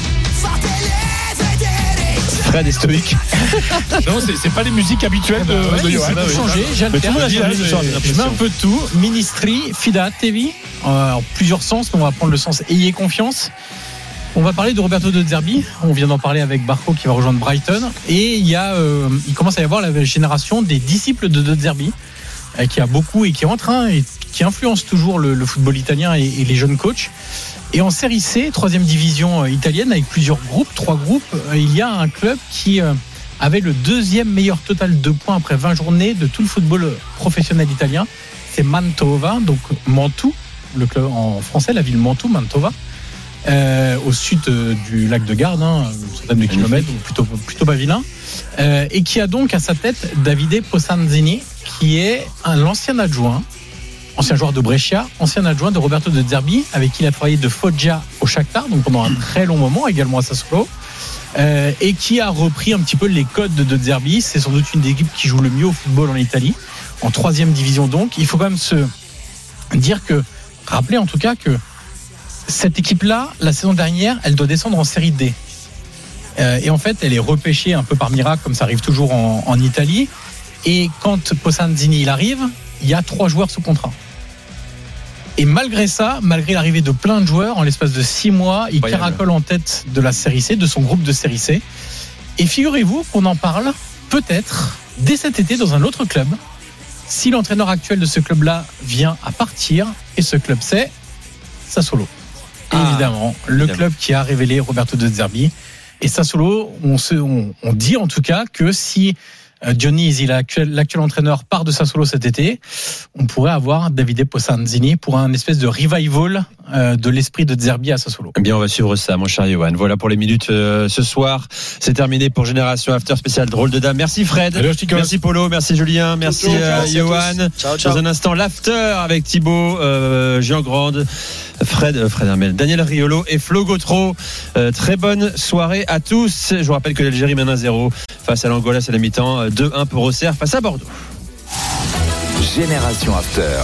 S7: Fred est stoïque.
S9: Non, c'est pas les musiques habituelles de,
S10: Ouais,
S9: de Johan.
S10: ça peut changer,
S9: Mais
S10: j'alterne.
S9: tout le monde a changé
S10: Je mets un peu de tout. Ministry, Fidatevi, euh, en plusieurs sens, mais on va prendre le sens ayez confiance. On va parler de Roberto De Zerbi. On vient d'en parler avec Barco qui va rejoindre Brighton. Et il y a, euh, il commence à y avoir la génération des disciples de De Zerbi, euh, qui a beaucoup et qui est en train et qui influence toujours le, le football italien et, et les jeunes coachs. Et en série C, troisième division euh, italienne, avec plusieurs groupes, trois groupes, euh, il y a un club qui euh, avait le deuxième meilleur total de points après 20 journées de tout le football professionnel italien. C'est Mantova, donc Mantoue, le club en français, la ville Mantoue, Mantova, euh, au sud du lac de Garde, hein, une centaine de kilomètres, plutôt, plutôt pas vilain, euh, et qui a donc à sa tête Davide Posanzini, qui est un l'ancien adjoint ancien joueur de Brescia, ancien adjoint de Roberto De Zerbi, avec qui il a travaillé de Foggia au Shakhtar, donc pendant un très long moment, également à Sassuolo, euh, et qui a repris un petit peu les codes de De Zerbi. C'est sans doute une des équipes qui joue le mieux au football en Italie, en troisième division donc. Il faut quand même se dire que, rappeler en tout cas que cette équipe-là, la saison dernière, elle doit descendre en série D. Euh, et en fait, elle est repêchée un peu par miracle, comme ça arrive toujours en, en Italie. Et quand Posanzini il arrive, il y a trois joueurs sous contrat. Et malgré ça, malgré l'arrivée de plein de joueurs, en l'espace de six mois, il
S7: Incroyable.
S10: caracole en tête de la série C, de son groupe de série C. Et figurez-vous qu'on en parle peut-être dès cet été dans un autre club, si l'entraîneur actuel de ce club-là vient à partir, et ce club c'est Sassuolo.
S7: Ah,
S10: évidemment, le
S7: évidemment.
S10: club qui a révélé Roberto De Zerbi. Et Sassuolo, on, se, on, on dit en tout cas que si euh, Dionisi, l'actuel entraîneur, part de Sassuolo cet été, on pourrait avoir Davide Posanzini pour un espèce de revival euh, de l'esprit de Zerbi à Sassuolo.
S7: Eh bien, on va suivre ça, mon cher Johan. Voilà pour les minutes euh, ce soir. C'est terminé pour Génération After spécial drôle de dame. Merci Fred. Merci Polo. Merci Julien. Merci euh. Johan.
S8: Ciao, ciao.
S7: Dans un instant, l'After avec Thibaut, euh, Jean Grande, Fred, euh, Fred Hermel, Daniel Riolo et Flo Gautreau. Euh, très bonne soirée à tous. Je vous rappelle que l'Algérie mène 1-0 face à l'Angola, c'est la mi-temps. euh, 2-1 pour Auxerre face à Bordeaux.
S2: Génération After.